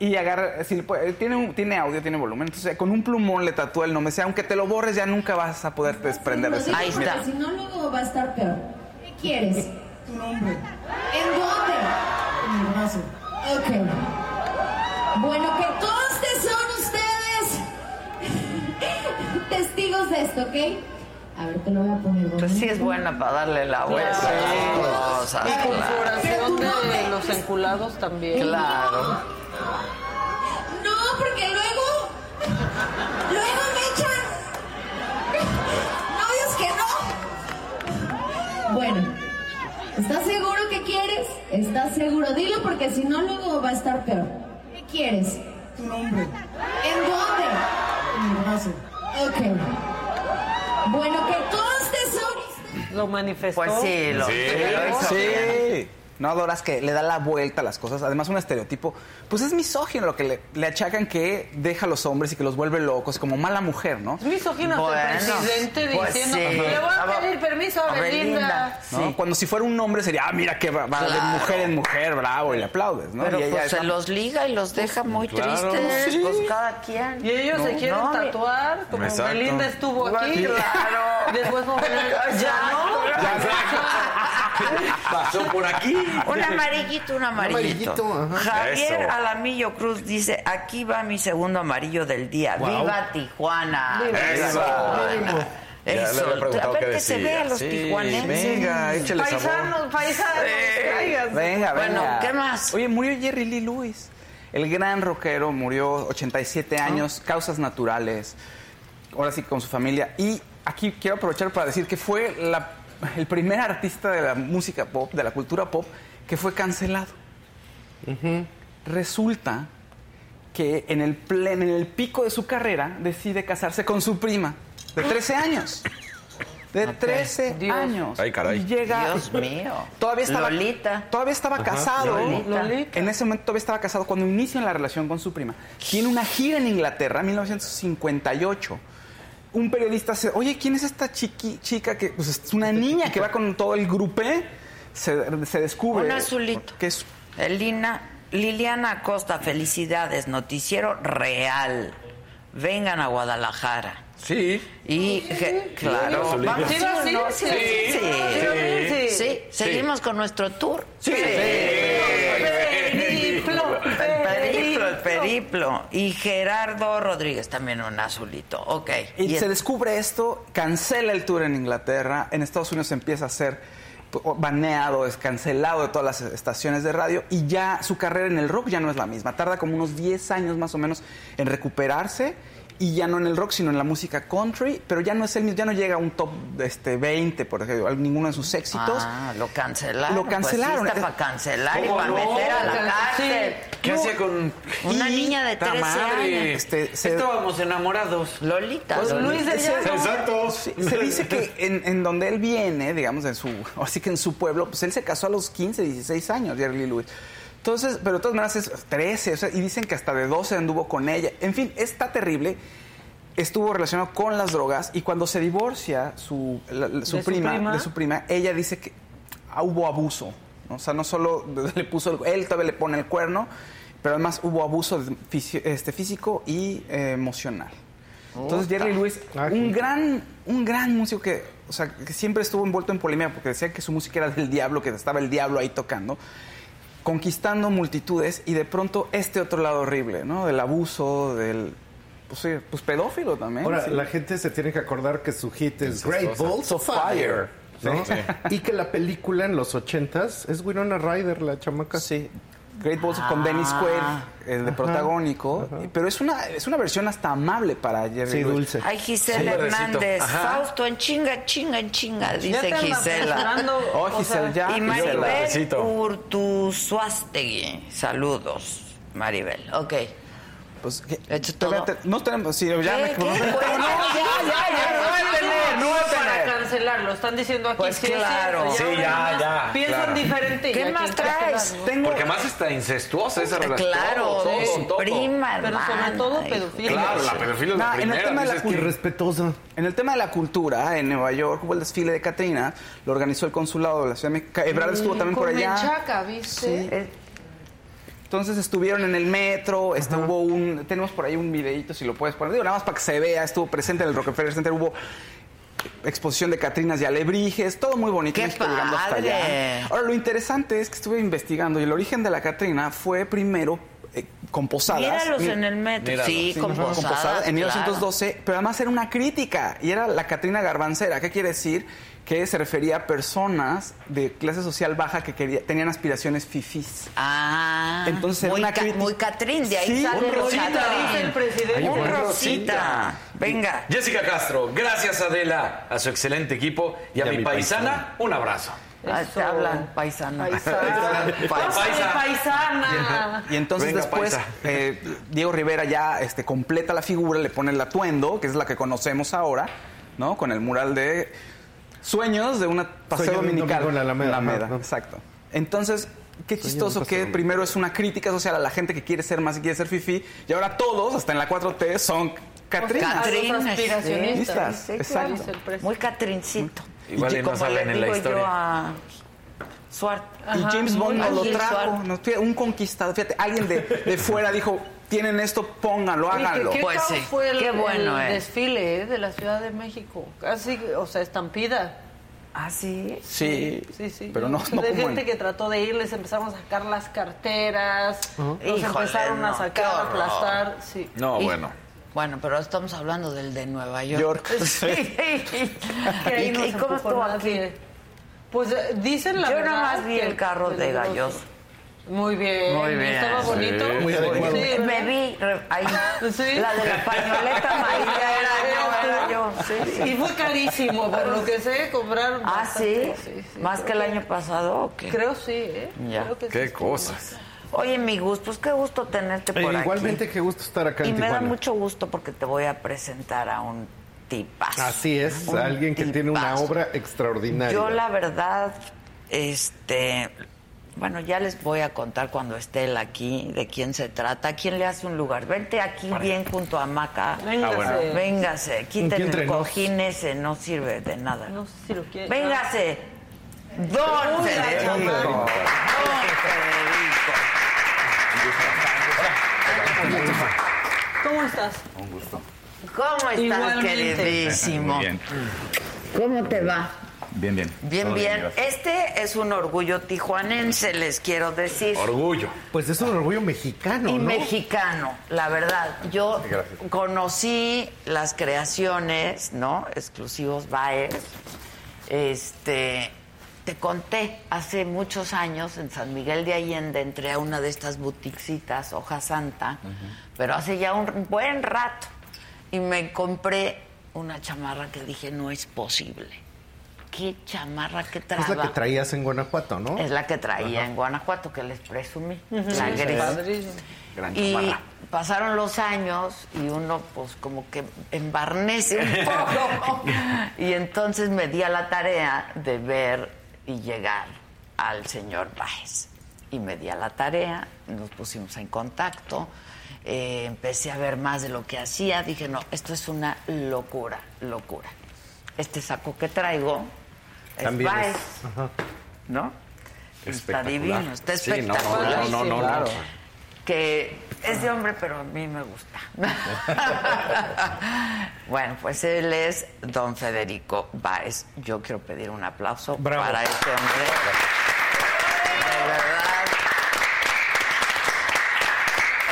Y agarra, si le puede- tiene, un- tiene audio, tiene volumen. Entonces con un plumón le tatúa el nombre. O sea, aunque te lo borres ya nunca vas a poder desprender de ese Ahí está. Si no, luego va a estar peor. ¿Qué quieres? Tu nombre. ¿En dónde? En mi brazo. Ok. Bueno, que conste son ustedes testigos de esto, ¿ok? A ver, te lo voy a poner. Pues sí es buena para darle la vuelta a las cosas. Y con su Claro. oración de los enculados también. Claro. No, porque luego. Luego me echan. Novios que no. Bueno, ¿estás seguro que quieres? ¿Estás seguro? Dilo porque si no luego va a estar peor. ¿Qué quieres? Tu nombre. ¿En dónde? En mi brazo. Ok. Bueno, que conste son... Lo manifestó. Pues sí, lo Sí, Sí. No adoras que le da la vuelta a las cosas. Además, un estereotipo, pues es misógino lo que le, le achacan que deja a los hombres y que los vuelve locos, como mala mujer, ¿no? Es misógino el Bueno, presidente pues diciendo, sí. le voy a A pedir permiso a a Belinda. Belinda. ¿no? Sí. Cuando si fuera un hombre sería, ah, mira que va, de mujer en mujer, bravo, y le aplaudes, ¿no? Pero Y ella pues es se los liga y los deja muy Claro. tristes, Sí. pues cada quien. Y ellos se quieren no, tatuar, como Exacto. Belinda estuvo aquí. Claro. Después ya no. Pasó por aquí. Un amarillito, un amarillito. Javier Eso. Alamillo Cruz dice, aquí va mi segundo amarillo del día. Wow. ¡Viva Tijuana! Viva ¡Viva Eso. Tijuana! A ver que se vea a los Sí, tijuanenses. venga, échale sabor. Paisanos, paisanos, tráiganse. Venga, Bueno, venga. ¿qué más? Oye, murió Jerry Lee Lewis. El gran rockero murió 87 años, causas naturales. Ahora sí con su familia. Y aquí quiero aprovechar para decir que fue la- el primer artista de la música pop, de la cultura pop, que fue cancelado. Resulta que en el, plen- en el pico de su carrera decide casarse con su prima de 13 años. De 13 Dios. años. Ay, caray. Y llega. Dios mío. Todavía estaba, Lolita. Todavía estaba casado. Lolita. Lolita. En ese momento todavía estaba casado cuando inician la relación con su prima. Tiene una gira en Inglaterra, 1958. Un periodista se, oye, ¿quién es esta chiqui- chica que pues, es una niña que va con todo el grupé? Se, se descubre. Un azulito. Que es Elina, Liliana Acosta, felicidades, noticiero real. Vengan a Guadalajara. Sí. Y, claro. Azulito. ¿Sí ir? Sí. Sí, Sí. sí. Seguimos con nuestro tour. Sí. Periplo. Y Gerardo Rodríguez, también un azulito. Ok. Y, Y se el- descubre esto, cancela el tour en Inglaterra, en Estados Unidos empieza a ser baneado, es cancelado de todas las estaciones de radio y ya su carrera en el rock ya no es la misma. Tarda como unos 10 años más o menos en recuperarse y ya no en el rock, sino en la música country, pero ya no es el mismo, ya no llega a un top este, 20, por ejemplo, a ninguno de sus éxitos. Ah, lo cancelaron. Lo cancelaron. Pues sí, está para cancelar y ¿Cómo para no? meter a la Sí. cárcel. ¿Qué hacía con Una Y- niña de ¡Ta 13 madre! años. Este, se- Estábamos enamorados. Lolita. Pues Lolita. Luis de. Exacto. Sí, se dice que en, en donde él viene, digamos, en su, así que en su pueblo, pues él se casó a los 15, 16 años, Jerry Lee Lewis. Entonces, pero de todas maneras es 13, o sea, y dicen que hasta de 12 anduvo con ella. En fin, está terrible. Estuvo relacionado con las drogas y cuando se divorcia su, la- la- su, ¿De su prima, de su prima, ella dice que ah, hubo abuso. ¿no? O sea, no solo le puso, el- él todavía le pone el cuerno, pero además hubo abuso de fisi- este, físico y eh, emocional. Entonces Jerry Lewis, un gran, un gran músico que, o sea, que siempre estuvo envuelto en polémica porque decía que su música era del diablo, que estaba el diablo ahí tocando, conquistando multitudes y de pronto este otro lado horrible, ¿no? Del abuso, del, pues, sí, pues pedófilo también. Ahora, sí. la gente se tiene que acordar que su hit es Great Balls of Fire. Fire. ¿no? Y que la película en los ochentas es Winona Ryder, la chamaca. Sí. Great Balls con Dennis Ah. Quaid, el de protagónico, pero es una, es una versión hasta amable para Jerry Sí, Lewis. dulce. Ay, Gisela Sí, Hernández. Ajá. Fausto, en chinga, chinga, en chinga, dice Gisela. Oh, Gisela, ya. Y. Maribel. Urtuzuastegui. Saludos, Maribel. Ok. Pues, ¿qué? ¿Hecho todo? Espérate, No tenemos, sí, ya ¿Qué? me- ¿Qué? no, ya, ya, ya, no va a tener, no va a Para tener. cancelarlo, están diciendo aquí. Pues sí claro. Sí, ya, ya, Piensan claro. diferente. ¿Qué más traes? Tengo, Porque más está incestuosa esa relación. Claro, Todo, su todo. prima, Pero sobre todo pedofilia. Claro, la pedofilia es la No, en el primera. tema de la cultura- Irrespetuosa. En el tema de la cultura, en Nueva York hubo el desfile de Catrina, lo organizó el consulado de la Ciudad de México. Ebrard estuvo también por Con allá. Menchaca, ¿viste? Entonces estuvieron en el metro, este, hubo un, tenemos por ahí un videito si lo puedes poner, digo, nada más para que se vea, estuvo presente en el Rockefeller Center, hubo exposición de Catrinas y alebrijes, todo muy bonito. ¡Qué México llegando hasta allá. Ahora, lo interesante es que estuve investigando y el origen de la Catrina fue primero eh, con posadas. Míralos en el metro. Míralos. Sí, Sí, con posadas, Posada en claro. 1912, pero además era una crítica y era la Catrina Garbancera. ¿Qué quiere decir? Que se refería a personas de clase social baja que quería- tenían aspiraciones fifís. Ah, Entonces, era muy, una ca- muy Catrín, de ahí Sí, sale un Rosita, Catrín. dice el presidente. Un Un Rosita. Venga. Jessica Castro, gracias Adela, a su excelente equipo y a, mi, paisana, un abrazo. Ah, Eso. te hablan paisana. Paisana. Pásale, paisana. Y entonces Venga, después eh, Diego Rivera ya este, completa la figura, le pone el atuendo, que es la que conocemos ahora, ¿no? Con el mural de Sueños de una paseo Sueño de un dominical. en la Alameda, exacto. Entonces, qué chistoso que dominical. primero es una crítica social a la gente que quiere ser más y quiere ser fifi, y ahora todos, hasta en la 4T, son Catrinas. Catrines. aspiracionistas. Sí, claro. Muy Catrincito. Igual y no le en la historia. yo a Suart. Y James Bond nos muy lo trajo, un conquistador. Fíjate, alguien de, de fuera dijo, tienen esto, pónganlo, háganlo. ¿Qué, qué Pues sí. fue el, Qué bueno, el eh. desfile eh, de la Ciudad de México? Casi, o sea, estampida. ¿Ah, sí? Sí, Sí, sí. pero no, no de como gente en- que trató de ir, les empezaron a sacar las carteras, nos Híjole, empezaron no, a sacar, a aplastar. Sí. No, Y- bueno. Bueno, pero estamos hablando del de Nueva York. York. Sí. ¿Y, y cómo estuvo aquí? Pues eh, dicen la Yo verdad. nada más vi el carro de peligroso. Muy bien. Muy bien. Estaba Sí. bonito. Muy adecuado. Sí. Me vi ahí. Sí. La de la pañoleta amarilla era yo, era yo. Sí, Y fue carísimo, por lo que sé, compraron. Ah, ¿sí? bastante. sí, ¿Más que el año pasado o qué? Creo sí, ¿eh? Ya. Creo que sí Qué cosas. Oye, mi gusto, pues qué gusto tenerte Eh, por igualmente, aquí. qué gusto estar acá Y en me da mucho gusto porque te voy a presentar a un tipazo. Así es, alguien que tiene una obra extraordinaria. Yo la verdad, este, bueno, ya les voy a contar cuando esté él aquí de quién se trata, quién le hace un lugar. Vente aquí bien junto a Maca. Véngase. Ah, bueno. Véngase, quiten entre el cojín ese, no sirve de nada. No sé si lo quiere. Véngase. Don Uy, la Federico. Don Federico. ¿Cómo estás? ¿Cómo estás, Igualmente. queridísimo? Muy bien. ¿Cómo te va? Bien, bien. Bien, Todo bien. Este es un orgullo tijuanense, les quiero decir. Orgullo. Pues es un orgullo mexicano, y ¿no? mexicano, la verdad. Yo Gracias. conocí las creaciones, ¿no? Exclusivos Baez. Este, te conté hace muchos años en San Miguel de Allende entré a una de estas boutiquecitas, Hoja Santa, pero hace ya un buen rato y me compré una chamarra que dije no es posible. Qué chamarra que Es traba. la que traías en Guanajuato, ¿no? Es la que traía en Guanajuato, que les presumí. La Sí, gris. padrísimo. Gran Y chamarra. pasaron los años y uno pues como que embarnece un poco. y entonces me di a la tarea de ver y llegar al señor Baez. Y me di a la tarea, nos pusimos en contacto, eh, empecé a ver más de lo que hacía, dije, no, esto es una locura, locura. Este saco que traigo es Ajá. ¿no? Está divino, está Sí, no, no, espectacular. no, no, no, no. Claro. Que es de hombre, pero a mí me gusta. bueno, pues él es don Federico Báez. Yo quiero pedir un aplauso Bravo. para este hombre. De verdad.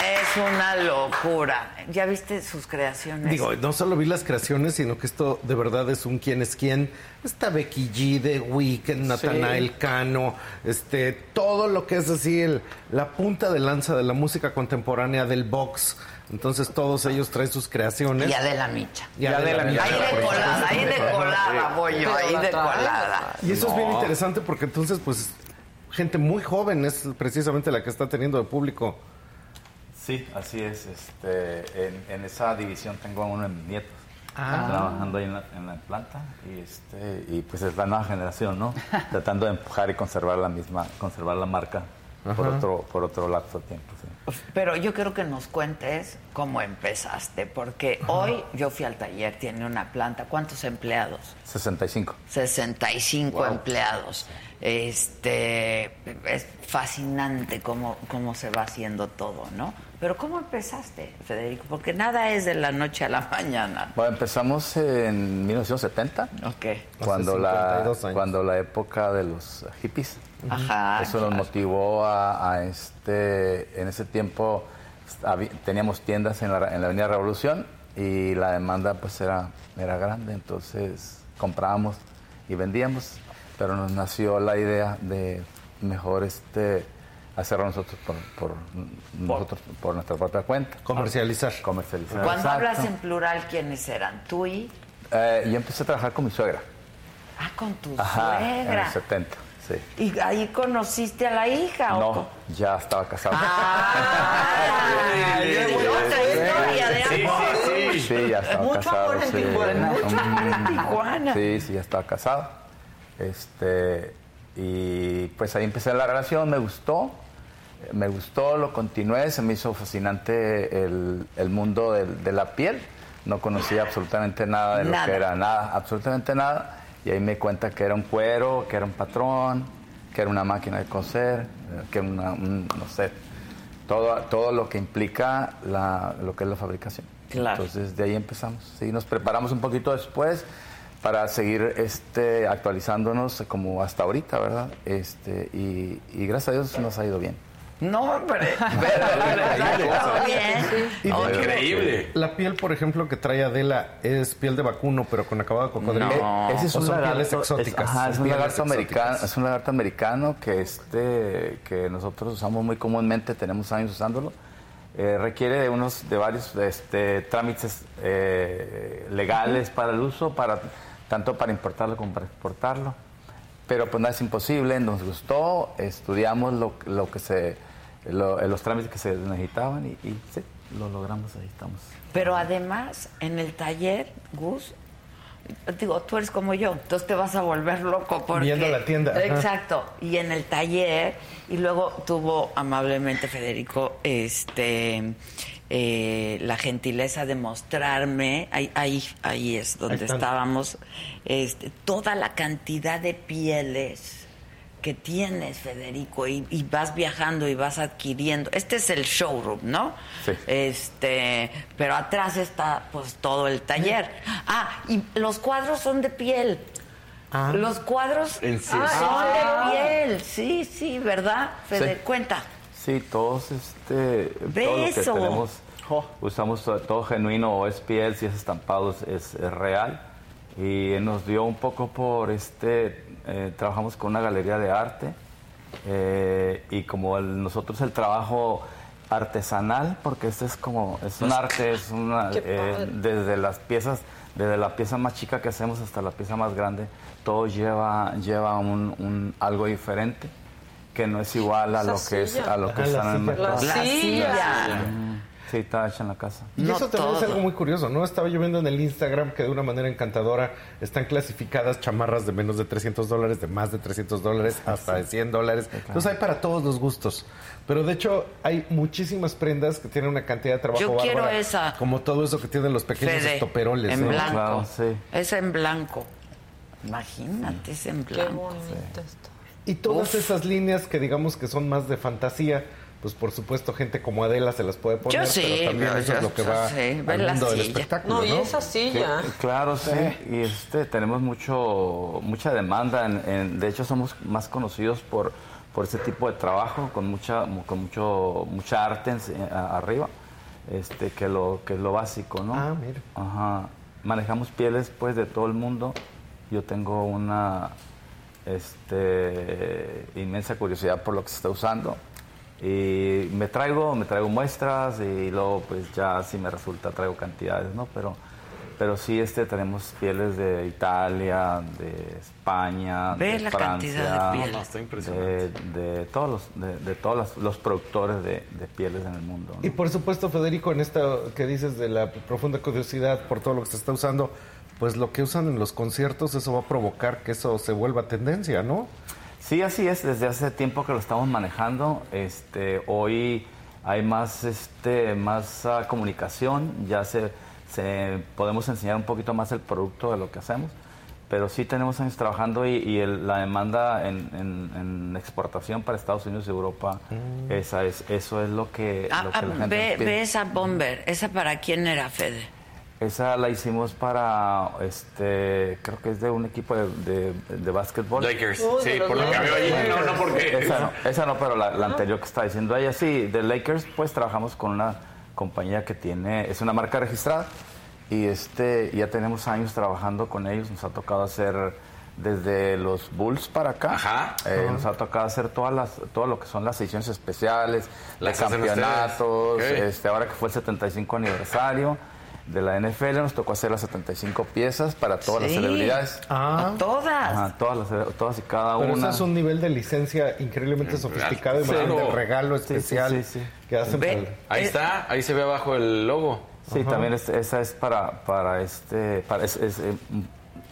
Es una locura. ¿Ya viste sus creaciones? Digo, no solo vi las creaciones, sino que esto de verdad es un quién es quién. Está Becky G, The Weeknd, Nathanael Cano, este, todo lo que es así el, la punta de lanza de la música contemporánea del box. Entonces todos ellos traen sus creaciones. y Adela Micha. Y Adela Micha, Ahí de colada, ahí de colada voy yo, ahí de colada. Y eso es bien interesante porque entonces, pues, gente muy joven es precisamente la que está teniendo de público. Sí, así es. Este, en, en esa división tengo a uno de mis nietos Ah. trabajando ahí en la, en la planta y, este, y pues es la nueva generación, ¿no? Tratando de empujar y conservar la misma, conservar la marca por otro, por otro lapso de tiempo. sí. Pero yo quiero que nos cuentes cómo empezaste, porque hoy yo fui al taller, tiene una planta. ¿Cuántos empleados? 65. 65 Wow. empleados. Este es fascinante cómo, cómo se va haciendo todo, ¿no? Pero ¿cómo empezaste, Federico? Porque nada es de la noche a la mañana. Bueno, empezamos en 1970. Ok. Cuando la, 52 años. cuando la época de los hippies. Ajá. Eso nos motivó a, a este, en ese tiempo teníamos tiendas en la, en la Avenida Revolución y la demanda pues era, era grande, entonces comprábamos y vendíamos, pero nos nació la idea de mejor este hacerlo nosotros por, por nosotros por nuestra propia cuenta. Comercializar. Comercializar. Cuando exacto. hablas en plural, ¿quiénes eran? ¿Tú y? Eh, yo empecé a trabajar con mi suegra. Ah, con tu Ajá, en suegra. el 70. Sí. ¿Y ahí conociste a la hija? ¿o No, cómo? ya estaba casado. Ah, otra historia de Sí, amor. sí, sí. Sí, ya estaba Mucho casado. amor en sí. Tijuana. Mucho amor en Tijuana. Sí, sí, ya estaba casado. Este, y pues ahí empecé la relación, me gustó. Me gustó, lo continué, se me hizo fascinante el, el mundo del- de, la piel. No conocía absolutamente nada de lo que era, nada, absolutamente nada. Y ahí me di cuenta que era un cuero, que era un patrón, que era una máquina de coser, que era una, un- no sé, todo, todo lo que implica la- lo que es la fabricación. Claro. Entonces de ahí empezamos. Sí, nos preparamos un poquito después para seguir este, actualizándonos como hasta ahorita, ¿verdad? Este, y, y gracias a Dios nos ha ido bien. No, hombre. Increíble. La piel, por ejemplo, que trae Adela es piel de vacuno, pero con acabado de cocodrilo. Ese es ¿O un son lagarto, pieles exóticas. Es, ajá, es Son un lagarto americano, es un lagarto americano que este que nosotros usamos muy comúnmente, tenemos años usándolo. Eh, requiere de unos de varios este, trámites eh, legales para el uso, para tanto para importarlo como para exportarlo. Pero pues nada es imposible, nos gustó, estudiamos lo, lo que se lo- los trámites que se necesitaban y, y sí, lo logramos, ahí estamos. Pero además, en el taller, Gus, digo, tú eres como yo, entonces te vas a volver loco porque... Viendo la tienda. Exacto. Y en el taller, y luego tuvo amablemente Federico este eh, la gentileza de mostrarme, ahí, ahí, ahí es donde están. estábamos, este, toda la cantidad de pieles que tienes, Federico, y, y vas viajando y vas adquiriendo. Este es el showroom, ¿no? Sí. Este, pero atrás está pues todo el taller. Ah, y los cuadros son de piel. Ah. Los cuadros ¿En serio? son de piel. Sí, sí, ¿verdad? Fede, Sí. cuenta. Sí, todos este Ve todo lo que tenemos usamos todo, genuino o es piel, si es estampado es, es- es real y nos dio un poco por este eh, trabajamos con una galería de arte eh, y como el- nosotros el trabajo artesanal porque este es como es un arte es una eh, desde las piezas desde la pieza más chica que hacemos hasta la pieza más grande todo lleva lleva un, un- algo diferente que no es igual a lo que es a lo que Ajá, la está en el mercado. La La silla. silla. Sí, está hecha en la casa. Y No eso también es algo muy curioso, ¿no? Estaba yo viendo en el Instagram que de una manera encantadora están clasificadas chamarras de menos de 300 dólares, de más de 300 dólares, hasta de 100 dólares. Entonces hay para todos los gustos. Pero de hecho hay muchísimas prendas que tienen una cantidad de trabajo Yo quiero esa. Como todo eso que tienen los pequeños Fede, estoperoles. en ¿no? blanco. Claro, sí. Es en blanco. Imagínate, es en Qué blanco. bonito esto. Y todas Uf. esas líneas que digamos que son más de fantasía, pues por supuesto gente como Adela se las puede poner, Yo sí, pero también yo- eso es lo que va ve al la mundo del silla. espectáculo, No, ¿no? y esa silla. Claro, sí. Y este, tenemos mucho, mucha demanda. En, en- de hecho, somos más conocidos por, por ese tipo de trabajo, con mucha, con mucho, mucha arte en- a- arriba, este, que lo, que es lo básico, ¿no? Ah, mira. Ajá. Manejamos pieles, pues, de todo el mundo. Yo tengo una este, inmensa curiosidad por lo que se está usando. Y me traigo, me traigo muestras y luego pues ya si me resulta traigo cantidades, ¿no? Pero, pero sí este tenemos pieles de Italia, de España, Ve de la Francia, cantidad de pieles. No, no, está impresionante. de, de todos los, de, de todos los, los productores de, de pieles en el mundo. ¿no? Y por supuesto, Federico, en esto que dices de la profunda curiosidad por todo lo que se está usando, pues lo que usan en los conciertos, eso va a provocar que eso se vuelva tendencia, ¿no? Sí, así es. Desde hace tiempo que lo estamos manejando. Este, hoy hay más, este, más ah, comunicación. Ya se, se podemos enseñar un poquito más el producto de lo que hacemos. Pero sí tenemos años trabajando y, y el- la demanda en, en- en exportación para Estados Unidos y Europa, esa es, eso es lo que, Ah, lo que ah, la gente ve, nos pide. ve esa bomber. ¿Esa para quién era, Fede? Esa la hicimos para, este, creo que es de un equipo de, de, de básquetbol. Lakers. Sí, los por lo que veo allí. Lakers. No, no, porque. Esa no, esa no, pero la, la anterior que está diciendo ella, sí, de Lakers, pues trabajamos con una compañía que tiene, es una marca registrada y este, ya tenemos años trabajando con ellos, nos ha tocado hacer desde los Bulls para acá, Ajá. eh, nos ha tocado hacer todas las, todo lo que son las ediciones especiales, hacen campeonatos, este, ahora que fue el 75 aniversario. De la NFL, nos tocó hacer las 75 piezas para todas las celebridades. Ah. Todas. Ajá, todas, las, todas y cada Pero una. eso es un nivel de licencia increíblemente sofisticado. Sí. Imagínate el regalo Sí, sí, especial sí, sí. que hacen Ve. para Ahí está, ahí se ve abajo el logo. Sí, Ajá. también es- esa es para, para este, para, es, es, eh,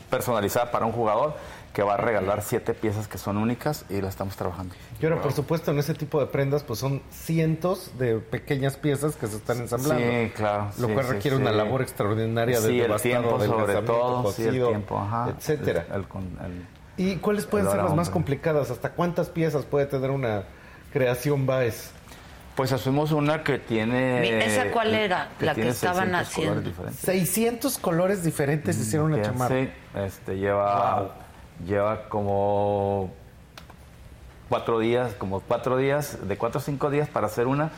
personalizada para un jugador que va a regalar siete piezas que son únicas y la estamos trabajando. Y ahora, por supuesto, en ese tipo de prendas, pues son cientos de pequeñas piezas que se están ensamblando. Sí, claro. Lo sí, cual sí, requiere sí. una labor extraordinaria de el tiempo sobre adelgazamiento, todo, sí, el cocido, tiempo, ajá. etcétera. El- el con- el- ¿Y cuáles pueden ser las más complicadas? ¿Hasta cuántas piezas puede tener una creación Baez? Pues asumimos una que tiene... ¿esa cuál era? La que estaban 600 haciendo. colores diferentes. 600 colores diferentes hicieron una Que chamarra. Sí, este, lleva, lleva como cuatro días, como cuatro días, de cuatro a cinco días para hacer una,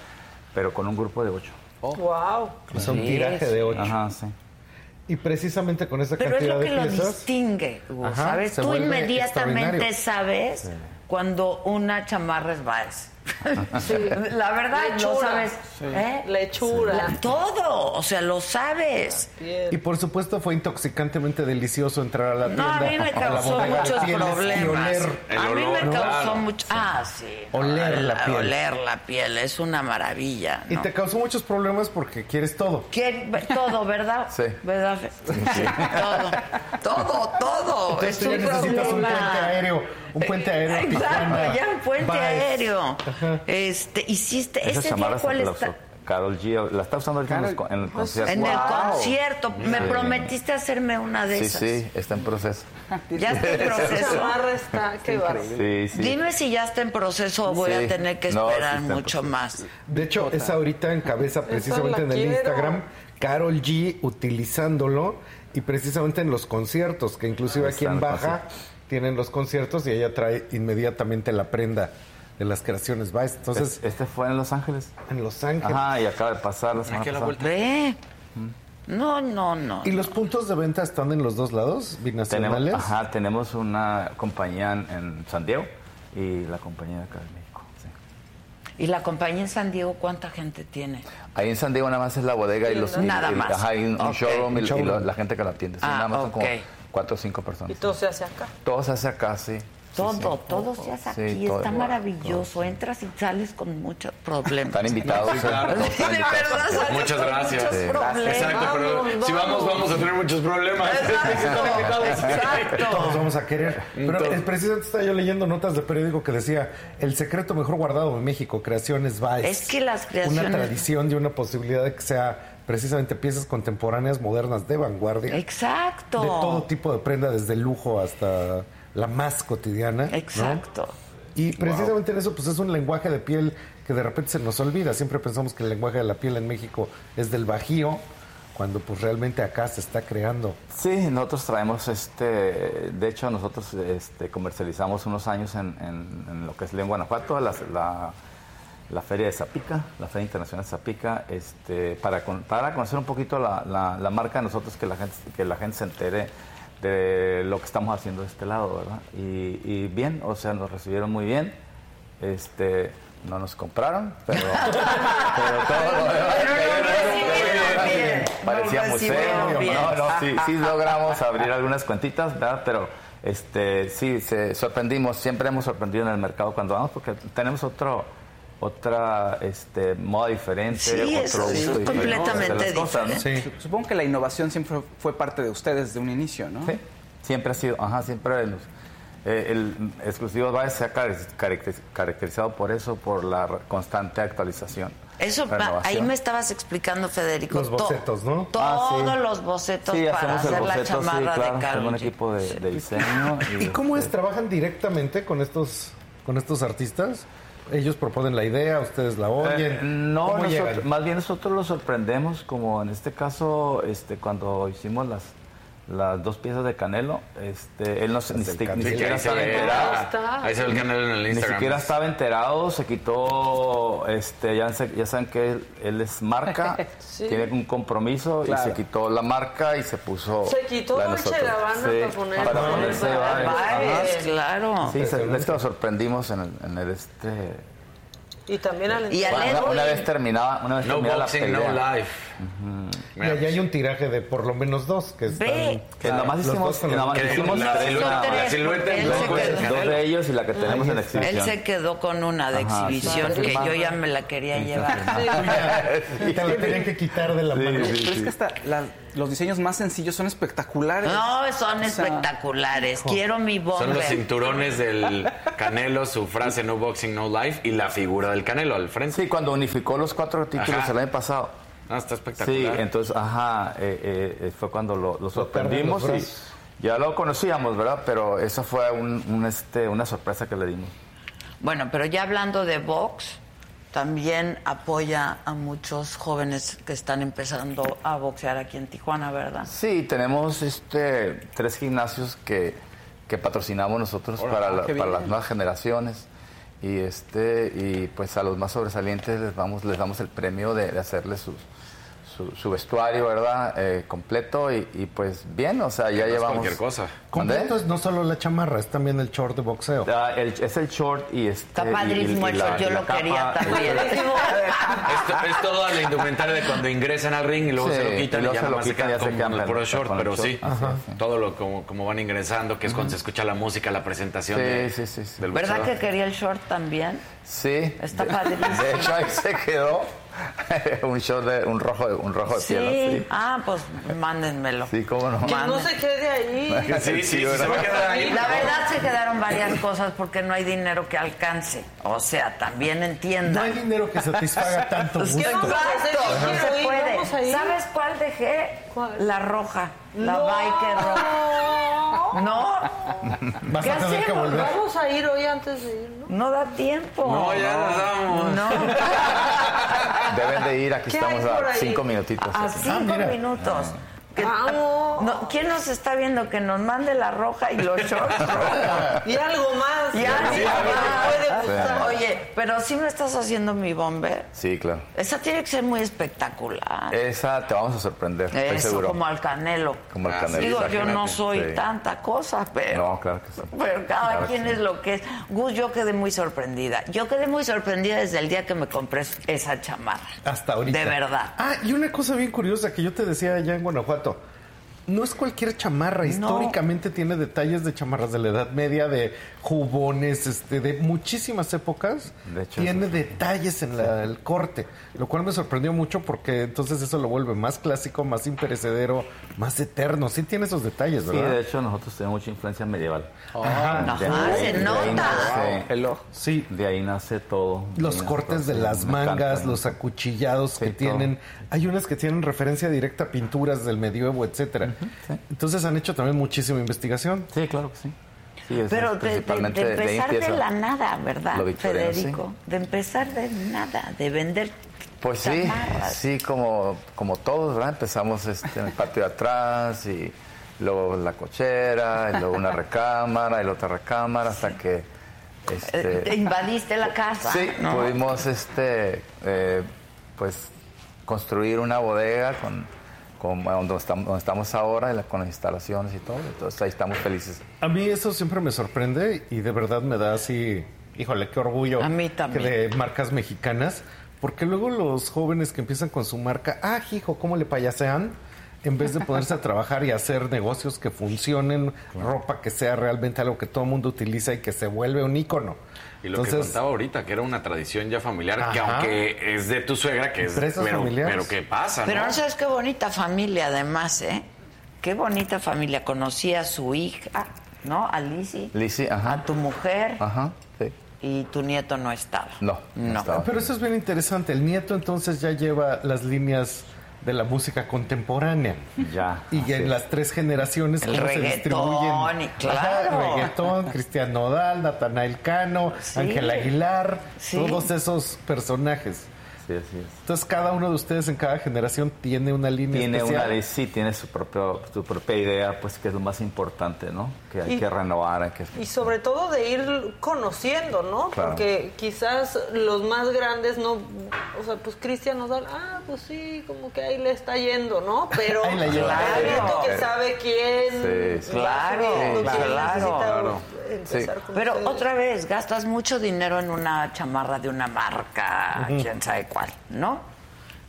pero con un grupo de ocho. Wow. O sea, un tiraje de 8. Ajá, sí. Y precisamente con esa Pero es cantidad lo que de lo piezas... distingue, Hugo, Ajá, ¿sabes? Tú inmediatamente sabes cuando una chamarra es Baez. Sí. La verdad, lo Lechura. sabes. Sí. ¿eh? Lechura. La- todo, o sea, lo sabes. Y por supuesto fue intoxicantemente delicioso entrar a la No, tienda. a mí me causó muchos problemas. oler. A mí me ¿no? causó mucho. Ah, sí. Oler la piel. Oler la piel es una maravilla. Y ¿no? te causó muchos problemas porque quieres todo. ¿Quién- todo, ¿verdad? Sí. ¿Verdad? Todo, todo, todo. Entonces es tú un necesitas un problema. puente aéreo. Un puente aéreo. Exacto, Tijuana. ya un puente aéreo. Este, hiciste, Esa ese día se cuál está. Carol G. La está usando ahorita en, en el concierto. En el concierto. Me Sí. prometiste hacerme una de Sí, esas. sí, está en proceso. Ya está en Esa proceso. está, qué. Sí, sí. Dime si ya está en proceso o voy Sí. a tener que No, sí esperar en mucho más. De hecho, es ahorita encabeza precisamente la en el quiero. Instagram Carol G utilizándolo y precisamente en los conciertos, que inclusive aquí en Baja. Tienen los conciertos y ella trae inmediatamente la prenda de las creaciones Baez. Entonces, Es- este fue en Los Ángeles. en Los Ángeles. Ajá, y acaba de pasar la semana pasada. Ve. No, no, no. ¿Y los puntos de venta están en los dos lados, binacionales? Tenemos, ajá, tenemos una compañía en, en San Diego y la compañía de acá de México. sí. ¿Y la compañía en San Diego cuánta gente tiene? Ahí en San Diego nada más es la bodega y los... y- Nada y- más. Ajá, y un, showroom y, lo- la gente que la atiende. Sí, Ah, nada más son como ok. Cuatro o cinco personas. Y todo se hace acá. Todo se hace acá, sí. Todo, sí. todo se hace Sí, aquí, todo. está maravilloso. Entras y sales con muchos problemas. Están invitados. Sí, claro. ¿eh? Todos están De invitados. verdad, sales Muchas con gracias. muchos Sí. problemas. Exacto, pero Vamos, si vamos, vamos. a tener muchos problemas. Exacto. Todos vamos a querer. Pero Entonces- es precisamente estaba yo leyendo notas de periódico que decía el secreto mejor guardado de México, creaciones Baez. Es que las Una creaciones. tradición y una posibilidad de que sea precisamente piezas contemporáneas, modernas, de vanguardia. Exacto. De todo tipo de prenda, desde el lujo hasta la más cotidiana. ¿no? Exacto. Y precisamente en eso, pues es un lenguaje de piel que de repente se nos olvida. Siempre pensamos que el lenguaje de la piel en México es del bajío, cuando pues realmente acá se está creando. Sí, nosotros traemos, este, de hecho nosotros este, comercializamos unos años en, en- en lo que es León, Guanajuato, la, la, la feria de Zapica, la feria internacional de Zapica, este, para, con- para conocer un poquito la, la- la marca de nosotros, que la gente, que la gente se entere de lo que estamos haciendo de este lado, ¿verdad? Y, y bien, o sea, nos recibieron muy bien, este, no nos compraron, pero, pero todo lo demás- parecía museo. No, no, sí, sí logramos abrir algunas cuentitas, ¿verdad? Pero este, sí, se sorprendimos, siempre hemos sorprendido en el mercado cuando vamos porque tenemos otro otra este moda diferente, Sí, otro gusto es diferente completamente cosas, ¿no? diferente. Supongo que la innovación siempre fue parte de ustedes desde un inicio, ¿no? Sí, siempre ha sido, ajá, siempre los- eh, el exclusivo Baez se ha caracterizado por eso, por la constante actualización. Eso, va- ahí me estabas explicando, Federico. Los to- bocetos, ¿no? Ah, sí. Todos los bocetos Sí, para hacer la sí, chamarra claro, de tengo un equipo de, de diseño. ¿Y cómo es? este, ¿Trabajan directamente con estos, con estos artistas? Ellos proponen la idea, ustedes la oyen. Eh, no, más bien nosotros los sorprendemos, como en este caso, este, cuando hicimos las, las dos piezas de Canelo, este, él no se- ni, si- ni Canelo. siquiera estaba enterado. ahí se ve el canal en el Ni Instagram. siquiera estaba enterado, se quitó, este, ya, se- ya saben que él, él es marca, Sí. tiene un compromiso Claro. y se quitó la marca y se puso Se quitó la de Dolce nosotros. Gabbana Sí, para poner- para ponerse Baez. Baez, Ajá. claro. Sí, se- es que lo sorprendimos en el, en el este Y también al Y al Una, vez terminaba, una vez No terminada la boxing, pelea. no life. Y allá hay un tiraje de por lo menos dos que están. Ve. Que nomás hicimos, dos con que los- nomás Que hicimos la tres, silueta- la él dos, de ellos y la que tenemos en exhibición. Él se quedó con una de Ajá, exhibición sí. que yo ya me la quería llevar. Y te lo tenían que quitar de la mano. Pero es que hasta la- los diseños más sencillos son espectaculares. No, son O sea, espectaculares. Quiero mi Son los bomber. cinturones del Canelo, su frase no boxing, no life y la figura del Canelo al frente. Sí, cuando unificó los cuatro títulos Ajá. el año pasado. Ah, está Sí, espectacular. entonces, ajá, eh, eh, eh, fue cuando lo, lo sorprendimos y ya lo conocíamos, ¿verdad? Pero eso fue un, un, este, una sorpresa que le dimos. Bueno, pero ya hablando de box, también apoya a muchos jóvenes que están empezando a boxear aquí en Tijuana, ¿verdad? Sí, tenemos este tres gimnasios que, que patrocinamos nosotros para, la- qué para las nuevas generaciones y este y pues a los más sobresalientes les vamos les damos el premio de, de hacerles su, su, su vestuario, ¿verdad? Eh, completo y, y, pues bien, o sea, ya no es llevamos cualquier cosa. Completo es no solo la chamarra, es también el short de boxeo. Ah, el- es el short y este Está padrísimo el short, yo lo quería también. Esto es toda la indumentaria de cuando ingresan al ring y luego Sí, se lo quitan y y, luego ya se lo nomás se quitan, quedan ya se con el puro con- short, con el pero short. sí, Ajá. todo lo como, como van ingresando, que es cuando se escucha la música, la presentación Sí, de- sí, sí, sí. del ¿Verdad que quería el short también? Sí. Está de- padrísimo. De hecho ahí se quedó un short de un rojo un rojo de Sí. piel, ¿sí? Ah, pues mándenmelo. Sí, cómo no. Que no se quede ahí. Sí, sí, sí, se va a quedar ahí. La verdad se quedaron varias cosas porque no hay dinero que alcance. O sea, también entiendan. No hay dinero que satisfaga tanto Pues gusto. que vamos a no se puede. ¿Sabes cuál dejé? ¿Cuál? La roja, la No. biker roja. No, Vas ¿Qué a tener hacemos? Vamos a ir hoy antes de ir, ¿no? no da tiempo. No, ya nos vamos. No, Deben de ir, aquí ¿Qué estamos a ahí? cinco minutitos. a así. cinco mira. minutos. Que- Vamos. no, ¿Quién nos está viendo? Que nos mande la roja y los shorts rojos. Y algo más. Ya, Sí, sí, a ver, ya. me puede gustar. Oye, pero sí me estás haciendo mi bomber. Sí, claro. Esa tiene que ser muy espectacular. Esa te vamos a sorprender, estoy Eso, seguro. como al canelo. Como el Ah, canelo. Digo, yo no soy Sí. tanta cosa, pero... No, claro que sí. Pero cada Claro quien sí. es lo que es. Gus, yo quedé muy sorprendida. Yo quedé muy sorprendida desde el día que me compré esa chamarra. Hasta ahorita. De verdad. Ah, y una cosa bien curiosa que yo te decía allá en Guanajuato. No es cualquier chamarra, históricamente tiene detalles de chamarras de la Edad Media, de jubones, este, de muchísimas épocas. De hecho, tiene sí. detalles en la- el corte, lo cual me sorprendió mucho porque entonces eso lo vuelve más clásico, más imperecedero, más eterno. Sí tiene esos detalles, Sí, ¿verdad? de hecho nosotros tenemos mucha influencia medieval. Ajá. Ajá, De ahí- se de ahí nota. nace- Hello. Sí, De ahí nace todo. Los nace cortes todo, de sí, las mangas, encanta. los acuchillados Sí, que todo. tienen. Hay unas que tienen referencia directa a pinturas del medievo, etcétera. Sí. Entonces han hecho también muchísima investigación. Sí, claro que sí. Sí, es- Pero de, de- principalmente de de ahí empezar de, la nada, ¿verdad, Federico? De empezar de nada, de vender Pues sí, chamarras. sí, como, como todos, ¿verdad? Empezamos este, en el patio de atrás y luego la cochera, y luego una recámara y la otra recámara hasta que... Eh, Este, invadiste la casa. sí, ¿no? pudimos este, eh, pues, construir una bodega con, con donde, estamos, donde estamos ahora, con las instalaciones y todo. Entonces ahí estamos felices. A mí eso siempre me sorprende y de verdad me da así, híjole, qué orgullo. A mí también. Que de marcas mexicanas, porque luego los jóvenes que empiezan con su marca, ah, hijo, ¿cómo le payasean? En vez de ponerse a trabajar y hacer negocios que funcionen, ropa que sea realmente algo que todo el mundo utiliza y que se vuelve un ícono. Y lo que contaba ahorita, que era una tradición ya familiar, que aunque es de tu suegra, que es... Pero, pero ¿qué pasa, Pero no? no sabes qué bonita familia, además, ¿eh? Qué bonita familia. Conocí a su hija, ¿no? A Lizzie. Lizzie, ajá. A tu mujer. Ajá, sí. Y tu nieto no estaba. No, no, No. estaba. Pero eso es bien interesante. El nieto entonces ya lleva las líneas de la música contemporánea. Ya. Y en es. las tres generaciones, El se distribuyen. y claro. Reggaetón, Cristian Nodal, Natanael Cano, Sí. Ángel Aguilar, Sí. todos esos personajes. Sí, así es. Entonces, cada uno de ustedes en cada generación tiene una línea Tiene especial. una sí, tiene su propio, su propia idea, pues que es lo más importante, ¿no? Que hay Y- que renovar, hay que Y sobre todo de ir conociendo, ¿no? Claro. Porque quizás los más grandes no, o sea, pues Cristian nos da, ah, pues sí, como que ahí le está yendo, ¿no? Pero Ahí la lleva. Pedrito que Claro. sabe quién, Sí, sí. Claro, subiendo, claro, claro. empezar con Pero ustedes. otra vez, gastas mucho dinero en una chamarra de una marca, quién sabe ¿no?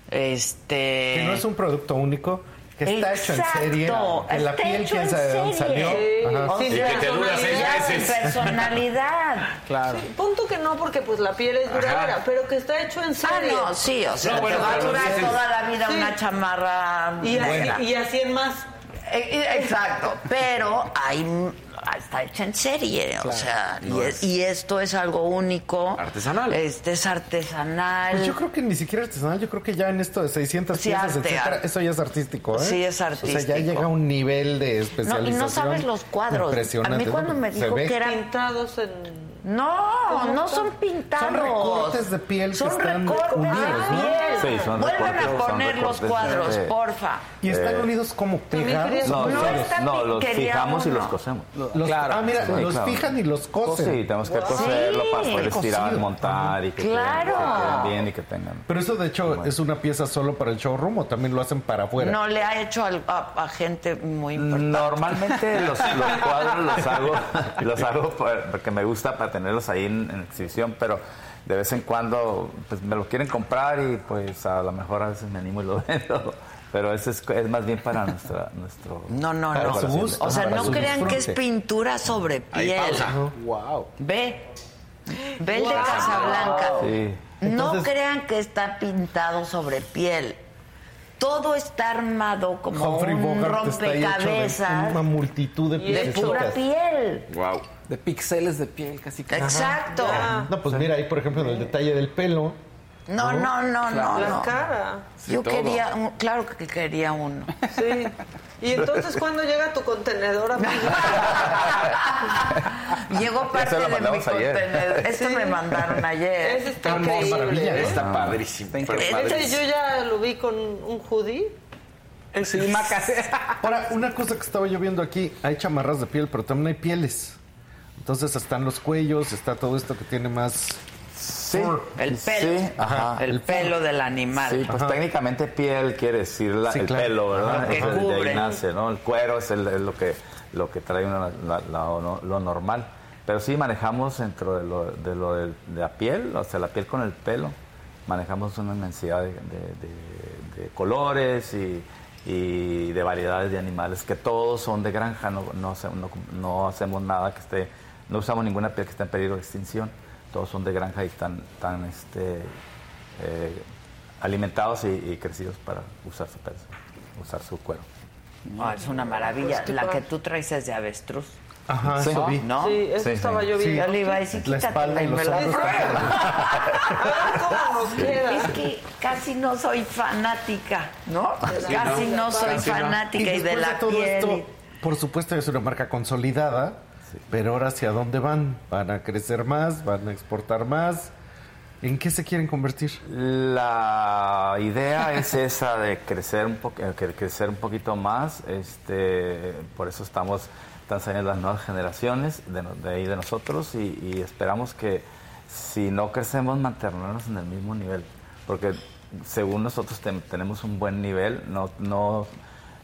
Este. Que no es un producto único, que está hecho en serie, que la piel quién en sabe de dónde salió. Ajá. Sin Y que te dura seis personalidad. meses. Personalidad. Claro. Punto que no, porque pues la piel es duradera, pero que está hecho en Ah, serie. no, sí, o sea, No, bueno, te va a durar dices- toda la vida Sí. una chamarra Y buena. así, y así en más. Eh, Exacto, pero hay, está hecha en serie, o sea, y, es- y esto es algo único. Artesanal. Este es artesanal. Pues yo creo que ni siquiera artesanal, yo creo que ya en esto de 600 Sí, piezas, arte, etcétera, eso ya es artístico, ¿eh? Sí, es O sea, artístico. ya llega a un nivel de no, especialización. y no sabes los cuadros. A Impresionante. mí cuando ¿no? me dijo que eran Pintados en. No, no son pintados. Son recortes de piel que Son están recortes unidos, de ¿no? piel. Sí, son Vuelven recortes, a son poner los cuadros, de- porfa. Y están Eh, unidos como pegados. quería- No, No, los- no, fijamos y los cosemos. Los- ah, mira, Sí, los claro. fijan y los cosen. Sí, tenemos que coserlo para poder Cocido. estirar, montar y que, queden- Claro. que queden bien y que tengan. Pero eso, de hecho, es una pieza solo para el showroom o también lo hacen para afuera. No le ha hecho a, a gente muy importante. Normalmente los, los cuadros los hago, los hago por- porque me gusta para tenerlos ahí en, en exhibición, pero de vez en cuando pues me lo quieren comprar y pues a lo mejor a veces me animo y lo vendo. Pero ese es, es más bien para nuestra, nuestro... No, no, no. su gusto. O sea, no su crean que es pintura sobre piel. Wow. Ve. Ve el de Casablanca. Sí. No crean que está pintado sobre piel. Todo está armado como Humphrey un Bogart hecho de rompecabezas una multitud de de, pura piel. Wow. De píxeles de piel, casi casi. Exacto. No, pues mira ahí, por ejemplo, en el detalle del pelo. No, no, no, no. La no. cara. Yo todo. quería, un- claro que quería uno. Sí. Y entonces, ¿cuándo llega tu contenedor, amigo? Llegó parte de mi ayer. contenedor. Esto Sí. me mandaron ayer. Ese está increíble. maravilla, ¿eh? Está padrísimo. Este padrísimo. yo ya lo vi con un hoodie. Sí. Ahora, una cosa que estaba yo viendo aquí, hay chamarras de piel, pero también hay pieles. Entonces están los cuellos, está todo esto que tiene más... Sí, El pelo. Sí, ajá. El pelo del animal. Sí, pues técnicamente piel quiere decir la- Sí, el claro. pelo, ¿verdad? Que de cubre. ahí nace, ¿no? El cuero es, el- es lo que lo que trae una- la- la- lo, lo normal. Pero sí manejamos dentro de lo, de lo de la piel, o sea, la piel con el pelo, manejamos una inmensidad de, de- de- de colores y, y de variedades de animales que todos son de granja, no, no, no- no hacemos nada que esté, no usamos ninguna piel que esté en peligro de extinción, todos son de granja y están, tan este, eh, alimentados y, y crecidos para usar su pelo, usar su cuero. No, es una maravilla. La que tú traes es de avestruz. Ajá, Sí. eso vi. ¿No? Sí, eso Sí, estaba sí. yo Sí. viendo. Yo le iba a decir, La espalda y y me la cómo nos queda. Es que casi no soy fanática, ¿no? casi no, soy Y fanática y, de después la todo piel. esto, y- por supuesto, es una marca consolidada, pero ahora hacia dónde van? ¿Van a crecer más? ¿Van a exportar más? ¿En qué se quieren convertir? La idea es esa de crecer un, po- eh, crecer un poquito más. Este, por eso estamos están saliendo las nuevas generaciones de, ahí de nosotros y, esperamos que si no crecemos mantenernos en el mismo nivel, porque según nosotros tenemos un buen nivel, no no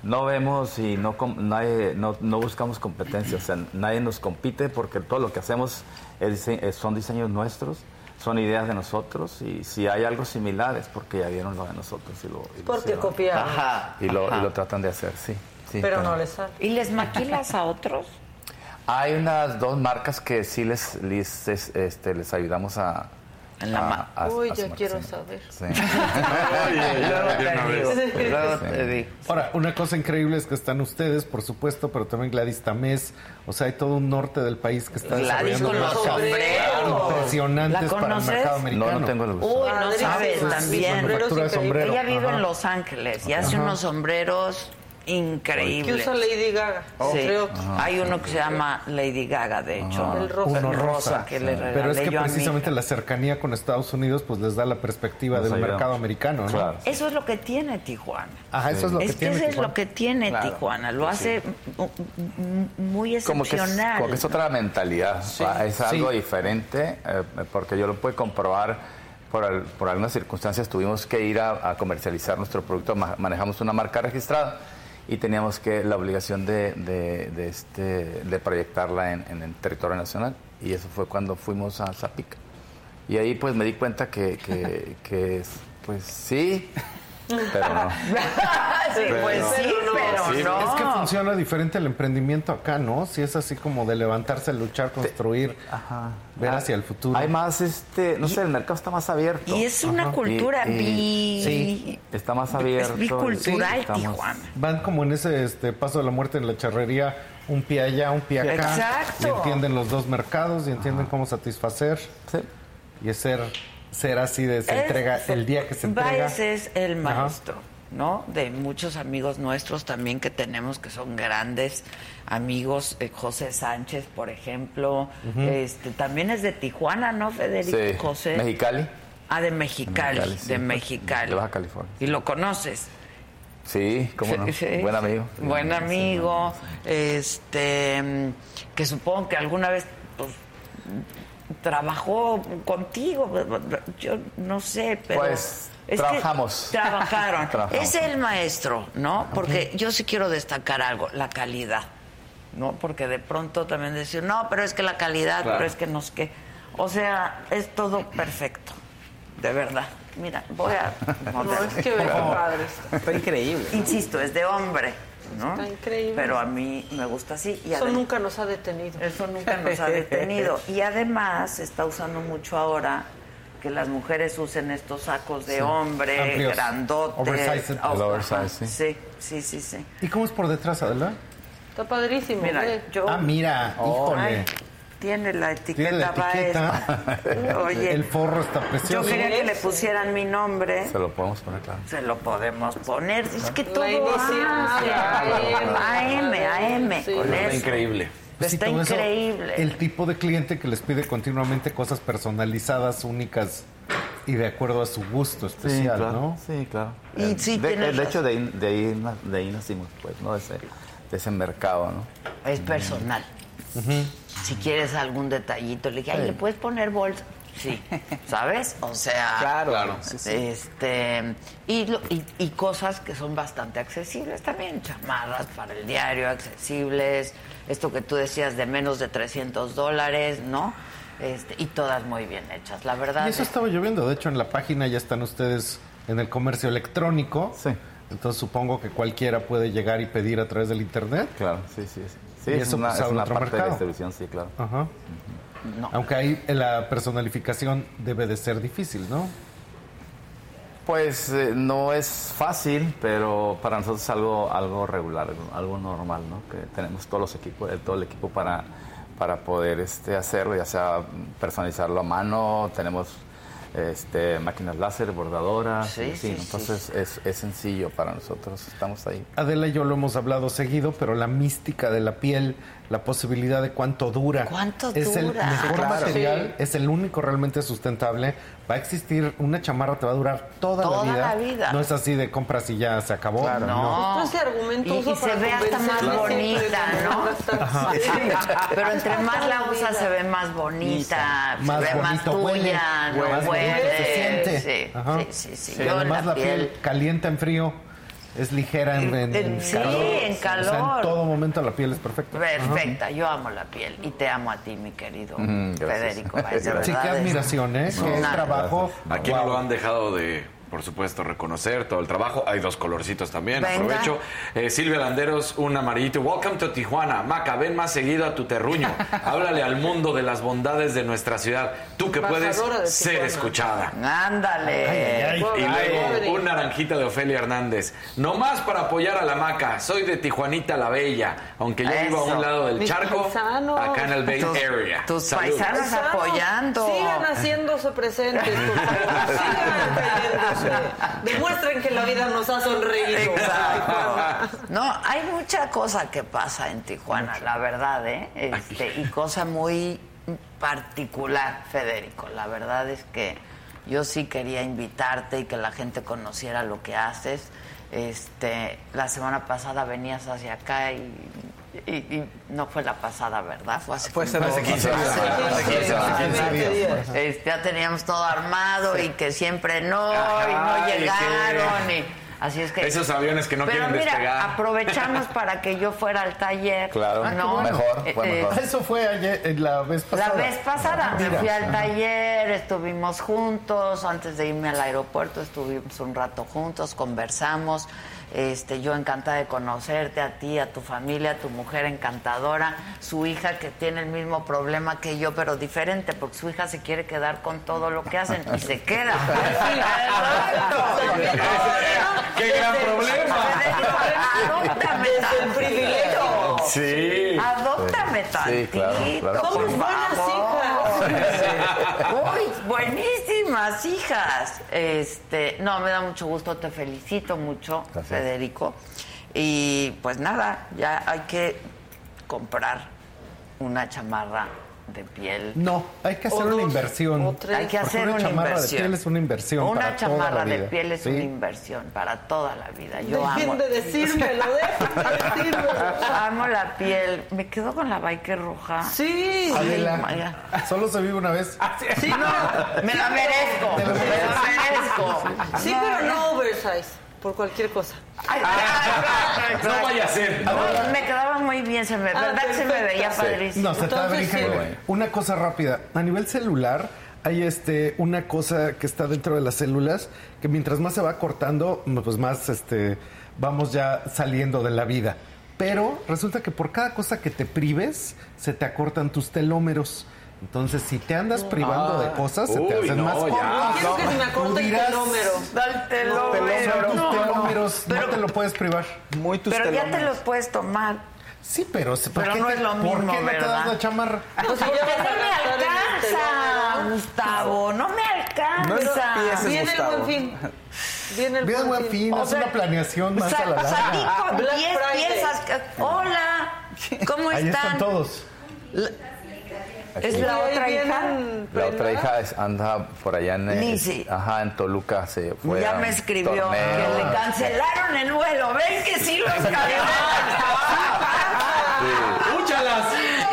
no vemos y no nadie- no, no buscamos competencia, o sea, nadie nos compite porque todo lo que hacemos es dise- eh, son diseños nuestros son ideas de nosotros y si hay algo similar es porque ya vieron lo de nosotros y lo, y lo Porque copiaron. Ajá. y lo, ajá. y lo tratan de hacer, sí. sí, Pero no les sale. ¿Y les maquilas a otros? Hay unas dos marcas que sí les, les, es- este, les ayudamos a... En la ma- a- a- Uy, su quiero saber. sí. Ahora, una cosa increíble es que están ustedes, por supuesto, pero también Gladys Tamés. O sea, hay todo un norte del país que está Gladys con los sombreros. impresionantes ¿La para el mercado No, americano. no tengo el gusto. Uy, no sabes, también. Ella vive en Los Ángeles y hace unos sombreros Que increíbles. usa Lady Gaga, Sí. Hay uno que se llama Lady Gaga, de hecho. El rosa. Uno rosa. que le Pero es que precisamente la cercanía con Estados Unidos pues les da la perspectiva Nos del mercado americano, ¿no? Claro. Eso es lo que tiene Tijuana. Ajá, eso es lo es que que tiene. eso es Tijuana. lo que tiene Claro. Tijuana. Lo hace muy como que, es, excepcional. como que es otra mentalidad, es algo Sí. diferente, eh, porque yo lo puedo comprobar, por, al- por algunas circunstancias tuvimos que ir a, a comercializar nuestro producto, ma- manejamos una marca registrada y teníamos que la obligación de, de, este, de proyectarla en, en el territorio nacional y eso fue cuando fuimos a Zapica. Y ahí pues me di cuenta que, que, que es- pues sí, pero no. sí, pues sí, pero no. Es que funciona diferente el emprendimiento acá, ¿no? Si es así como de levantarse, luchar, construir, ver hacia el futuro. Hay más, este, no sé, el mercado está más abierto. Y es una cultura Y- y- bi- Sí, está más abierto. bicultural, Estamos- Tijuana. Van como en ese este, paso de la muerte en la charrería, un pie allá, un pie acá. Exacto. Y entienden los dos mercados y entienden cómo satisfacer. Y es ser, ser así de se Es- entrega el día que se entrega. Baez es el Ajá. maestro, ¿no? De muchos amigos nuestros también que tenemos que son grandes amigos. eh, José Sánchez, por ejemplo. Este También es de Tijuana, ¿no, Federico? Sí. José. Mexicali. Ah, de Mexicali, Mexicali, sí. de Mexicali. De Baja California. ¿Y lo conoces? Sí, cómo no. Sí, sí. Buen amigo. Buen amigo, este, mm, que supongo que alguna vez pues, trabajó contigo, yo no sé, pero... Pues, es que trabajamos. Trabajaron. Trabajamos. Es el maestro, ¿no? Porque yo sí quiero destacar algo, la calidad, ¿no? Porque de pronto también decir, no, pero es que la calidad, Claro. pero es que no sé qué. O sea, es todo perfecto, de verdad. Mira, voy a... No, es que padre. Está increíble. Insisto, es de hombre, ¿no? Está increíble. Pero a mí me gusta así. Y Eso nunca nos ha detenido. Eso nunca nos ha detenido. Y además se está usando mucho ahora que las mujeres usen estos sacos de Sí. hombre, Amplios. grandotes. Oversized. Oh, ajá. oversize, sí. Sí, sí, sí. ¿Y cómo es por detrás, Adela? Está padrísimo. Mira, yo... Ah, mira, Oh. híjole. Ay, tiene la etiqueta, Tiene la etiqueta. Oye, El forro está yo precioso. quería que le pusieran mi nombre. Se lo podemos poner claro. Se lo podemos poner. Es que La todo AM, AM, con Está eso. increíble. Pues Está eso, increíble. el tipo de cliente que les pide continuamente cosas personalizadas, únicas y de acuerdo a su gusto especial, sí, claro. ¿no? Sí, claro. Y Eh, sí, de, de hecho, de ahí, de, ahí, na- de ahí nacimos, pues, ¿no? De ese, de ese mercado, ¿no? Es personal. Si quieres algún detallito, le dije, ay. ¿le puedes poner bolsa? Sí, ¿sabes? O sea, Claro. Claro. Sí, sí. este y, lo- y, y cosas que son bastante accesibles también, chamarras para el diario, accesibles, esto que tú decías de menos de 300 dólares, ¿no? Este, y todas muy bien hechas, la verdad. Y eso es- estaba lloviendo. De hecho, en la página ya están ustedes en el comercio electrónico. Sí. Entonces supongo que cualquiera puede llegar y pedir a través del internet. Claro, sí, sí. Sí, Sí, Y es eso, una, pues, es una otro parte de mercado. distribución, sí, claro. Ajá. no. Aunque ahí la personalificación debe de ser difícil, ¿no? Pues eh, no es fácil, pero para nosotros es algo, algo regular, algo, algo normal, ¿no? Que tenemos todos los equipos, eh, todo el equipo para, para poder este, hacerlo, ya sea personalizarlo a mano, tenemos este, máquinas láser, bordadoras, Sí, y así, sí, ¿no? entonces Es, es sencillo para nosotros, estamos ahí. Adela y yo lo hemos hablado seguido, pero la mística de la piel, la posibilidad de cuánto dura. ¿Cuánto es el mejor Sí, claro. material, es el único realmente sustentable. Va a existir, una chamarra te va a durar toda, Toda la, vida. la vida. No es así de compras y ya se acabó. No. Justo ese argumento y, uso y se ve hasta más bonita, ¿no? no. Pero entre más la usas se ve más bonita, se Más ve más bonito huele, tuya, no más bonito se siente. Sí, Ajá. sí, sí, sí. Y Yo además la la piel calienta en frío, es ligera en, en- en Sí, calor. en O sea, calor. en todo momento la piel es perfecta. Perfecta, yo amo la piel y te amo a ti, mi querido Mm. Federico. Sí, qué admiración, ¿eh? Qué trabajo. Aquí Wow. no lo han dejado de, por supuesto, reconocer todo el trabajo. Hay dos colorcitos también. Venga. Aprovecho. Eh, Silvia Landeros, un amarillito. Welcome to Tijuana. Maca, ven más seguido a tu terruño. Háblale al mundo de las bondades de nuestra ciudad. Tú que puedes ser escuchada. Ándale. Y Ay, luego un naranjita de Ofelia Hernández. No más para apoyar a la maca. Soy de Tijuanita la Bella. Aunque yo vivo a un lado del Mis charco, paisanos. acá en el Bay Tus- Area. tus Saludos. paisanos. Apoyando. Sigan haciéndose presentes, por favor. Sigan. Demuestren que la vida nos ha sonreído. Exacto. No, hay mucha cosa que pasa en Tijuana, la verdad, ¿eh? Este, y cosa muy particular, Federico. La verdad es que yo sí quería invitarte y que la gente conociera lo que haces. Este, la semana pasada venías hacia acá y, y- y no fue la pasada, ¿verdad? Fue hace, Fue hace como- 15 días. Hace 15 Hace 15 días. Este, ya teníamos todo armado y que siempre no, Ajá, y no y que- llegaron. y- Así es que. Esos aviones que no Pero quieren mira, despegar. aprovechamos para que yo fuera al taller. Claro, ¿no? mejor, fue Eh, mejor. Eso fue ayer, eh, la vez pasada. La vez pasada me Mira. fui al taller, estuvimos juntos, antes de irme al aeropuerto estuvimos un rato juntos, conversamos. Este, yo encantada de conocerte a ti, a tu familia, a tu mujer encantadora, su hija que tiene el mismo problema que yo, pero diferente, porque su hija se quiere quedar con todo lo que hacen y se queda. ¡Qué gran problema! Adóptame Desde el privilegio. Sí. Adóptame tantito. claro, claro. por Somos buenas hijas. Uy, buenísimas hijas. Este, no, me da mucho gusto, te felicito mucho, Gracias. Federico. Y pues nada, ya hay que comprar una chamarra de piel. No, hay que hacer O una dos, inversión. o tres. Hay que hacer una una chamarra inversión. de piel es una inversión Una para toda la chamarra de vida. piel es Sí. una inversión para toda la vida. Yo amo. Dejen de decírmelo, dejen de decírmelo. Amo la piel. Me quedo con la biker roja. Sí. Adela, solo se vive una vez. Sí, no. Me la merezco. Me la merezco. Sí, pero no oversize. Por cualquier cosa. Ay, ay, ay, No vaya a ser. No, me quedaba muy bien, se me, Ah, ¿verdad que se me veía padrísimo? No, se Entonces, sí. Bueno. Una cosa rápida. A nivel celular, hay este una cosa que está dentro de las células que mientras más se va cortando, pues más este vamos ya saliendo de la vida. Pero resulta que por cada cosa que te prives, se te acortan tus telómeros. Entonces, si te andas privando de cosas, se te Uy, hacen no, más cortas. Quiero que se me acorte el dirás, telómero. Dale Son tus telómeros, no te lo puedes privar. Muy tus Pero ya te telómeros. los puedes tomar. Sí, pero, ¿por Pero qué no te- es lo ¿Por mismo, qué no te das la chamarra? Pues si vas a no me el alcanza, telómero. Gustavo, no me No alcanza. empieces, Viene el Gustavo. buen fin. Viene el Bien, buen fin, O haz sea, una planeación más a la salí larga. con Black 10 Friday. piezas. Hola, ¿cómo Ahí están? están todos. Es la otra hija. La otra hija es- anda por allá en el- Lizzy. ajá, en Toluca se fue. Ya me escribió torneo. que le cancelaron el vuelo. ¿Ven que sí los cancelaron? ¡Úchalas!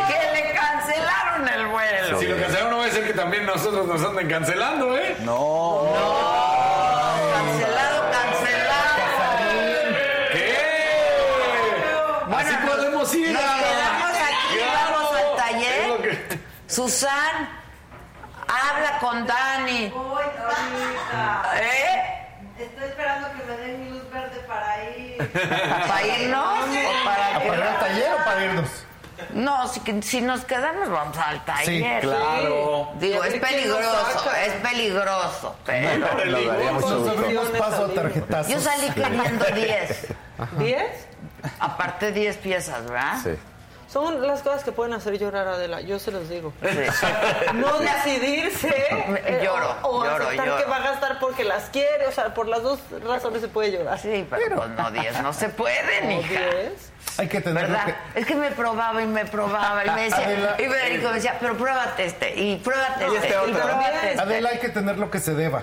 Que le cancelaron el vuelo. Si lo cancelaron, no va a ser que también nosotros nos anden cancelando, ¿eh? No. Cancelado, Susan, habla con Dani. Voy ahorita. ¿Eh? Estoy esperando que me den mi luz verde para ir. ¿Para irnos o para ir al taller o para irnos? No, si, si nos quedamos vamos al taller. claro. Digo, es peligroso, es peligroso, pero Nos daría mucho gusto. paso a tarjetazos. yo salí queriendo 10. ¿Diez? Aparte 10 piezas, ¿verdad? Sí. Son las cosas que pueden hacer llorar a Adela, yo se los digo. Sí. No decidirse eh, Lloro, o, o lloro, aceptar lloro. que va a gastar porque las quiere, o sea, por las dos razones se puede llorar. Sí, pero pues no 10, no se puede, ¿O hija. diez? Hay que tener ¿Verdad? que... Es que me probaba y me probaba y me decía, Adela, y Federico me decía, pero pruébate este, y pruébate Y este, este y otro. pruébate este. Adela, hay que tener lo que se deba.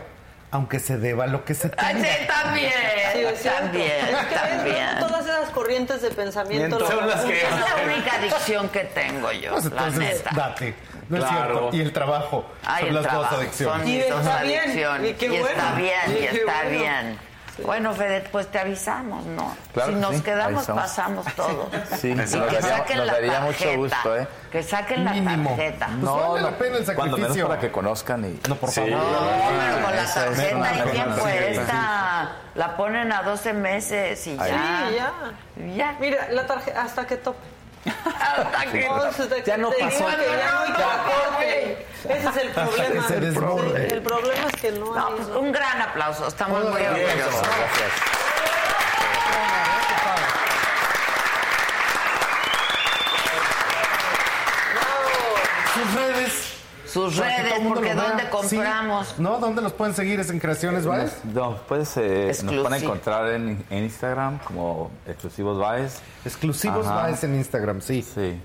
Aunque se deba lo que se Ay, tenga. sí, también, Sí, es también, Es también. Todas esas corrientes de pensamiento Miento. Son las que- Es la única adicción que tengo yo, Pues la entonces, neta. date. No es Claro. cierto. Y el trabajo. Ay, son el las trabajo, dos adicciones. Son Y dos está bien, adicciones. y qué está bueno, bien, y y qué está bueno. bien. Bueno, Fede, pues te avisamos, ¿no? Claro si que nos sí, quedamos, pasamos todos. Sí, y nos que daría- saquen nos la daría tarjeta. mucho gusto, ¿eh? Que saquen la Mínimo. tarjeta. Pues vale la pena el Cuando menos sacrificio. para que conozcan y... No, por Sí. favor. No, pero con la es tarjeta una hay buena tiempo tarjeta. esta. La ponen a 12 meses y ya. Sí, ya. Ya. Mira, la tarjeta hasta que tope. Hasta que- No, hasta Ya no te pasó. digan que ya no hay Ya. transporte. Ese es el problema. se desborde. El problema es que no No, hay. pues un gran aplauso. Estamos muy Bien, orgullosos. Gracias. Sus redes. Sus Para redes, porque. ¿dónde Sí. compramos? ¿No? ¿Dónde los pueden seguir? ¿Es en Creaciones Baez? No, pues eh, nos pueden encontrar en, en Instagram como Exclusivos Baez. Exclusivos Ajá. Baez en Instagram, sí. Sí.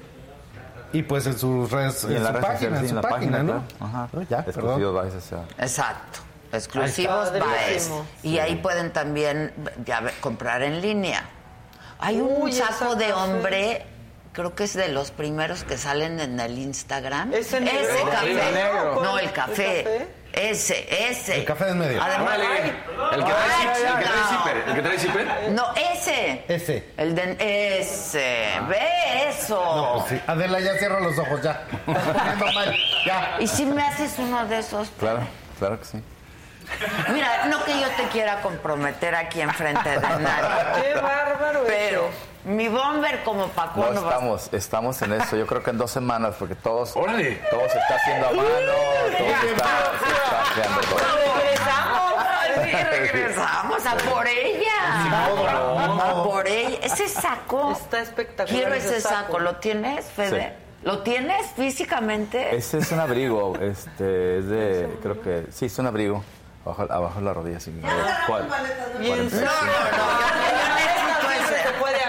Y pues en sus redes, Y en, su red página, social, en sí, su la página, ¿no? claro. Ajá. No, ya. Exclusivos Baez, o sea. Exacto. Exclusivos. Baez. Y ahí pueden también ya ve- comprar en línea. Hay un Uy, saco de hombre, creo que es de los primeros que salen en el Instagram. Ese negro. Ese café. ¿El negro? No, el café. ¿El café? Ese, ese. El café en medio. Además, ay, El que trae, el que trae zipper. El que trae zipper. No, ese. Ese. El de ese. Ve eso. No, pues sí. Adela, ya cierra los ojos, ya. Ya. ¿Y si me haces uno de esos? Claro, claro que sí. Mira, no que yo te quiera comprometer aquí enfrente de nadie. Qué bárbaro. Pero mi bomber como pa' No, cuando vas- estamos, estamos en eso. Yo creo que en dos semanas, porque todos, Órale. todo se está haciendo a mano, todo se está, se está creando todo. Regresamos, regresamos a por ella. A por ella. Ese saco. Está espectacular. Quiero ese saco. ¿Lo tienes, Fede? Sí. ¿Lo tienes físicamente? Ese es un abrigo, este, es de, creo que, sí, es un abrigo, abajo, abajo la rodilla, sí. ¿Cuál? 45. no, no, no. Yo necesito ese. se puede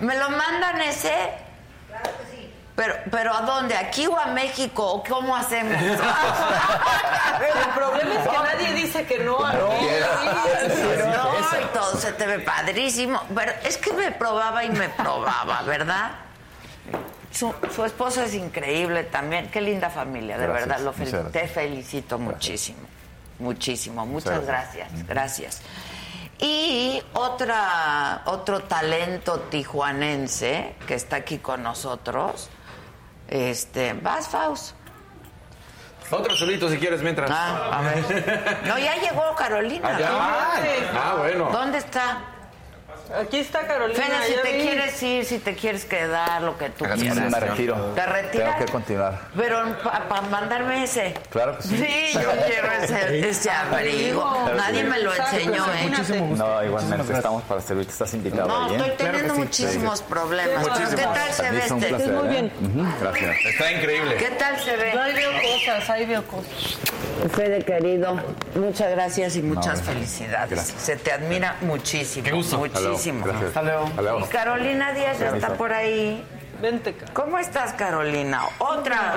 ¿Me lo mandan ese? Pero, pero ¿a dónde? ¿Aquí o a México? ¿O ¿Cómo hacemos? El problema es que nadie dice que no. a mí. No, y todo se te ve padrísimo. Pero es que me probaba y me probaba, ¿verdad? Su, su esposo es increíble también. Qué linda familia, de Gracias, verdad. Lo fel- te felicito muchísimo. Muchísimo. Muchas gracias. Gracias. Y otra, otro talento tijuanense que está aquí con nosotros. Este, vas, Faust. Otro solito si quieres mientras. Ah, a ver. No, ya llegó Carolina. Ah, ya. ¿no? Ah, bueno. ¿Dónde está? Aquí está Carolina. Fede, si te vi. quieres ir, si te quieres quedar, lo que tú Me quieras. retiro. ¿Te retiras? Tengo que continuar. Pero para mandarme ese. Claro que sí. Sí, yo quiero ese, ese abrigo. Nadie sí. me lo enseñó, ¿eh? No, igualmente estamos para servirte, estás invitado No, ahí, ¿eh? estoy teniendo muchísimos problemas. ¿Qué tal se ve este? placer, Muy ¿eh? bien. Gracias. Está increíble. ¿Qué tal se ve? Ahí veo cosas, ahí veo cosas. Fede, querido, muchas gracias y muchas felicidades. Gracias. Se te admira muchísimo. Qué gusto. Muchísimo. Gracias. Hasta luego. Hasta luego. Y Carolina Díaz ya está por ahí. Vente, Carolina. ¿Cómo estás, Carolina? Otra.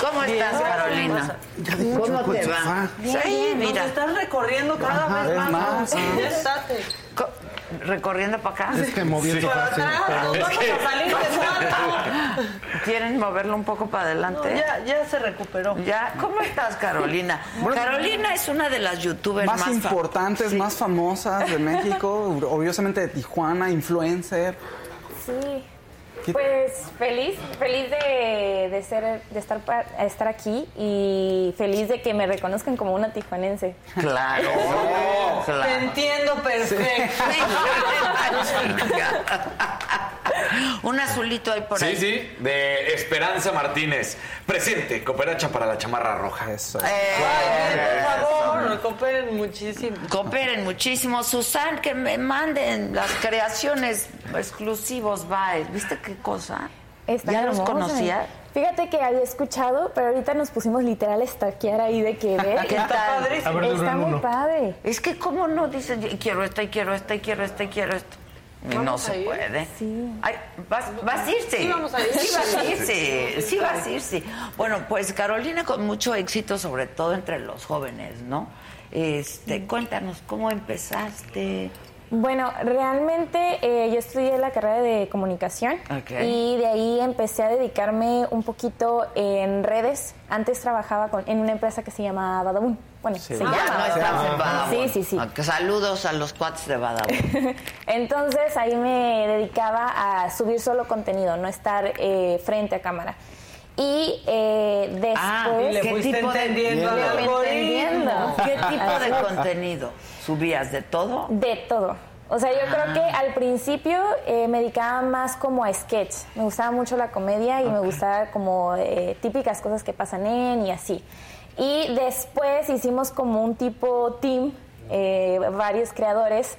¿Cómo estás, Carolina? ¿Cómo te va? Sí, Nos mira. estás recorriendo cada Ajá, vez más. más. Co- ¿Recorriendo para acá? Es que moviendo fácil. salir de cuarto. ¿Quieren moverlo un poco para No, adelante? ya, ya se recuperó. Ya, ¿cómo estás, Carolina? Carolina es una de las youtubers más, importantes, Sí. más famosas de México, obviamente de Tijuana, influencer. Sí. ¿Qué- Pues feliz, feliz de, de ser, de estar, pa- estar aquí y feliz de que me reconozcan como una tijuanense. Claro, Te claro. entiendo perfecto. Un azulito ahí por Sí, ahí. sí, de Esperanza Martínez. Presente, cooperacha para la chamarra roja. Eso. Eh, Por favor, cooperen muchísimo. cooperen muchísimo. Susan, que me manden las creaciones exclusivos, bye. ¿Viste qué cosa? Está ¿Ya los conocías? Fíjate que había escuchado, pero ahorita nos pusimos literal a stalkear ahí de que ver. ¿Qué tal? padrísimo. A ver, Está muy uno. padre. Es que cómo no dices, "Y quiero esto, y quiero esto, y quiero esto, y quiero esto. Y no ¿Vamos a se ir? puede. Sí. Ay, vas, vas a irse. Sí, vamos a ir. Sí, vas a irse. Sí, vas a irse. Bueno, pues Carolina con mucho éxito, sobre todo entre los jóvenes, ¿no? Este, cuéntanos, ¿cómo empezaste? Bueno, realmente eh, yo estudié la carrera de comunicación y de ahí empecé a dedicarme un poquito en redes. Antes trabajaba con, en una empresa que se llama Badabun. Bueno, se Ya llama. no en. Sí, sí, sí. Ok, Saludos a los cuates de Badabun. Entonces ahí me dedicaba a subir solo contenido, no estar eh, frente a cámara. Y eh, después... Ah, le ¿qué fuiste tipo de, entendiendo entendiendo. ¿Qué tipo de contenido? ¿Subías de todo? De todo. O sea, yo creo que al principio eh, me dedicaba más como a sketch. Me gustaba mucho la comedia y me gustaba como eh, típicas cosas que pasan en y así. Y después hicimos como un tipo team, eh, varios creadores,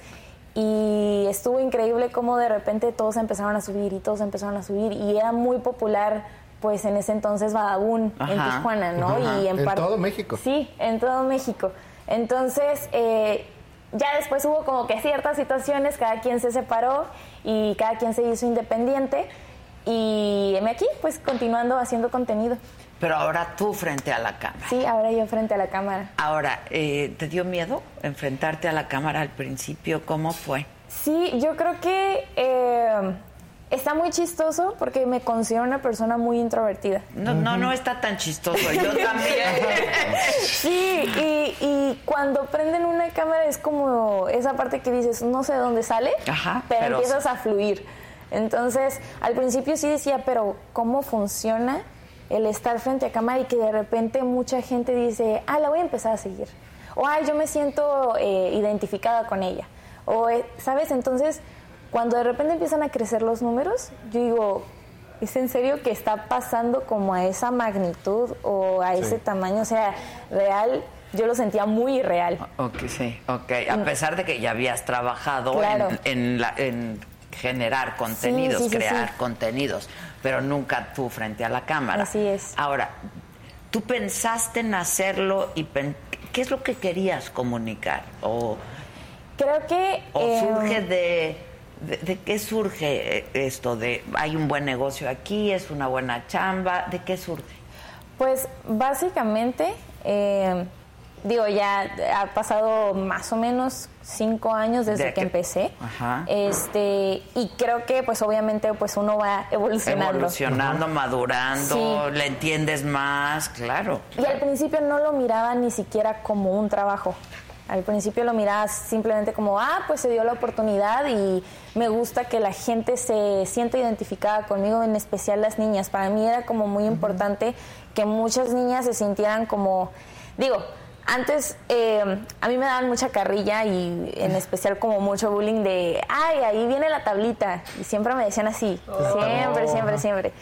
y estuvo increíble cómo de repente todos empezaron a subir y todos empezaron a subir y era muy popular pues en ese entonces Badabun en. Tijuana, ¿no? Ajá. Y en, En todo México. Sí, en todo México. Entonces, eh, ya después hubo como que ciertas situaciones, cada quien se separó y cada quien se hizo independiente. Y me aquí, pues continuando haciendo contenido. Pero ahora tú frente a la cámara. Sí, ahora yo frente a la cámara. Ahora, eh, ¿te dio miedo enfrentarte a la cámara al principio? ¿Cómo fue? Sí, yo creo que eh, está muy chistoso porque me considero una persona muy introvertida. No, no, no está tan chistoso. Yo también. Sí, y, y cuando prenden una cámara es como esa parte que dices, no sé de dónde sale, Ajá, pero, pero- empiezas a fluir. Entonces, al principio sí decía, pero ¿cómo funciona el estar frente a cámara y que de repente mucha gente dice, ah, la voy a empezar a seguir? O, ay, yo me siento eh, identificada con ella. O, eh, ¿sabes? Entonces, cuando de repente empiezan a crecer los números, yo digo, ¿es en serio que está pasando como a esa magnitud o a ese tamaño? O sea, real, yo lo sentía muy irreal. Ok, sí, ok. A pesar de que ya habías trabajado Claro. en, en la- en generar contenidos, sí, sí, crear sí. contenidos, pero nunca tú frente a la cámara. Así es. Ahora, ¿tú pensaste en hacerlo y qué es lo que querías comunicar? ¿O, Creo que... o eh, surge de, de, de qué surge eh, esto? ¿De hay un buen negocio aquí, es una buena chamba? ¿De qué surge? Pues básicamente, eh, digo, ya ha pasado más o menos cinco años desde De que, que- empecé. Ajá. Este, y creo que pues obviamente pues uno va evolucionando. Evolucionando, madurando, Sí. le entiendes más, claro. Y al principio no lo miraba ni siquiera como un trabajo. Al principio lo miraba simplemente como, ah, pues se dio la oportunidad y me gusta que la gente se sienta identificada conmigo, en especial las niñas. Para mí era como muy importante que muchas niñas se sintieran como, digo, antes eh, a mí me daban mucha carrilla y en especial como mucho bullying de, ay, ahí viene la tablita. Y siempre me decían así, siempre, siempre, siempre.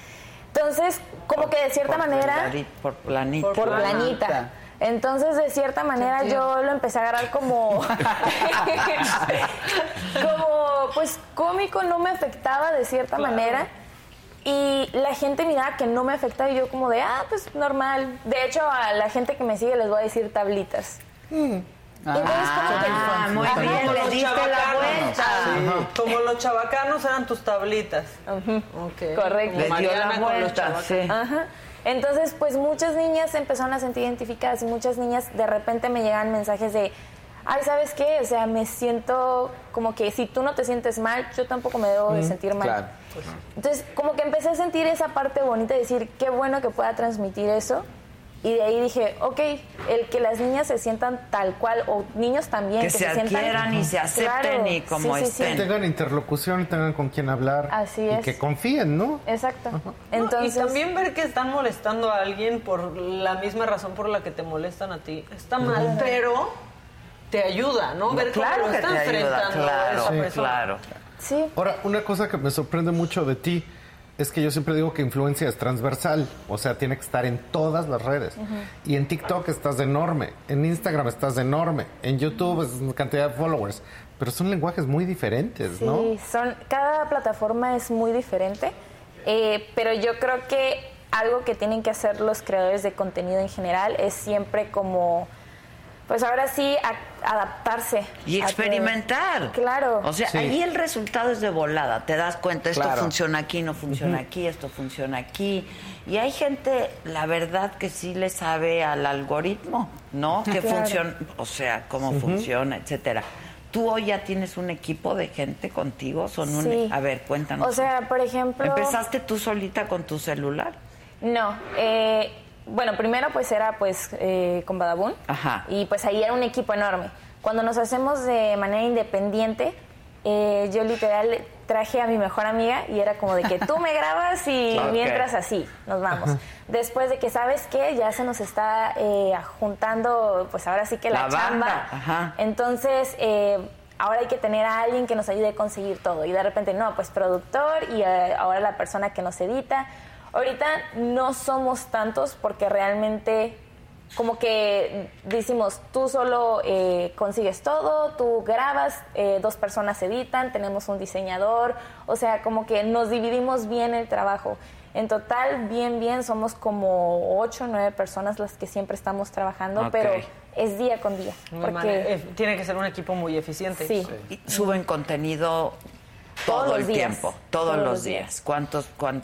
Entonces, como que de cierta manera... Por planita. Por, planita. Entonces, de cierta manera, yo lo empecé a agarrar como. como, pues, cómico, no me afectaba de cierta manera. Y la gente miraba que no me afectaba y yo, como de, ah, pues normal. De hecho, a la gente que me sigue les voy a decir tablitas. Entonces, como que- Ah, muy Ajá, bien, como le los diste la vuelta. Sí, Como los chabacanos eran tus tablitas. Ok. Correcto. Como Mariana con los chabacanos. Ajá. Entonces, pues muchas niñas se empezaron a sentir identificadas y muchas niñas de repente me llegan mensajes de, ay, ¿sabes qué? O sea, me siento como que si tú no te sientes mal, yo tampoco me debo de Mm, sentir mal. claro. Entonces, como que empecé a sentir esa parte bonita de decir, qué bueno que pueda transmitir eso. Y de ahí dije, ok, el que las niñas se sientan tal cual, o niños también, Que que, se sientan... adquieran y se acepten y como sí, sí, sí. Que tengan interlocución, tengan con quien hablar. Así Y es. que confíen, ¿no? Exacto. No, Entonces, y también ver que están molestando a alguien por la misma razón por la que te molestan a ti. Está mal, pero te ayuda, ¿no? Ver cómo claro lo que está te ayuda, enfrentando claro, esa sí, persona. claro. Sí. Ahora, una cosa que me sorprende mucho de ti es que yo siempre digo que influencia es transversal, o sea, tiene que estar en todas las redes. Y en TikTok estás de enorme, en Instagram estás de enorme, en YouTube es una cantidad de followers, pero son lenguajes muy diferentes, ¿no? Sí, son, cada plataforma es muy diferente, eh, pero yo creo que algo que tienen que hacer los creadores de contenido en general es siempre como, pues ahora sí, a- adaptarse. Y que- experimentar. Claro. O sea, Sí. ahí el resultado es de volada. Te das cuenta, esto Claro. funciona aquí, no funciona aquí, esto funciona aquí. Y hay gente, la verdad, que sí le sabe al algoritmo, ¿no? Que Claro. funciona, o sea, cómo funciona, etcétera. ¿Tú hoy ya tienes un equipo de gente contigo? Son un- Sí. A ver, cuéntanos. O sea, por ejemplo... ¿Empezaste tú solita con tu celular? No, eh, bueno, primero pues era pues eh, con Badabun Ajá. y pues ahí era un equipo enorme. Cuando nos hacemos de manera independiente, eh, yo literal traje a mi mejor amiga y era como de que tú me grabas y mientras así nos vamos. Después de que, ¿sabes qué? Ya se nos está eh, juntando, pues ahora sí que la, La chamba. ajá. Entonces, eh, ahora hay que tener a alguien que nos ayude a conseguir todo. Y de repente, no, pues productor y eh, ahora la persona que nos edita. Ahorita no somos tantos porque realmente como que decimos, tú solo eh, consigues todo, tú grabas, eh, dos personas editan, tenemos un diseñador, o sea, como que nos dividimos bien el trabajo. En total, bien, bien, somos como ocho o nueve personas las que siempre estamos trabajando, pero es día con día. Muy porque- eh, tiene que ser un equipo muy eficiente. Sí. Y Suben contenido todo el días. tiempo, todos, Todos los días. días. ¿Cuántos, cuán-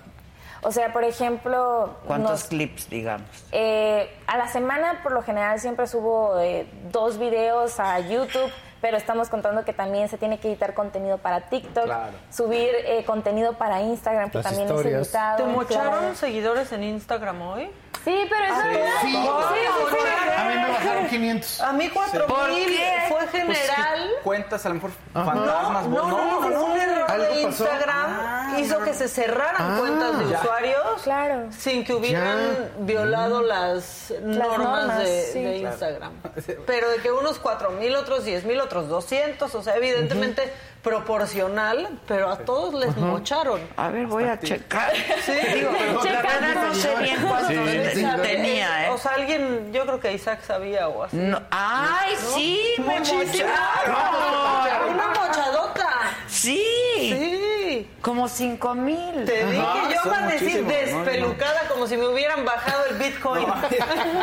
O sea, por ejemplo, ¿Cuántos nos- clips, digamos? eh, a la semana, por lo general, siempre subo eh, dos videos a YouTube, pero estamos contando que también se tiene que editar contenido para TikTok, Claro. subir eh, contenido para Instagram, que Las también historias. es editado. ¿Te mocharon claro. seguidores en Instagram hoy? Sí, pero eso Ah, no es- sí. sí, sí, sí. A mí me bajaron 500. A mí cuatro ¿Por mil qué? fue Pues general. cuentas a lo mejor Ajá. fantasmas. No, no, no, fue un error ¿Algo de? Instagram. Ah, hizo no. que se cerraran Ah. cuentas de Ya. usuarios Claro. sin que hubieran violado las normas, normas, de, sí. de Claro. Instagram. Pero de que unos cuatro mil, otros diez mil, otros 200, o sea, evidentemente proporcional, pero a todos les mocharon. A ver, voy a checar. Sí, Digo, la Checa. verdad no sé bien cuántos Sí, te- sí. tenía, ¿eh? O sea, alguien, yo creo que Isaac sabía o así. No- ¡Ay, sí! ¡Me Muchísimo. mocharon! Una mochadota. ¡Sí! Sí. Como cinco mil. Te dije, yo amanecí muchísimos, ¿no? despelucada como si me hubieran bajado el Bitcoin.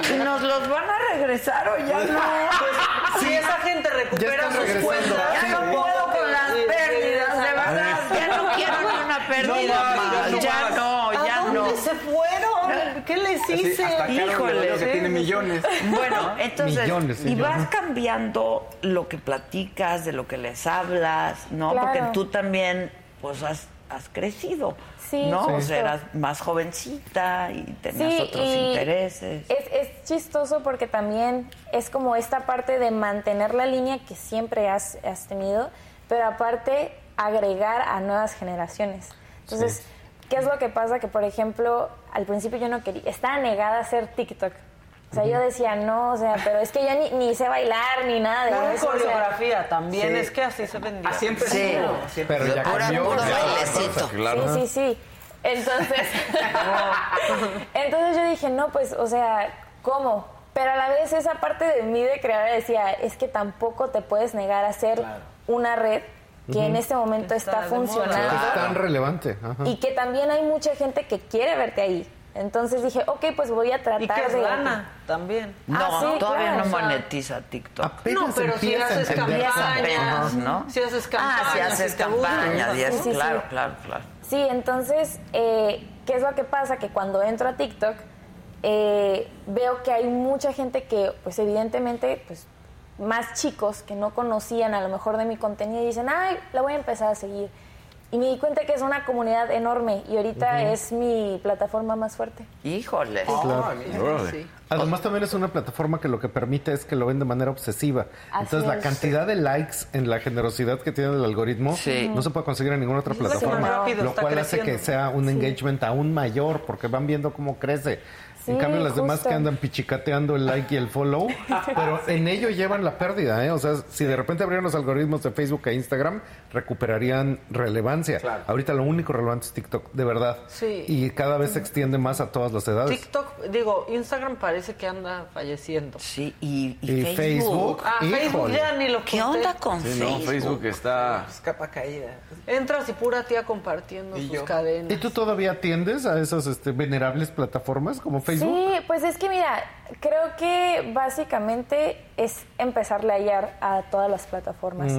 ¿Y nos los van a regresar o ya no? Pues, si esa gente recupera sus cuentas, Ya no puedo con las y- y pérdidas, de regresan. verdad. Ya no quiero No ya no Ya ¿A dónde no. se fueron? ¿Qué les hice? Carol Híjole, que tiene sí. millones. Bueno, entonces, Millones, y vas cambiando lo que platicas, de lo que les hablas, ¿no? Claro. Porque tú también, pues, has, has crecido, Sí, ¿no? O sea, eras más jovencita y tenías otros y intereses. Es, es chistoso porque también es como esta parte de mantener la línea que siempre has, has tenido, pero aparte agregar a nuevas generaciones. Entonces, ¿qué es lo que pasa? Que, por ejemplo, al principio yo no quería, estaba negada a hacer TikTok. O sea, yo decía, no, o sea, pero es que yo ni, ni sé bailar ni nada de Pura eso. o sea, coreografía también, Sí. es que así se vendía. Así empezó. Sí. siempre. Pero ya Pura- cambió. puro ya, bailecito. Claro. Sí, sí, sí. Entonces, entonces yo dije, no, pues, o sea, ¿cómo? Pero a la vez esa parte de mí de creadora decía, es que tampoco te puedes negar a hacer una red que en este momento está, funcionando Es tan relevante. Ajá. y que también hay mucha gente que quiere verte ahí. Entonces dije, ok, pues voy a tratar Y que de... lana también. No, Ah, sí, todavía claro, no monetiza TikTok. Apenas No, pero si haces campañas, ¿no? si haces Ah, campañas, si haces si buscan. campañas y eso, Sí, sí, sí. claro, claro, claro. Sí, entonces, eh, ¿qué es lo que pasa? Que cuando entro a TikTok, eh, veo que hay mucha gente que, pues evidentemente, pues más chicos que no conocían a lo mejor de mi contenido y dicen, ay, la voy a empezar a seguir. Y me di cuenta que es una comunidad enorme y ahorita es mi plataforma más fuerte. Híjole. Claro. Sí. Además también es una plataforma que lo que permite es que lo ven de manera obsesiva. Así Entonces la cantidad de likes en la generosidad que tiene el algoritmo Sí. no se puede conseguir en ninguna otra sí, plataforma. rápido, lo cual hace que sea un engagement aún mayor porque van viendo cómo crece. En Sí, cambio las demás justo. que andan pichicateando el like y el follow, pero en ello llevan la pérdida, ¿eh? O sea, si de repente abrieran los algoritmos de Facebook e Instagram, recuperarían relevancia. Claro. Ahorita lo único relevante es TikTok, de verdad. Sí. Y cada vez se extiende más a todas las edades. TikTok, digo, Instagram parece que anda falleciendo. Sí, y, y Y Facebook. Facebook. Ah, Facebook Híjole. ya ni lo ¿Qué conté. onda con Sí, no, Facebook? Facebook está... Es capa caída. Entras y pura tía compartiendo Y sus yo. cadenas. ¿Y tú todavía atiendes a esas este, venerables plataformas como Facebook? Sí, pues es que mira, creo que básicamente es empezarle a hallar a todas las plataformas.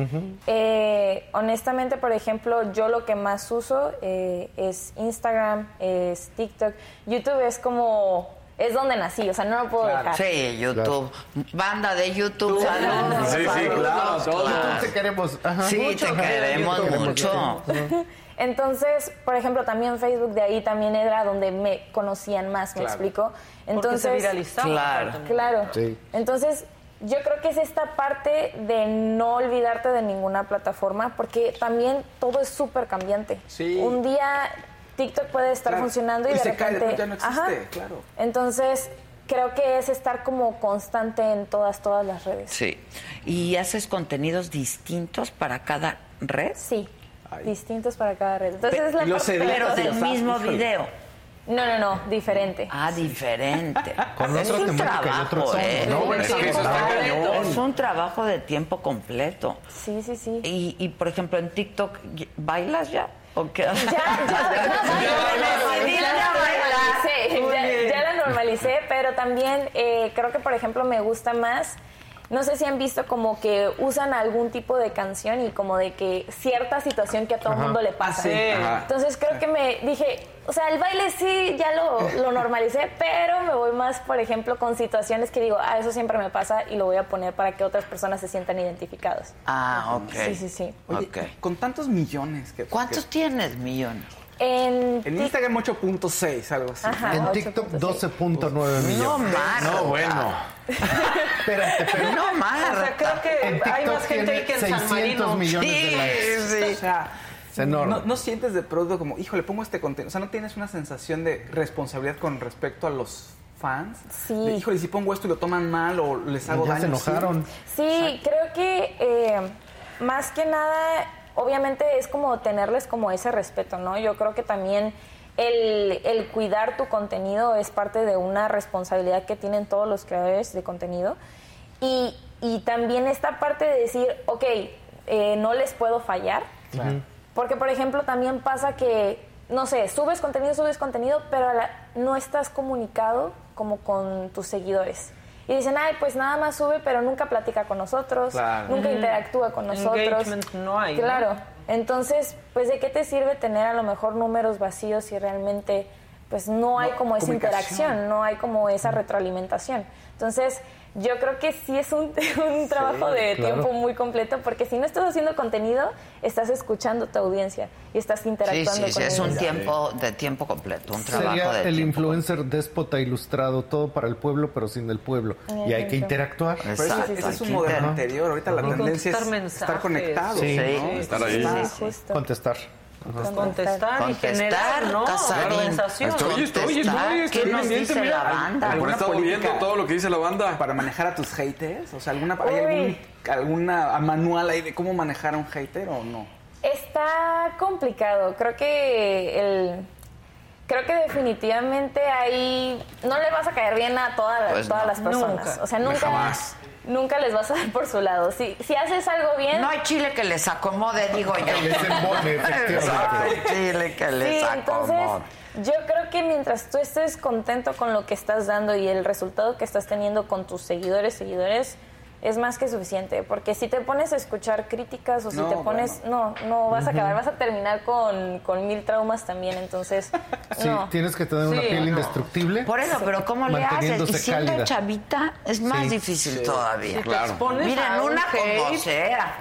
Eh, honestamente, por ejemplo, yo lo que más uso eh, es Instagram, es TikTok. YouTube es como, es donde nací, o sea, no lo puedo dejar. Sí, YouTube. Banda de YouTube, saludos. Sí, sí, claro, todos. claro. Te queremos. Ajá. Sí, Mucho. te queremos YouTube. mucho. Entonces, por ejemplo, también Facebook de ahí también era donde me conocían más, ¿me Claro. explico? Porque Entonces, se viralizaba. Claro. Claro. Sí. Entonces, yo creo que es esta parte de no olvidarte de ninguna plataforma, porque también todo es súper cambiante. Sí. Un día TikTok puede estar Claro. funcionando y, Y de se repente. después ya no existe, Ajá. claro. Entonces, creo que es estar como constante en todas, todas las redes. Sí. ¿Y haces contenidos distintos para cada red? Sí. Distintos para cada red. Entonces, Pe- es la los Pero del mismo híjole. video. No, no, no, diferente. Ah, diferente. Con es un trabajo, ¿eh? ¿no? Es que eso está cañón. Es un trabajo de tiempo completo. Sí, sí, sí. Y, y, por ejemplo, en TikTok, ¿bailas ya? ¿O qué? Ya, ya, decidiste ya, la normalicé, ya, ya la normalicé, pero también eh, creo que, por ejemplo, me gusta más. No sé si han visto como que usan algún tipo de canción y como de que cierta situación que a todo el mundo le pasa. Sí. Entonces creo que me dije, o sea, el baile sí ya lo, lo normalicé, pero me voy más, por ejemplo, con situaciones que digo, ah, eso siempre me pasa y lo voy a poner para que otras personas se sientan identificados. Ah, ok. Sí, sí, sí. Oye, Ok. con tantos millones que... ¿Cuántos tienes millones? En, En Instagram 8.6, algo así. Ajá, En 8.6. TikTok 12.9 millones. No más. No, bueno. Espérate, pero No O más. sea, creo que en hay más gente ahí que en San 600 Marino. millones de likes. O sea, Es enorme. No, no sientes de pronto como, hijo, le pongo este contenido. O sea, no tienes una sensación de responsabilidad con respecto a los fans. Sí. De, híjole, si pongo esto y lo toman mal o les hago ya daño. se enojaron. Sí, creo que eh, más que nada, obviamente es como tenerles como ese respeto, ¿no? Yo creo que también el, el cuidar tu contenido es parte de una responsabilidad que tienen todos los creadores de contenido. Y, y también esta parte de decir, ok, eh, no les puedo fallar. Porque, por ejemplo, también pasa que, no sé, subes contenido, subes contenido, pero a la- no estás comunicado como con tus seguidores. Y dicen, ay, pues nada más sube, pero nunca platica con nosotros, Claro. nunca interactúa con nosotros. Engagement no hay, ¿no? Claro. Entonces, pues, ¿de qué te sirve tener a lo mejor números vacíos si realmente, pues, no hay No, como esa interacción, no hay como esa retroalimentación? Entonces, yo creo que sí es un, un trabajo de claro. tiempo muy completo, porque si no estás haciendo contenido, estás escuchando tu audiencia y estás Sí, interactuando sí, sí, con es un tiempo de tiempo completo, un trabajo Sería de el tiempo influencer déspota ilustrado, todo para el pueblo, pero sin el pueblo. Y hay que interactuar. Pero ese- Exacto, ese es un modelo anterior. Ahorita la tendencia es Contestar estar mensajes. conectados. Sí. ¿no? Estar ahí. Sí, justo. Contestar. Contestar, y generar, ¿no? Casarín. Conversación. Estoy, estoy, estoy, estoy ¿qué nos pendiente, dice mira. la banda? He ¿Alguna estado política? viendo todo lo que dice la banda. Para manejar a tus haters. O sea, ¿alguna, ¿hay algún, alguna manual ahí de cómo manejar a un hater o no? Está complicado. Creo que el creo que definitivamente ahí no le vas a caer bien a toda- Pues todas no. las personas. Nunca. O sea, nunca Jamás. Nunca les vas a dar por su lado. Si si haces algo bien, No hay chile que les acomode, digo yo. Que les embone, efectivamente. No hay chile que les Sí, entonces yo creo que mientras tú estés contento con lo que estás dando y el resultado que estás teniendo con tus seguidores, seguidores, es más que suficiente. Porque si te pones a escuchar críticas o si No, te pones, no, no vas a acabar, vas a terminar con, con mil traumas también. Entonces, Sí, no. tienes que tener una piel no. indestructible. Por eso, pero ¿cómo le haces? Y siendo cálida. chavita es más Sí, difícil todavía. Claro. Miren, una como sea.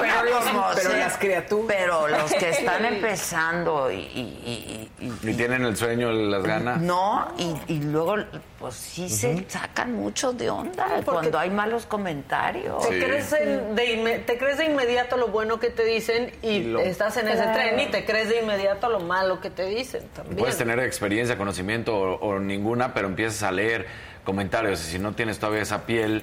Pero los- como pero las criaturas. Pero los que están empezando y, y- y- y- Y tienen el sueño, las ganas. no, y, y luego, pues sí se sacan mucho de onda cuando hay malos comentarios. Te, crees en- de inme- te crees de inmediato lo bueno que te dicen y, lo- estás en ese Claro. tren y te crees de inmediato lo malo que te dicen también. Puedes tener experiencia, conocimiento o, o ninguna, pero empiezas a leer comentarios y si no tienes todavía esa piel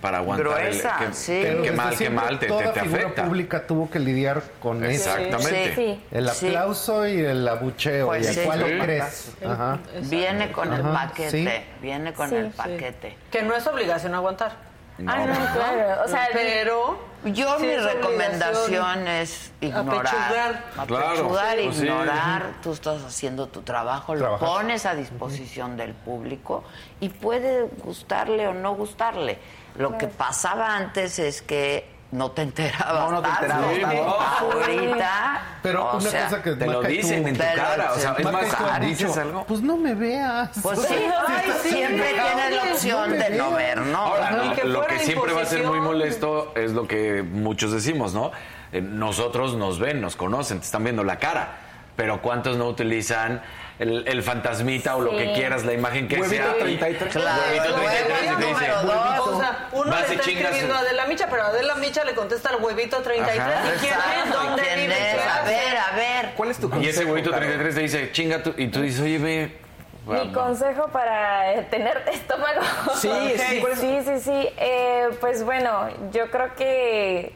para aguantar el- que, sí. que- que mal, que mal te, te, toda te figura afecta. pública tuvo que lidiar con eso. Exactamente. Sí. El Sí. aplauso y el abucheo. Pues ¿Y sí. cuál Sí. le crees? Ajá. Viene con el paquete, sí. viene con Sí, el sí. paquete. Que no es obligación aguantar. Ah, no, claro. O sea, pero Yo sí mi recomendación es ignorar. apechugar. Claro, Apechugar, sí. ignorar. Tú estás haciendo tu trabajo, lo pones a disposición del público y puede gustarle o no gustarle. Lo que pasaba antes es que no te enterabas. No, no te enterabas Sí. Ahorita. Pero o una sea, cosa que Te lo dicen tú- en tu cara. O sea, es más, dices algo. Pues no me veas. Pues sí, Ay, sí, siempre no, tienes la no, opción no de no ver, ¿no? Ahora, que lo que siempre va a ser muy molesto es lo que muchos decimos, ¿no? Eh, nosotros nos ven, nos conocen, te están viendo la cara, pero ¿cuántos no utilizan el, el fantasmita o lo que quieras, la imagen que Huevito sea? 33. Claro, Huevito el 33 y te huevo dice, número dos. O sea, uno Vas le y está chingas escribiendo a Adela Micha, pero Adela Micha le contesta al huevito 33. Ajá. ¿Y quién es? ¿Dónde ¿quién vive? es? ¿Qué A ver, a ver. ¿Cuál es tu Y consejo? ese huevito Caro? 33 te dice, chinga tú, y tú dices, oye, ve. Mi consejo para eh, tener estómago. Sí, sí, ¿cuál es- sí, sí, sí. Eh, pues bueno, yo creo que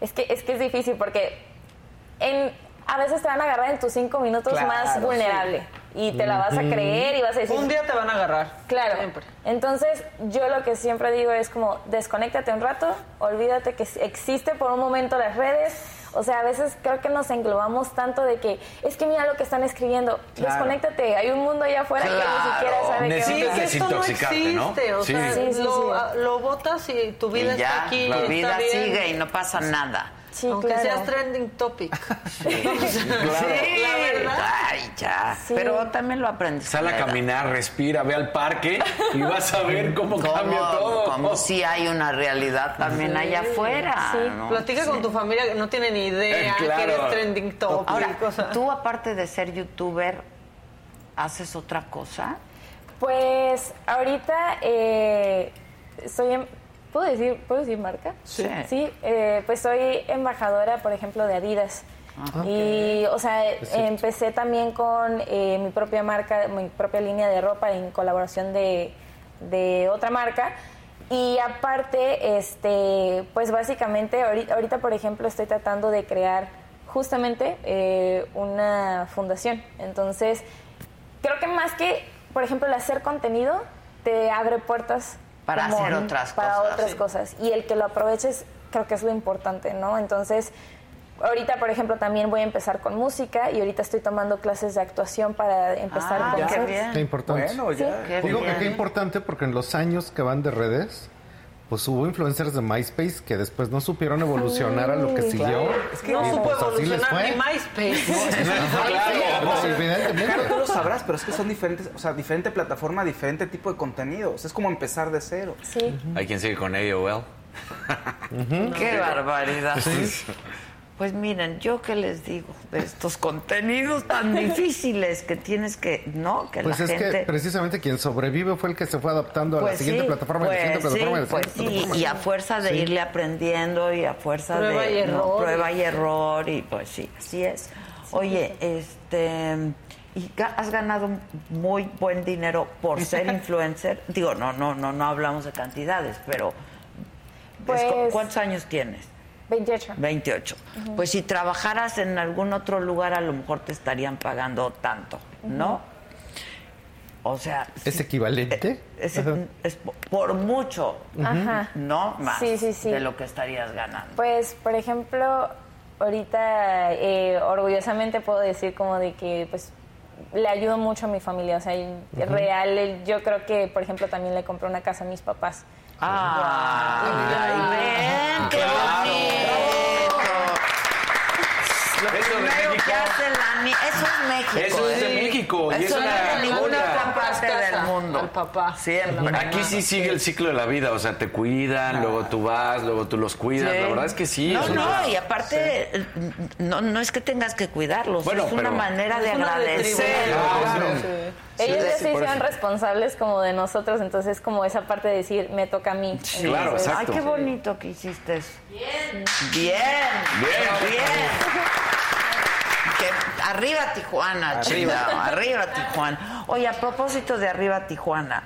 es que es que es difícil porque en, a veces te van a agarrar en tus cinco minutos Claro, más vulnerable y te la vas a creer y vas a decir Un día te van a agarrar. Claro. Siempre. Entonces, yo lo que siempre digo es como, desconéctate un rato, olvídate que existe por un momento las redes. O sea, a veces creo que nos englobamos tanto de que es que mira lo que están escribiendo. Claro. Desconéctate, hay un mundo allá afuera que ni siquiera sabe qué Necesitas que esto no desintoxicarte, ¿no? existe, o Sí. sea, Sí, sí, lo, sí. lo botas y tu vida Y ya, está aquí. está vida bien. sigue y no pasa nada. Sí, Aunque claro. seas trending topic. Sí, La verdad. Ay, ya. Pero también lo aprendes. Sal a edad. caminar, respira, ve al parque y vas a ver cómo, cambia todo. Como si hay una realidad también allá afuera. ¿no? Platica con tu familia que no tiene ni idea Eh, claro. que eres trending topic. Ahora, o sea. tú aparte de ser youtuber, ¿haces otra cosa? Pues ahorita eh, estoy en... ¿Puedo decir, ¿puedo decir marca? Sí. Sí, eh, pues soy embajadora, por ejemplo, de Adidas. Ah, Y, o sea, cierto. empecé también con eh, mi propia marca, mi propia línea de ropa en colaboración de, de otra marca. Y aparte, este, pues básicamente, ahorita, ahorita, por ejemplo, estoy tratando de crear justamente eh, una fundación. Entonces, creo que más que, por ejemplo, el hacer contenido, te abre puertas Para hacer otras para cosas. otras cosas. Y el que lo aproveches, creo que es lo importante, ¿no? Entonces, ahorita, por ejemplo, también voy a empezar con música y ahorita estoy tomando clases de actuación para empezar Ah, con qué bien. Qué importante. Bueno, ya. Qué Digo bien. que qué importante porque en los años que van de redes, pues hubo influencers de MySpace que después no supieron evolucionar a lo que siguió. claro. Es que no Y supo pues así les evolucionar fue. ni MySpace. Pues, evidentemente. Claro, tú lo sabrás, pero es que son diferentes, o sea, diferente plataforma, diferente tipo de contenidos. Es como empezar de cero. Sí. Hay quien sigue con AOL. Qué barbaridad. Sí. Pues miren, yo qué les digo de estos contenidos tan difíciles que tienes que, ¿no? Que Pues la es gente... que precisamente quien sobrevive fue el que se fue adaptando a la Pues siguiente sí, plataforma, a la pues siguiente plataforma, a la sí, pues siguiente sí, plataforma. y a fuerza de Sí. irle aprendiendo y a fuerza Prueba de y ¿no? error. prueba y error y pues sí, así es. Oye, este y has ganado muy buen dinero por ser influencer. Digo, no, no, no, no hablamos de cantidades, pero Pues- es cu- ¿cuántos años tienes? 28. 28. Ujú. Pues si trabajaras en algún otro lugar, a lo mejor te estarían pagando tanto, ¿no? O sea, ¿Es equivalente? es, Ajá. es por mucho, no más Sí, sí, sí. de lo que estarías ganando. Pues, por ejemplo, ahorita eh, orgullosamente puedo decir como de que, pues, le ayudo mucho a mi familia. O sea, real, eh, yo creo que, por ejemplo, también le compré una casa a mis papás. ¡Ay, ven, qué bonito! Lo Eso primero México. que hace la Eso es México. Eso es de ¿eh? México, y Eso es no una es de ninguna otra parte del mundo. al papá. Siempre. Aquí sí sigue el ciclo de la vida, o sea, te cuidan, luego tú vas, luego tú los cuidas. Sí. La verdad es que sí. No, no, y aparte, no, no es que tengas que cuidarlos, Bueno, es una manera de agradecer. Ellos ya sí, se hicieron responsables como de nosotros, entonces como esa parte de decir, me toca a mí. Claro, Entonces, exacto. Ay, qué bonito que hiciste eso. Bien. Bien. Bien. Bien. Que arriba Tijuana, Arriba. chingado, arriba Tijuana. Oye, a propósito de arriba Tijuana,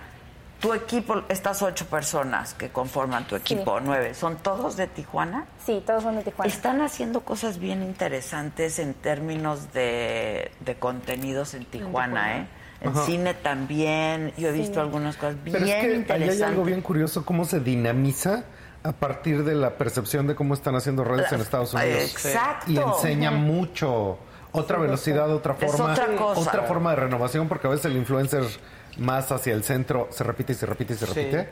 tu equipo, estas ocho personas que conforman tu equipo, nueve, ¿son todos de Tijuana? Sí, todos son de Tijuana. Están haciendo cosas bien interesantes en términos de, de contenidos en Tijuana, Tijuana. ¿eh? En Ajá. cine también, yo he Sí. visto algunas cosas bien Pero es que ahí interesantes. hay algo bien curioso, cómo se dinamiza a partir de la percepción de cómo están haciendo redes en Estados Unidos. Exacto. Y enseña mucho. Otra Sí, velocidad, otra es forma. otra cosa. otra forma de renovación, porque a veces el influencer más hacia el centro se repite y se repite y se Sí. repite.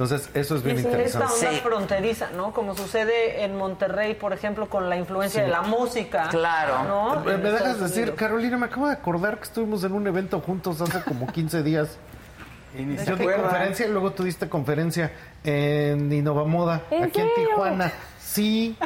Entonces, eso es bien Y sí, esta interesante. onda fronteriza, ¿no? Como sucede en Monterrey, por ejemplo, con la influencia Sí. de la música. Claro. ¿no? ¿Me En me dejas decir, Unidos. Carolina? Me acabo de acordar que estuvimos en un evento juntos hace como 15 días. Yo di conferencia y luego tú diste conferencia en Innova Moda, ¿En aquí en? Tijuana. Sí.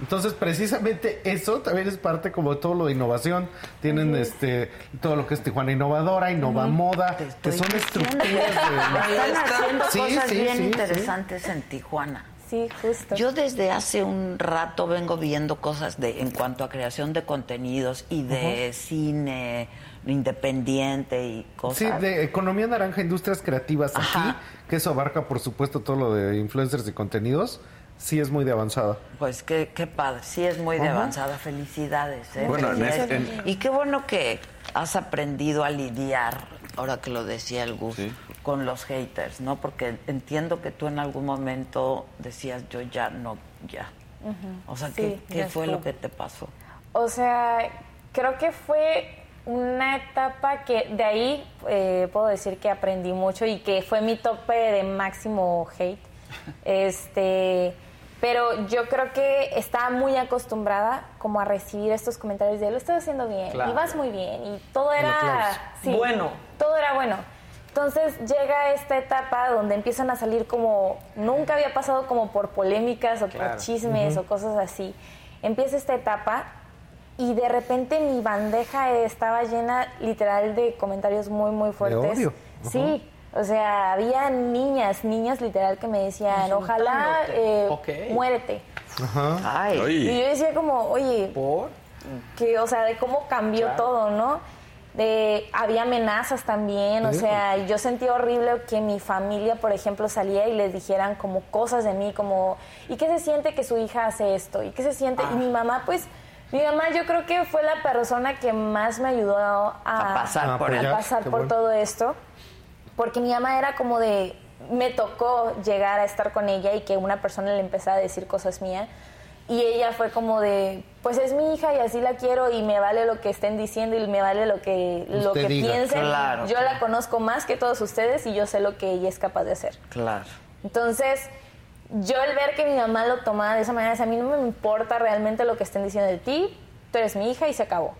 Entonces, precisamente eso también es parte como de todo lo de innovación. Tienen este todo lo que es Tijuana Innovadora, Innova Moda, que son estructuras de... Están haciendo Sí, cosas sí, bien sí, interesantes en Tijuana. Sí, justo. Yo desde hace un rato vengo viendo cosas de en cuanto a creación de contenidos y de cine independiente y Sí, cosas. de economía naranja, industrias creativas aquí, que eso abarca, por supuesto, todo lo de influencers y contenidos, sí es muy de avanzada. Pues qué, qué padre, sí es muy de Ajá. avanzada, felicidades. ¿eh? Bueno, en Felicidades. este- en- Y qué bueno que has aprendido a lidiar, ahora que lo decía el Gus, Sí. con los haters, ¿no? Porque entiendo que tú en algún momento decías, yo ya no, ya. O sea, ¿qué, Sí, qué fue lo que te pasó? O sea, creo que fue una etapa que de ahí eh, puedo decir que aprendí mucho y que fue mi tope de máximo hate. Este, Pero yo creo que estaba muy acostumbrada como a recibir estos comentarios de lo estás haciendo bien, Claro. y vas muy bien, y todo era sí, Bueno. todo era bueno. Entonces llega esta etapa donde empiezan a salir como, nunca había pasado como por polémicas o Claro. por chismes o cosas así. Empieza esta etapa y de repente mi bandeja estaba llena literal de comentarios muy, muy fuertes. odio. Sí, o sea, había niñas, niñas literal que me decían, ojalá eh, muérete. Ajá. Y yo decía como, oye, que, o sea, de cómo cambió Claro. todo, ¿no? De, había amenazas también, o sea, yo sentí horrible que mi familia, por ejemplo, salía y les dijeran como cosas de mí, como, ¿y qué se siente que su hija hace esto? ¿Y qué se siente? Y mi mamá, pues, mi mamá yo creo que fue la persona que más me ayudó a, A pasar por a el- pasar Qué por bueno. todo esto, porque mi mamá era como de, me tocó llegar a estar con ella y que una persona le empezara a decir cosas mías. Y ella fue como de, pues es mi hija y así la quiero y me vale lo que estén diciendo y me vale lo que, lo Usted que diga. piensen. Claro, yo claro. la conozco más que todos ustedes y yo sé lo que ella es capaz de hacer. Claro. Entonces, yo el ver que mi mamá lo tomaba de esa manera, sea, a mí no me importa realmente lo que estén diciendo de ti, tú eres mi hija y se acabó.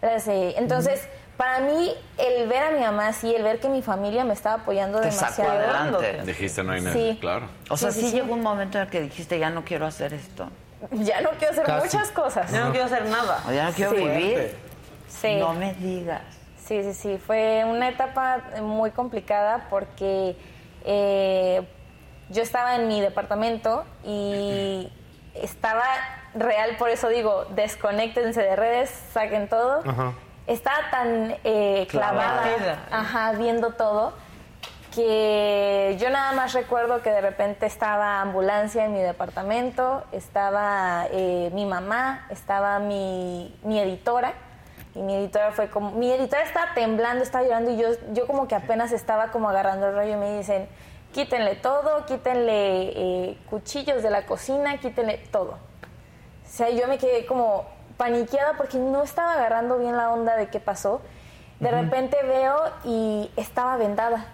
Así, Entonces, para mí, el ver a mi mamá así, el ver que mi familia me estaba apoyando Te sacó demasiado. adelante. Dijiste, no hay nada. Sí. Claro. O sea, Sí, sí, sí, sí. llegó un momento en el que dijiste, ya no quiero hacer esto. Ya no quiero hacer Casi. muchas cosas. Ya no quiero hacer nada. O ya no quiero vivir. Sí. No me digas. Sí, sí, sí. Fue una etapa muy complicada porque eh, yo estaba en mi departamento y estaba real, por eso digo, desconéctense de redes, saquen todo. Estaba tan eh, clavada, Clavada. ajá, viendo todo, que yo nada más recuerdo que de repente estaba ambulancia en mi departamento, estaba eh, mi mamá, estaba mi, mi editora, y mi editora fue como, mi editora estaba temblando, estaba llorando, y yo, yo como que apenas estaba como agarrando el rollo y me dicen, quítenle todo, quítenle eh, cuchillos de la cocina, quítenle todo. O sea, yo me quedé como paniqueada porque no estaba agarrando bien la onda de qué pasó. De repente veo y estaba vendada.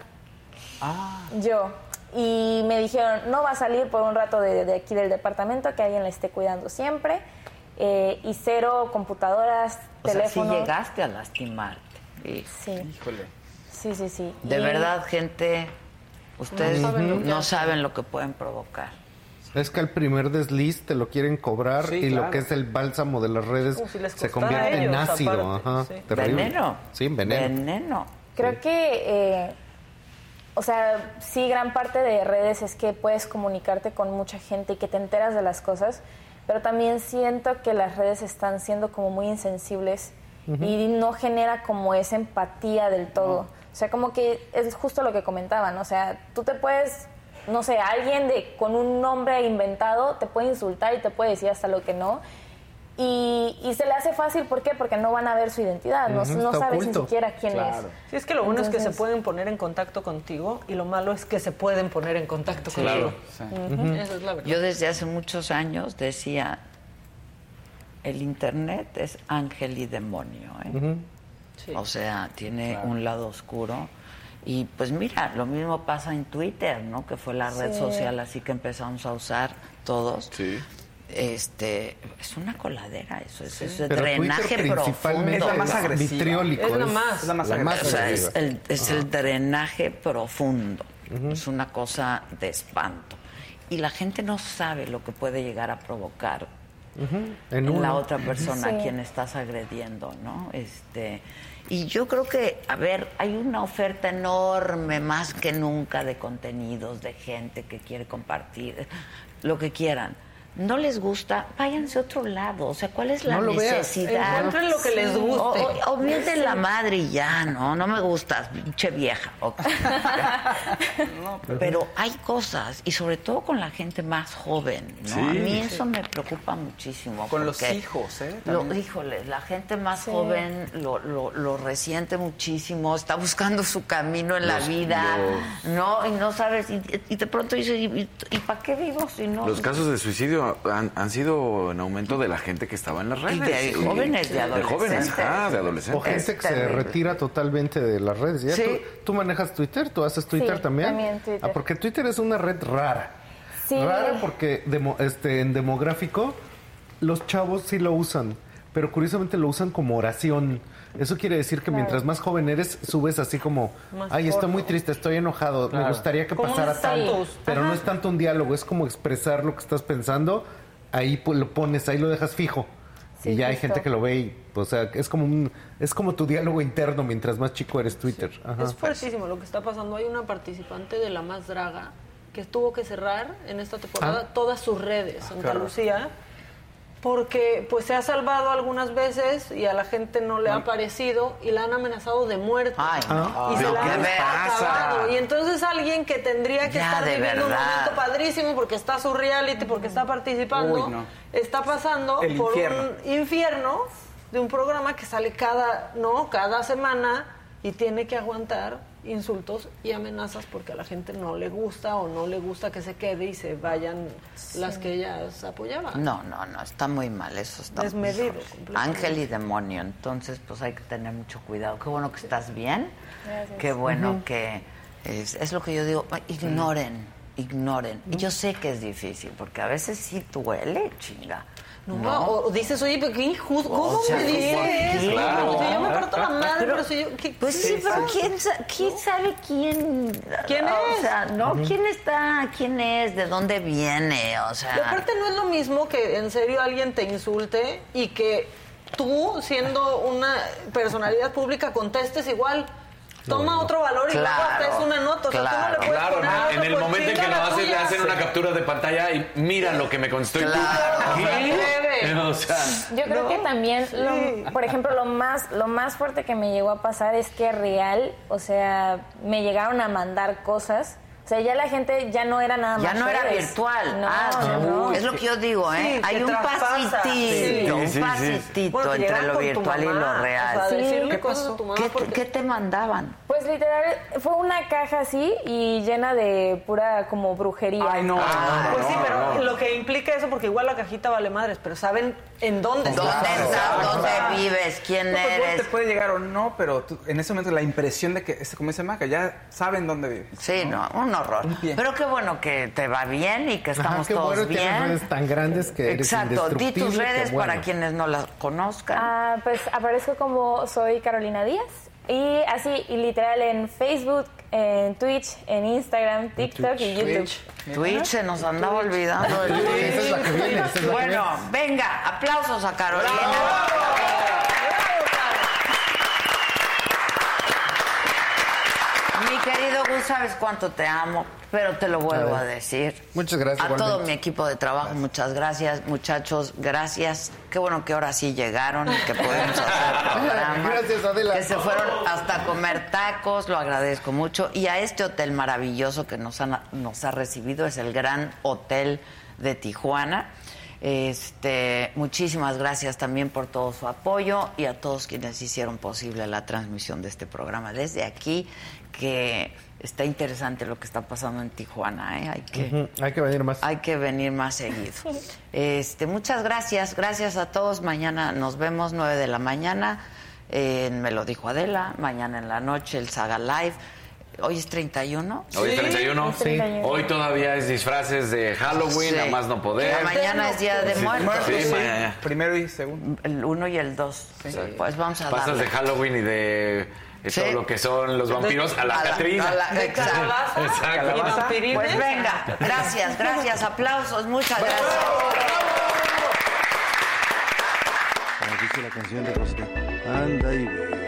Yo. Y me dijeron, no va a salir por un rato de, de aquí del departamento, que alguien la esté cuidando siempre. Eh, y cero computadoras, O sea, teléfono. llegaste a lastimarte. Sí. Sí. Sí, sí, sí. De Y- verdad, gente, ustedes No saben lo que pueden provocar. Es que el primer desliz te lo quieren cobrar Sí, y lo que es el bálsamo de las redes si se convierte a en ellos, ácido. Ajá, sí. Veneno. Sí, veneno. Veneno. Creo que, eh, o sea, sí, gran parte de redes es que puedes comunicarte con mucha gente y que te enteras de las cosas, pero también siento que las redes están siendo como muy insensibles y no genera como esa empatía del todo. O sea, como que es justo lo que comentaban, o sea, tú te puedes, no sé, alguien de con un nombre inventado te puede insultar y te puede decir hasta lo que no. Y, y se le hace fácil, ¿por qué? Porque no van a ver su identidad, no, sabes ni siquiera quién Claro. es. Sí, es que lo bueno es que se pueden poner en contacto contigo y lo malo es que se pueden poner en contacto Claro. contigo. Sí. Ujú. Esa es la verdad. Yo desde hace muchos años decía, el Internet es ángel y demonio. ¿eh? O sea, tiene un lado oscuro. Y pues mira, lo mismo pasa en Twitter, ¿no? Que fue la red Sí. social así que empezamos a usar todos. Este, es una coladera eso, es, es Pero drenaje profundo. es la más agresiva. vitriólico, Es la más, es la más O sea, agresiva. es el, es Ajá. el drenaje profundo. Es una cosa de espanto. Y la gente no sabe lo que puede llegar a provocar en, en la otra persona Sí. a quien estás agrediendo, ¿no? Este, y yo creo que, a ver, hay una oferta enorme, más que nunca, de contenidos, de gente que quiere compartir, lo que quieran. No les gusta, váyanse a otro lado. O sea, ¿cuál es la No lo necesidad? Encuentren lo que les guste. O, o, o mienten la madre y ya, ¿no? No me gustas, pinche vieja. Ok. Pero hay cosas, y sobre todo con la gente más joven, ¿no? Sí. a mí Sí. eso me preocupa muchísimo. Con los porque hijos, ¿eh? Lo, híjole, la gente más Sí. joven lo, lo, lo resiente muchísimo, está buscando su camino en la Los- vida, ¿no? Y no sabes, y, y de pronto dices, ¿y, para qué vivo si no? Los casos de suicidio han, han sido en aumento de la gente que estaba en las redes. de jóvenes, de De jóvenes, adolescentes. O gente que se retira totalmente de las redes. ¿Ya Sí. tú, tú manejas Twitter? ¿Tú haces Twitter Sí, también? también Twitter. Ah, porque Twitter es una red rara. Sí. Raro porque demo- este, en demográfico los chavos sí lo usan, pero curiosamente lo usan como oración. Eso quiere decir que Claro. mientras más joven eres, subes así como, Más ay, estoy muy triste, estoy enojado, me gustaría que pasara tanto. Pero no es tanto un diálogo, es como expresar lo que estás pensando, ahí lo pones, ahí lo dejas fijo. Sí, y ya hay gente que lo ve y, o sea, es como un, es como tu diálogo interno mientras más chico eres Twitter. Ajá. Es fuertísimo lo que está pasando. Hay una participante de La Más Draga que tuvo que cerrar en esta temporada Ah. todas sus redes, Santa horror. Lucía, porque pues se ha salvado algunas veces y a la gente no le ha parecido y la han amenazado de muerte. Ay, no. Y se la ¿qué han acabado. Y entonces alguien que tendría que Ya, estar viviendo un momento padrísimo porque está su reality, porque está participando, Uy, no. está pasando El por infierno. un infierno de un programa que sale cada, no, cada semana y tiene que aguantar insultos y amenazas porque a la gente no le gusta o no le gusta que se quede y se vayan las que ellas apoyaban. No, no, no, está muy mal, eso está muy Desmedido. Ángel y demonio, entonces pues hay que tener mucho cuidado. Qué bueno que estás bien, Gracias. qué bueno que es, es lo que yo digo, ignoren, ignoren. Y yo sé que es difícil, porque a veces sí duele, chinga. No, O, dices, oye, pero qué injusto, ¿cómo O sea, me ¿por dices? Claro. Si yo me parto la madre, Pero- pero, si yo... ¿qué- Pues sí, pero ¿quién, sa- quién sabe quién? ¿Quién O es? sea, ¿no? ¿Quién está? ¿Quién es? ¿De dónde viene? O sea... Y aparte no es lo mismo que en serio alguien te insulte y que tú, siendo una personalidad pública, contestes igual. Toma otro valor y luego hasta Claro, es una nota. O sea, tú no le puedes Claro, poner otro en el por momento en que lo haces, le hacen una captura de pantalla y mira lo que me contestó. y tú, ¿qué? O sea, Yo creo que también, lo- por ejemplo, lo más, lo más fuerte que me llegó a pasar es que real, o sea, me llegaron a mandar cosas. O sea, ya la gente ya no era nada más. Ya no era virtual. No, Ah, no. Es lo que yo digo, ¿eh? Sí, Hay un traspasa. pasitito, Sí. un Sí, sí, sí. pasitito Bueno, entre lo virtual y lo o real. sea, decirle ¿Qué cosas a pasó? tu mamá ¿Qué, porque- qué te mandaban? Pues literal, fue una caja así y llena de pura como brujería. Ay, no. Pues sí, pero lo que implica eso, porque igual la cajita vale madres, pero saben en dónde ¿Dónde estás? ¿Dónde vives? ¿Quién No, pues, eres? te puede llegar o no, pero tú- en ese momento la impresión de que, este, como dice Maca, ya saben dónde vives. Sí, no, un horror. pie. Pero qué bueno que te va bien y que Ajá, estamos qué todos bueno tienes bien. redes tan grandes que eres Exacto, di tus redes bueno. para quienes no las conozcan. Ah, pues aparezco como soy Carolina Díaz. Y así, y literal en Facebook, en Twitch, en Instagram, TikTok y YouTube. Twitch se nos andaba olvidando. el Esa Twitch. es la que viene, esa es la que Bueno, viene. venga, aplausos a Carolina. Mi querido Gus, sabes cuánto te amo, pero te lo vuelvo a decir. Muchas gracias, A todo mi equipo de trabajo, muchas gracias, muchachos, gracias. Qué bueno que ahora sí llegaron y que podemos hacer el programa. Gracias, Adela. Que se fueron hasta comer tacos, lo agradezco mucho. Y a este hotel maravilloso que nos, han- nos ha recibido, es el Gran Hotel de Tijuana. Este, muchísimas gracias también por todo su apoyo y a todos quienes hicieron posible la transmisión de este programa desde aquí, que está interesante lo que está pasando en Tijuana, ¿eh? Hay que, Hay que venir más. hay que venir más seguido. Este, muchas gracias, gracias a todos. Mañana nos vemos 9 de la mañana. eh, me lo dijo Adela, mañana en la noche el Saga Live. Hoy es 31. Hoy es 31. Sí. Hoy todavía es disfraces de Halloween, Sí. a más no poder. Mañana es Día de Muertos. sí, Sí, mañana. Primero y segundo. El 1 y el 2. Pues vamos a Pasas darle. de Halloween y de de Sí. todo lo que son los vampiros a la A la- Catrina. a la- exacto. Calabaza Exacto. y vampirines. Pues venga, gracias, gracias, aplausos, muchas gracias. Como dice la canción de Rosita. Anda y ve.